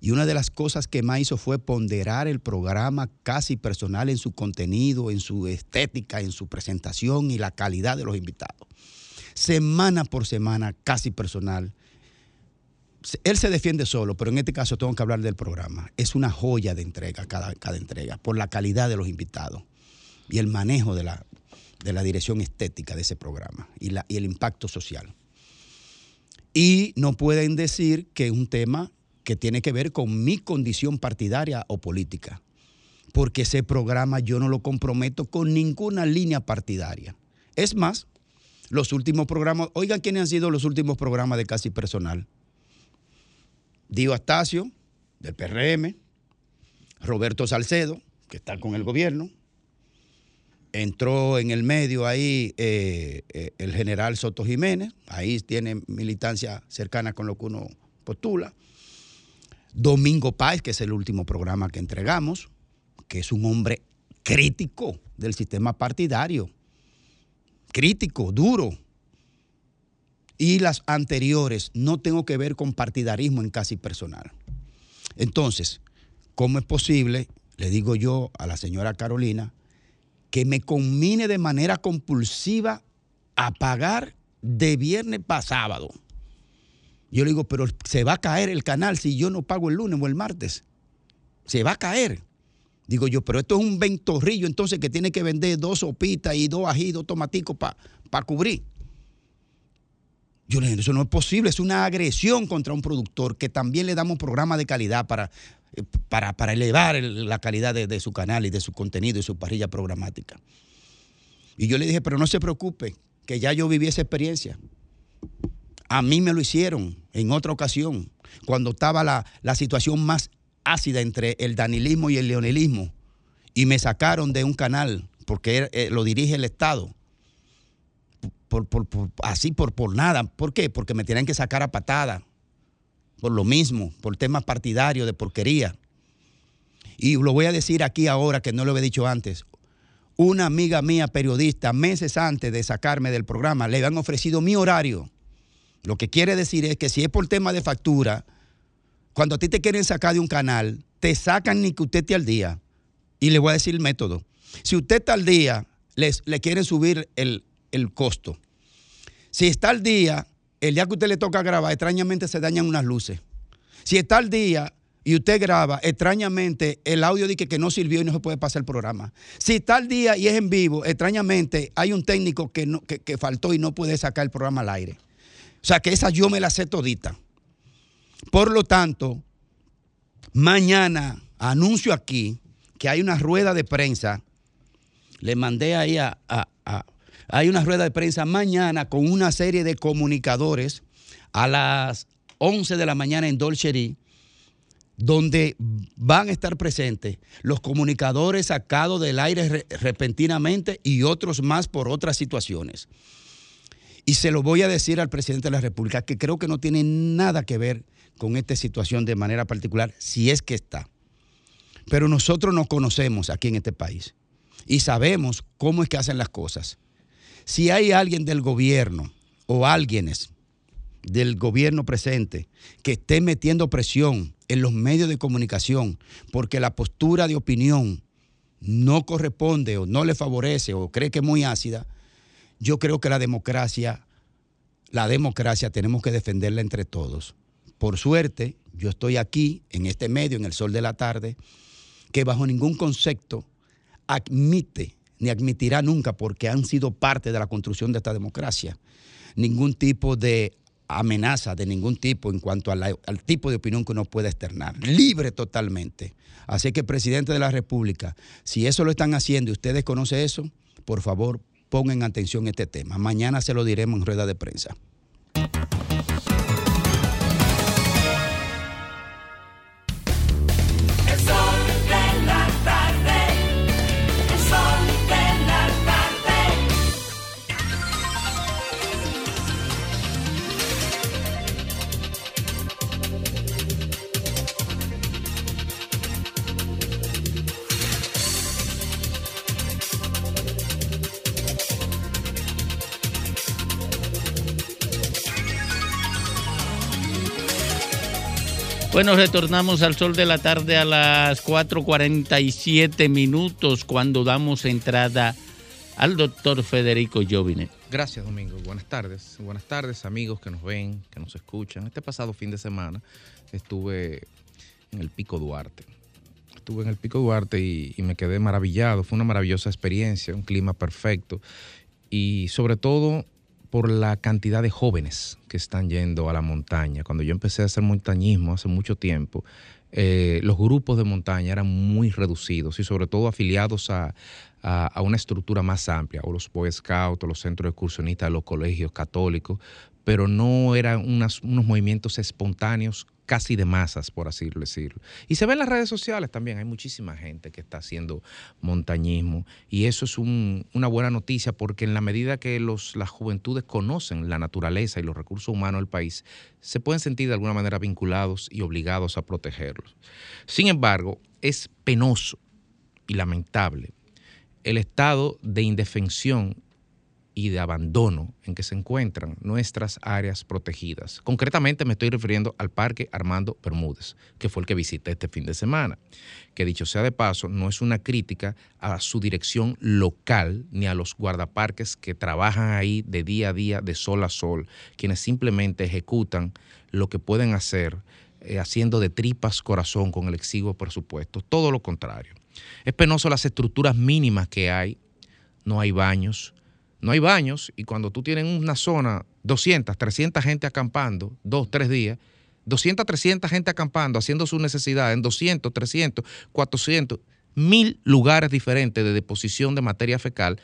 Y una de las cosas que más hizo fue ponderar el programa casi personal en su contenido, en su estética, en su presentación y la calidad de los invitados. Semana por semana, casi personal. Él se defiende solo, pero en este caso tengo que hablar del programa. Es una joya de entrega cada, cada entrega, por la calidad de los invitados y el manejo de la, de la dirección estética de ese programa y, la, y el impacto social. Y no pueden decir que es un tema que tiene que ver con mi condición partidaria o política, porque ese programa yo no lo comprometo con ninguna línea partidaria. Es más, los últimos programas, oigan quiénes han sido los últimos programas de Casi Personal. Dio Astacio, del PRM, Roberto Salcedo, que está con el gobierno, entró en el medio ahí eh, eh, el general Soto Jiménez, ahí tiene militancia cercana con lo que uno postula. Domingo Páez, que es el último programa que entregamos, que es un hombre crítico del sistema partidario, crítico, duro. Y las anteriores no tengo que ver con partidarismo en casi personal. Entonces, ¿cómo es posible, le digo yo a la señora Carolina, que me combine de manera compulsiva a pagar de viernes para sábado? Yo le digo, pero se va a caer el canal si yo no pago el lunes o el martes. Se va a caer. Digo yo, pero esto es un ventorrillo entonces que tiene que vender dos sopitas y dos ají, dos tomaticos para cubrir. Yo le digo, eso no es posible, es una agresión contra un productor que también le damos programa de calidad para, eh, para, para elevar el- la calidad de, de su canal y de su contenido y su parrilla programática. Y yo le dije, pero no se preocupe, que ya yo viví esa experiencia. A mí me lo hicieron en otra ocasión, cuando estaba la, la situación más ácida entre el danilismo y el leonelismo, y me sacaron de un canal, porque eh, lo dirige el Estado. Por- así por, por nada. ¿Por qué? Porque me tenían que sacar a patada. Por lo mismo, por temas partidarios de porquería. Y lo voy a decir aquí ahora que no lo había dicho antes. Una amiga mía, periodista, meses antes de sacarme del programa, le habían ofrecido mi horario. Lo que quiere decir es que si es por tema de factura, cuando a ti te quieren sacar de un canal, te sacan ni que usted esté al día. Y le voy a decir el método. Si usted está al día, les, le quieren subir el, el costo. Si está al día, el día que usted le toca grabar, extrañamente se dañan unas luces. Si está al día y usted graba, extrañamente el audio dice que no sirvió y no se puede pasar el programa. Si está al día y es en vivo, extrañamente hay un técnico que, no- que- que faltó y no puede sacar el programa al aire. O sea que esa yo me la sé todita. Por lo tanto, mañana anuncio aquí que hay una rueda de prensa. Le mandé ahí a, hay una rueda de prensa mañana con una serie de comunicadores a las 11 de la mañana en Dolcery, donde van a estar presentes los comunicadores sacados del aire re- repentinamente y otros más por otras situaciones. Y se lo voy a decir al presidente de la República, que creo que no tiene nada que ver con esta situación de manera particular, si es que está. Pero nosotros nos conocemos aquí en este país y sabemos cómo es que hacen las cosas. Si hay alguien del gobierno o alguienes del gobierno presente que esté metiendo presión en los medios de comunicación porque la postura de opinión no corresponde o no le favorece o cree que es muy ácida, yo creo que la democracia, la democracia tenemos que defenderla entre todos. Por suerte, yo estoy aquí en este medio, en el sol de la tarde, que bajo ningún concepto admite ni admitirá nunca, porque han sido parte de la construcción de esta democracia, ningún tipo de amenaza de ningún tipo en cuanto al tipo de opinión que uno pueda externar, libre totalmente. Así que, presidente de la República, si eso lo están haciendo y ustedes conocen eso, por favor, pongan atención a este tema. Mañana se lo diremos en rueda de prensa. Bueno, retornamos al sol de la tarde a las 4.47 minutos cuando damos entrada al doctor Federico Jovine. Gracias, Domingo. Buenas tardes. Buenas tardes, amigos que nos ven, que nos escuchan. Este pasado fin de semana estuve en el Pico Duarte. Estuve en el Pico Duarte y, y me quedé maravillado. Fue una maravillosa experiencia, un clima perfecto y sobre todo por la cantidad de jóvenes que están yendo a la montaña. Cuando yo empecé a hacer montañismo hace mucho tiempo, eh, los grupos de montaña eran muy reducidos y sobre todo afiliados a, a- una estructura más amplia, o los Boy Scouts, o los centros excursionistas los colegios católicos, pero no eran unos movimientos espontáneos casi de masas, por así decirlo. Y se ve en las redes sociales también, hay muchísima gente que está haciendo montañismo y eso es un- una buena noticia porque en la medida que los, las juventudes conocen la naturaleza y los recursos humanos del país, se pueden sentir de alguna manera vinculados y obligados a protegerlos. Sin embargo, es penoso y lamentable el estado de indefensión y de abandono en que se encuentran nuestras áreas protegidas. Concretamente me estoy refiriendo al Parque Armando Bermúdez, que fue el que visité este fin de semana, que dicho sea de paso, no es una crítica a su dirección local ni a los guardaparques que trabajan ahí de día a día, de sol a sol, quienes simplemente ejecutan lo que pueden hacer eh, haciendo de tripas corazón con el exiguo presupuesto. Todo lo contrario. Es penoso las estructuras mínimas que hay. No hay baños. No hay baños y cuando tú tienes una zona, 200, 300 gente acampando, dos, tres días, 200, 300 gente acampando, haciendo su necesidad en 200, 300, 400, mil lugares diferentes de deposición de materia fecal,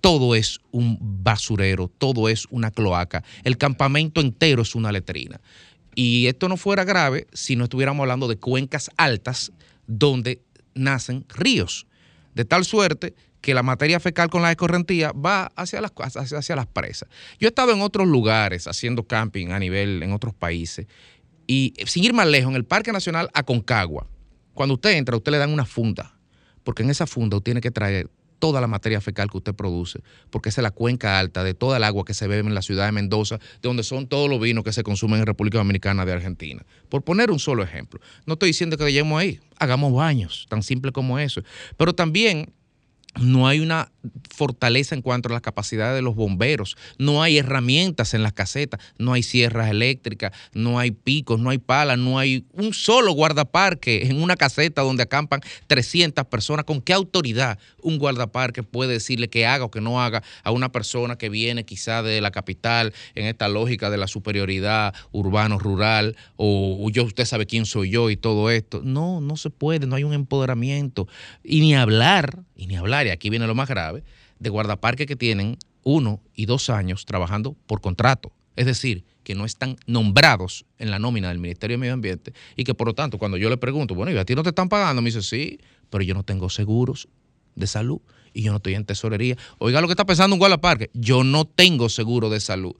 todo es un basurero, todo es una cloaca, el campamento entero es una letrina. Y esto no fuera grave si no estuviéramos hablando de cuencas altas donde nacen ríos, de tal suerte que la materia fecal con la escorrentía va hacia las, hacia, hacia las presas. Yo he estado en otros lugares haciendo camping a nivel en otros países y sin ir más lejos, en el Parque Nacional Aconcagua, cuando usted entra, usted le dan una funda, porque en esa funda usted tiene que traer toda la materia fecal que usted produce, porque esa es la cuenca alta de toda el agua que se bebe en la ciudad de Mendoza, de donde son todos los vinos que se consumen en República Dominicana de Argentina. Por poner un solo ejemplo. No estoy diciendo que lleguemos ahí, hagamos baños, tan simple como eso. Pero también no hay una fortaleza en cuanto a las capacidades de los bomberos, no hay herramientas en las casetas, no hay sierras eléctricas, no hay picos, no hay palas, no hay un solo guardaparque en una caseta donde acampan 300 personas. ¿Con qué autoridad un guardaparque puede decirle que haga o que no haga a una persona que viene quizá de la capital en esta lógica de la superioridad urbano-rural o, o yo usted sabe quién soy yo y todo esto? No, no se puede, no hay un empoderamiento y ni hablar, y ni hablar, y aquí viene lo más grave, de guardaparques que tienen uno y dos años trabajando por contrato. Es decir, que no están nombrados en la nómina del Ministerio de Medio Ambiente y que por lo tanto cuando yo le pregunto, bueno, ¿y a ti no te están pagando? Me dice, sí, pero yo no tengo seguros de salud y yo no estoy en tesorería. Oiga lo que está pensando un guardaparque, yo no tengo seguro de salud.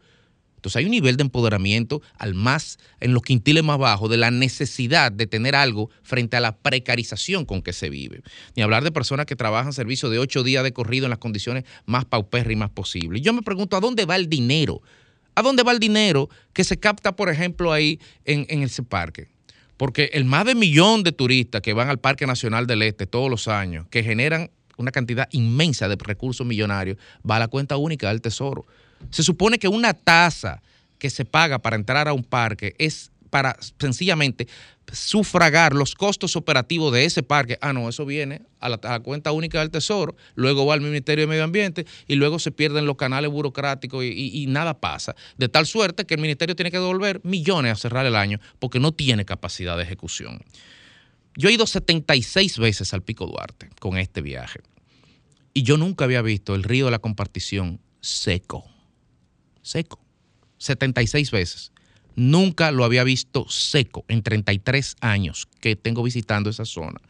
Entonces hay un nivel de empoderamiento al más, en los quintiles más bajos, de la necesidad de tener algo frente a la precarización con que se vive. Ni hablar de personas que trabajan servicio de ocho días de corrido en las condiciones más paupérrimas posibles. Yo me pregunto, ¿a dónde va el dinero? ¿A dónde va el dinero que se capta, por ejemplo, ahí en, en ese parque? Porque el más de millón de turistas que van al Parque Nacional del Este todos los años, que generan una cantidad inmensa de recursos millonarios, va a la cuenta única del Tesoro. Se supone que una tasa que se paga para entrar a un parque es para sencillamente sufragar los costos operativos de ese parque. Ah, no, eso viene a la, cuenta única del Tesoro, luego va al Ministerio de Medio Ambiente y luego se pierden los canales burocráticos y, y- y nada pasa. De tal suerte que el Ministerio tiene que devolver millones a cerrar el año porque no tiene capacidad de ejecución. Yo he ido 76 veces al Pico Duarte con este viaje y yo nunca había visto el río de la compartición seco. Seco. 76 veces. Nunca lo había visto seco en 33 años que tengo visitando esa zona.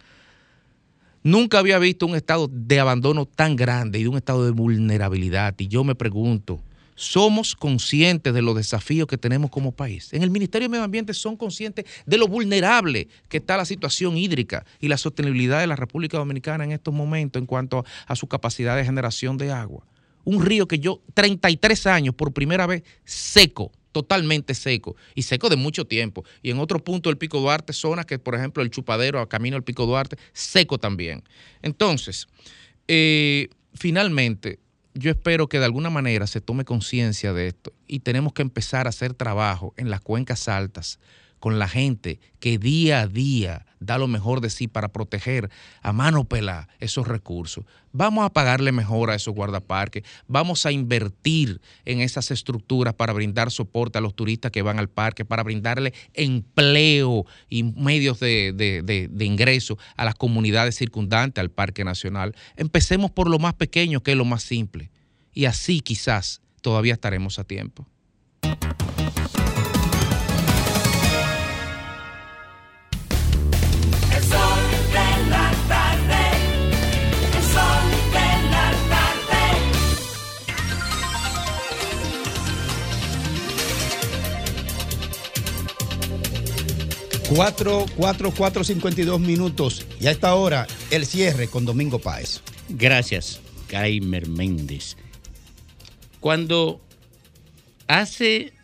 Nunca había visto un estado de abandono tan grande y un estado de vulnerabilidad. Y yo me pregunto, ¿somos conscientes de los desafíos que tenemos como país? En el Ministerio de Medio Ambiente son conscientes de lo vulnerable que está la situación hídrica y la sostenibilidad de la República Dominicana en estos momentos en cuanto a su capacidad de generación de agua. Un río que yo, 33 años por primera vez, seco, totalmente seco y seco de mucho tiempo. Y en otro punto del Pico Duarte, zonas que, por ejemplo, el Chupadero a camino al Pico Duarte, seco también. Entonces, eh, finalmente, yo espero que de alguna manera se tome conciencia de esto y tenemos que empezar a hacer trabajo en las cuencas altas con la gente que día a día da lo mejor de sí para proteger a mano pelada esos recursos. Vamos a pagarle mejor a esos guardaparques, vamos a invertir en esas estructuras para brindar soporte a los turistas que van al parque, para brindarle empleo y medios de, de- de- de ingreso a las comunidades circundantes al Parque Nacional. Empecemos por lo más pequeño, que es lo más simple. Y así quizás todavía estaremos a tiempo. 4, 4, 4, 52 minutos. Y a esta hora, el cierre con Domingo Páez. Gracias, Kaimer Méndez. Cuando hace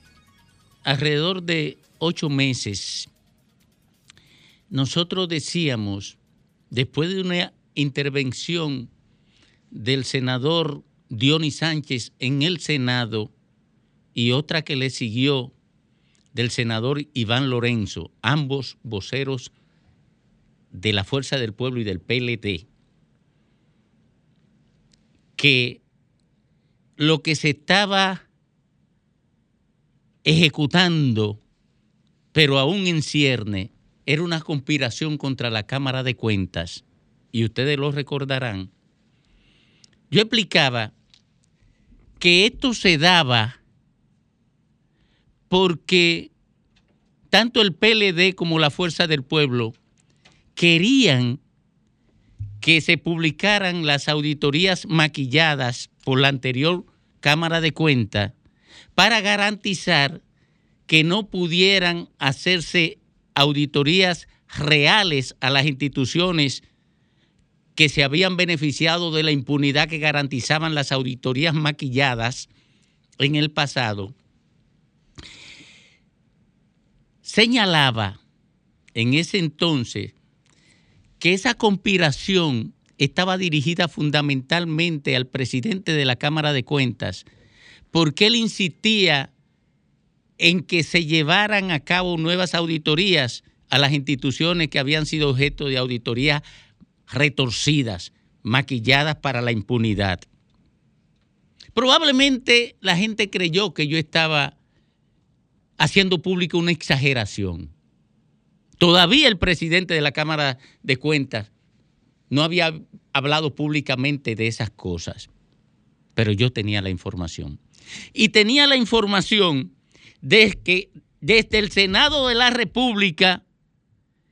alrededor de ocho meses, nosotros decíamos, después de una intervención del senador Dionis Sánchez en el Senado y otra que le siguió del senador Iván Lorenzo, ambos voceros de la Fuerza del Pueblo y del PLD, que lo que se estaba ejecutando, pero aún en cierne, era una conspiración contra la Cámara de Cuentas, y ustedes lo recordarán. Yo explicaba que esto se daba porque tanto el PLD como la Fuerza del Pueblo querían que se publicaran las auditorías maquilladas por la anterior Cámara de Cuentas para garantizar que no pudieran hacerse auditorías reales a las instituciones que se habían beneficiado de la impunidad que garantizaban las auditorías maquilladas en el pasado, señalaba en ese entonces que esa conspiración estaba dirigida fundamentalmente al presidente de la Cámara de Cuentas, porque él insistía en que se llevaran a cabo nuevas auditorías a las instituciones que habían sido objeto de auditorías retorcidas, maquilladas para la impunidad. Probablemente la gente creyó que yo estaba haciendo público una exageración. Todavía el presidente de la Cámara de Cuentas no había hablado públicamente de esas cosas, pero yo tenía la información. Y tenía la información de que desde el Senado de la República,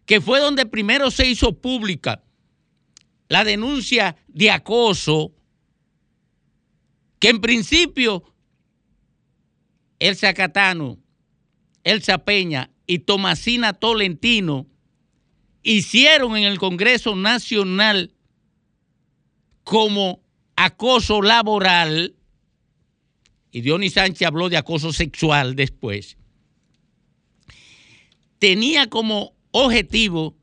que fue donde primero se hizo pública la denuncia de acoso, que en principio el Zacatano, Elsa Peña y Tomasina Tolentino hicieron en el Congreso Nacional como acoso laboral, y Dionis Sánchez habló de acoso sexual después, tenía como objetivo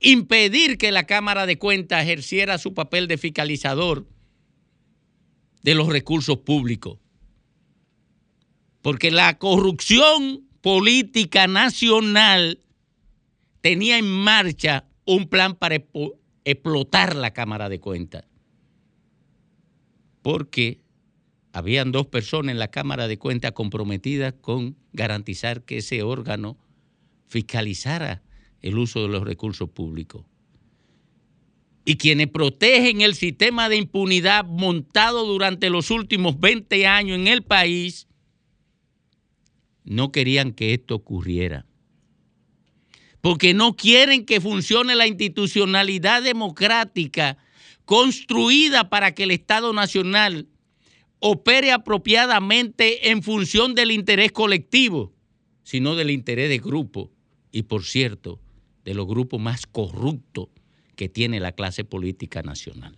impedir que la Cámara de Cuentas ejerciera su papel de fiscalizador de los recursos públicos. Porque la corrupción política nacional tenía en marcha un plan para explotar la Cámara de Cuentas. Porque habían dos personas en la Cámara de Cuentas comprometidas con garantizar que ese órgano fiscalizara el uso de los recursos públicos. Y quienes protegen el sistema de impunidad montado durante los últimos 20 años en el país, no querían que esto ocurriera. Porque no quieren que funcione la institucionalidad democrática construida para que el Estado Nacional opere apropiadamente en función del interés colectivo, sino del interés de grupo. Y por cierto, de los grupos más corruptos que tiene la clase política nacional.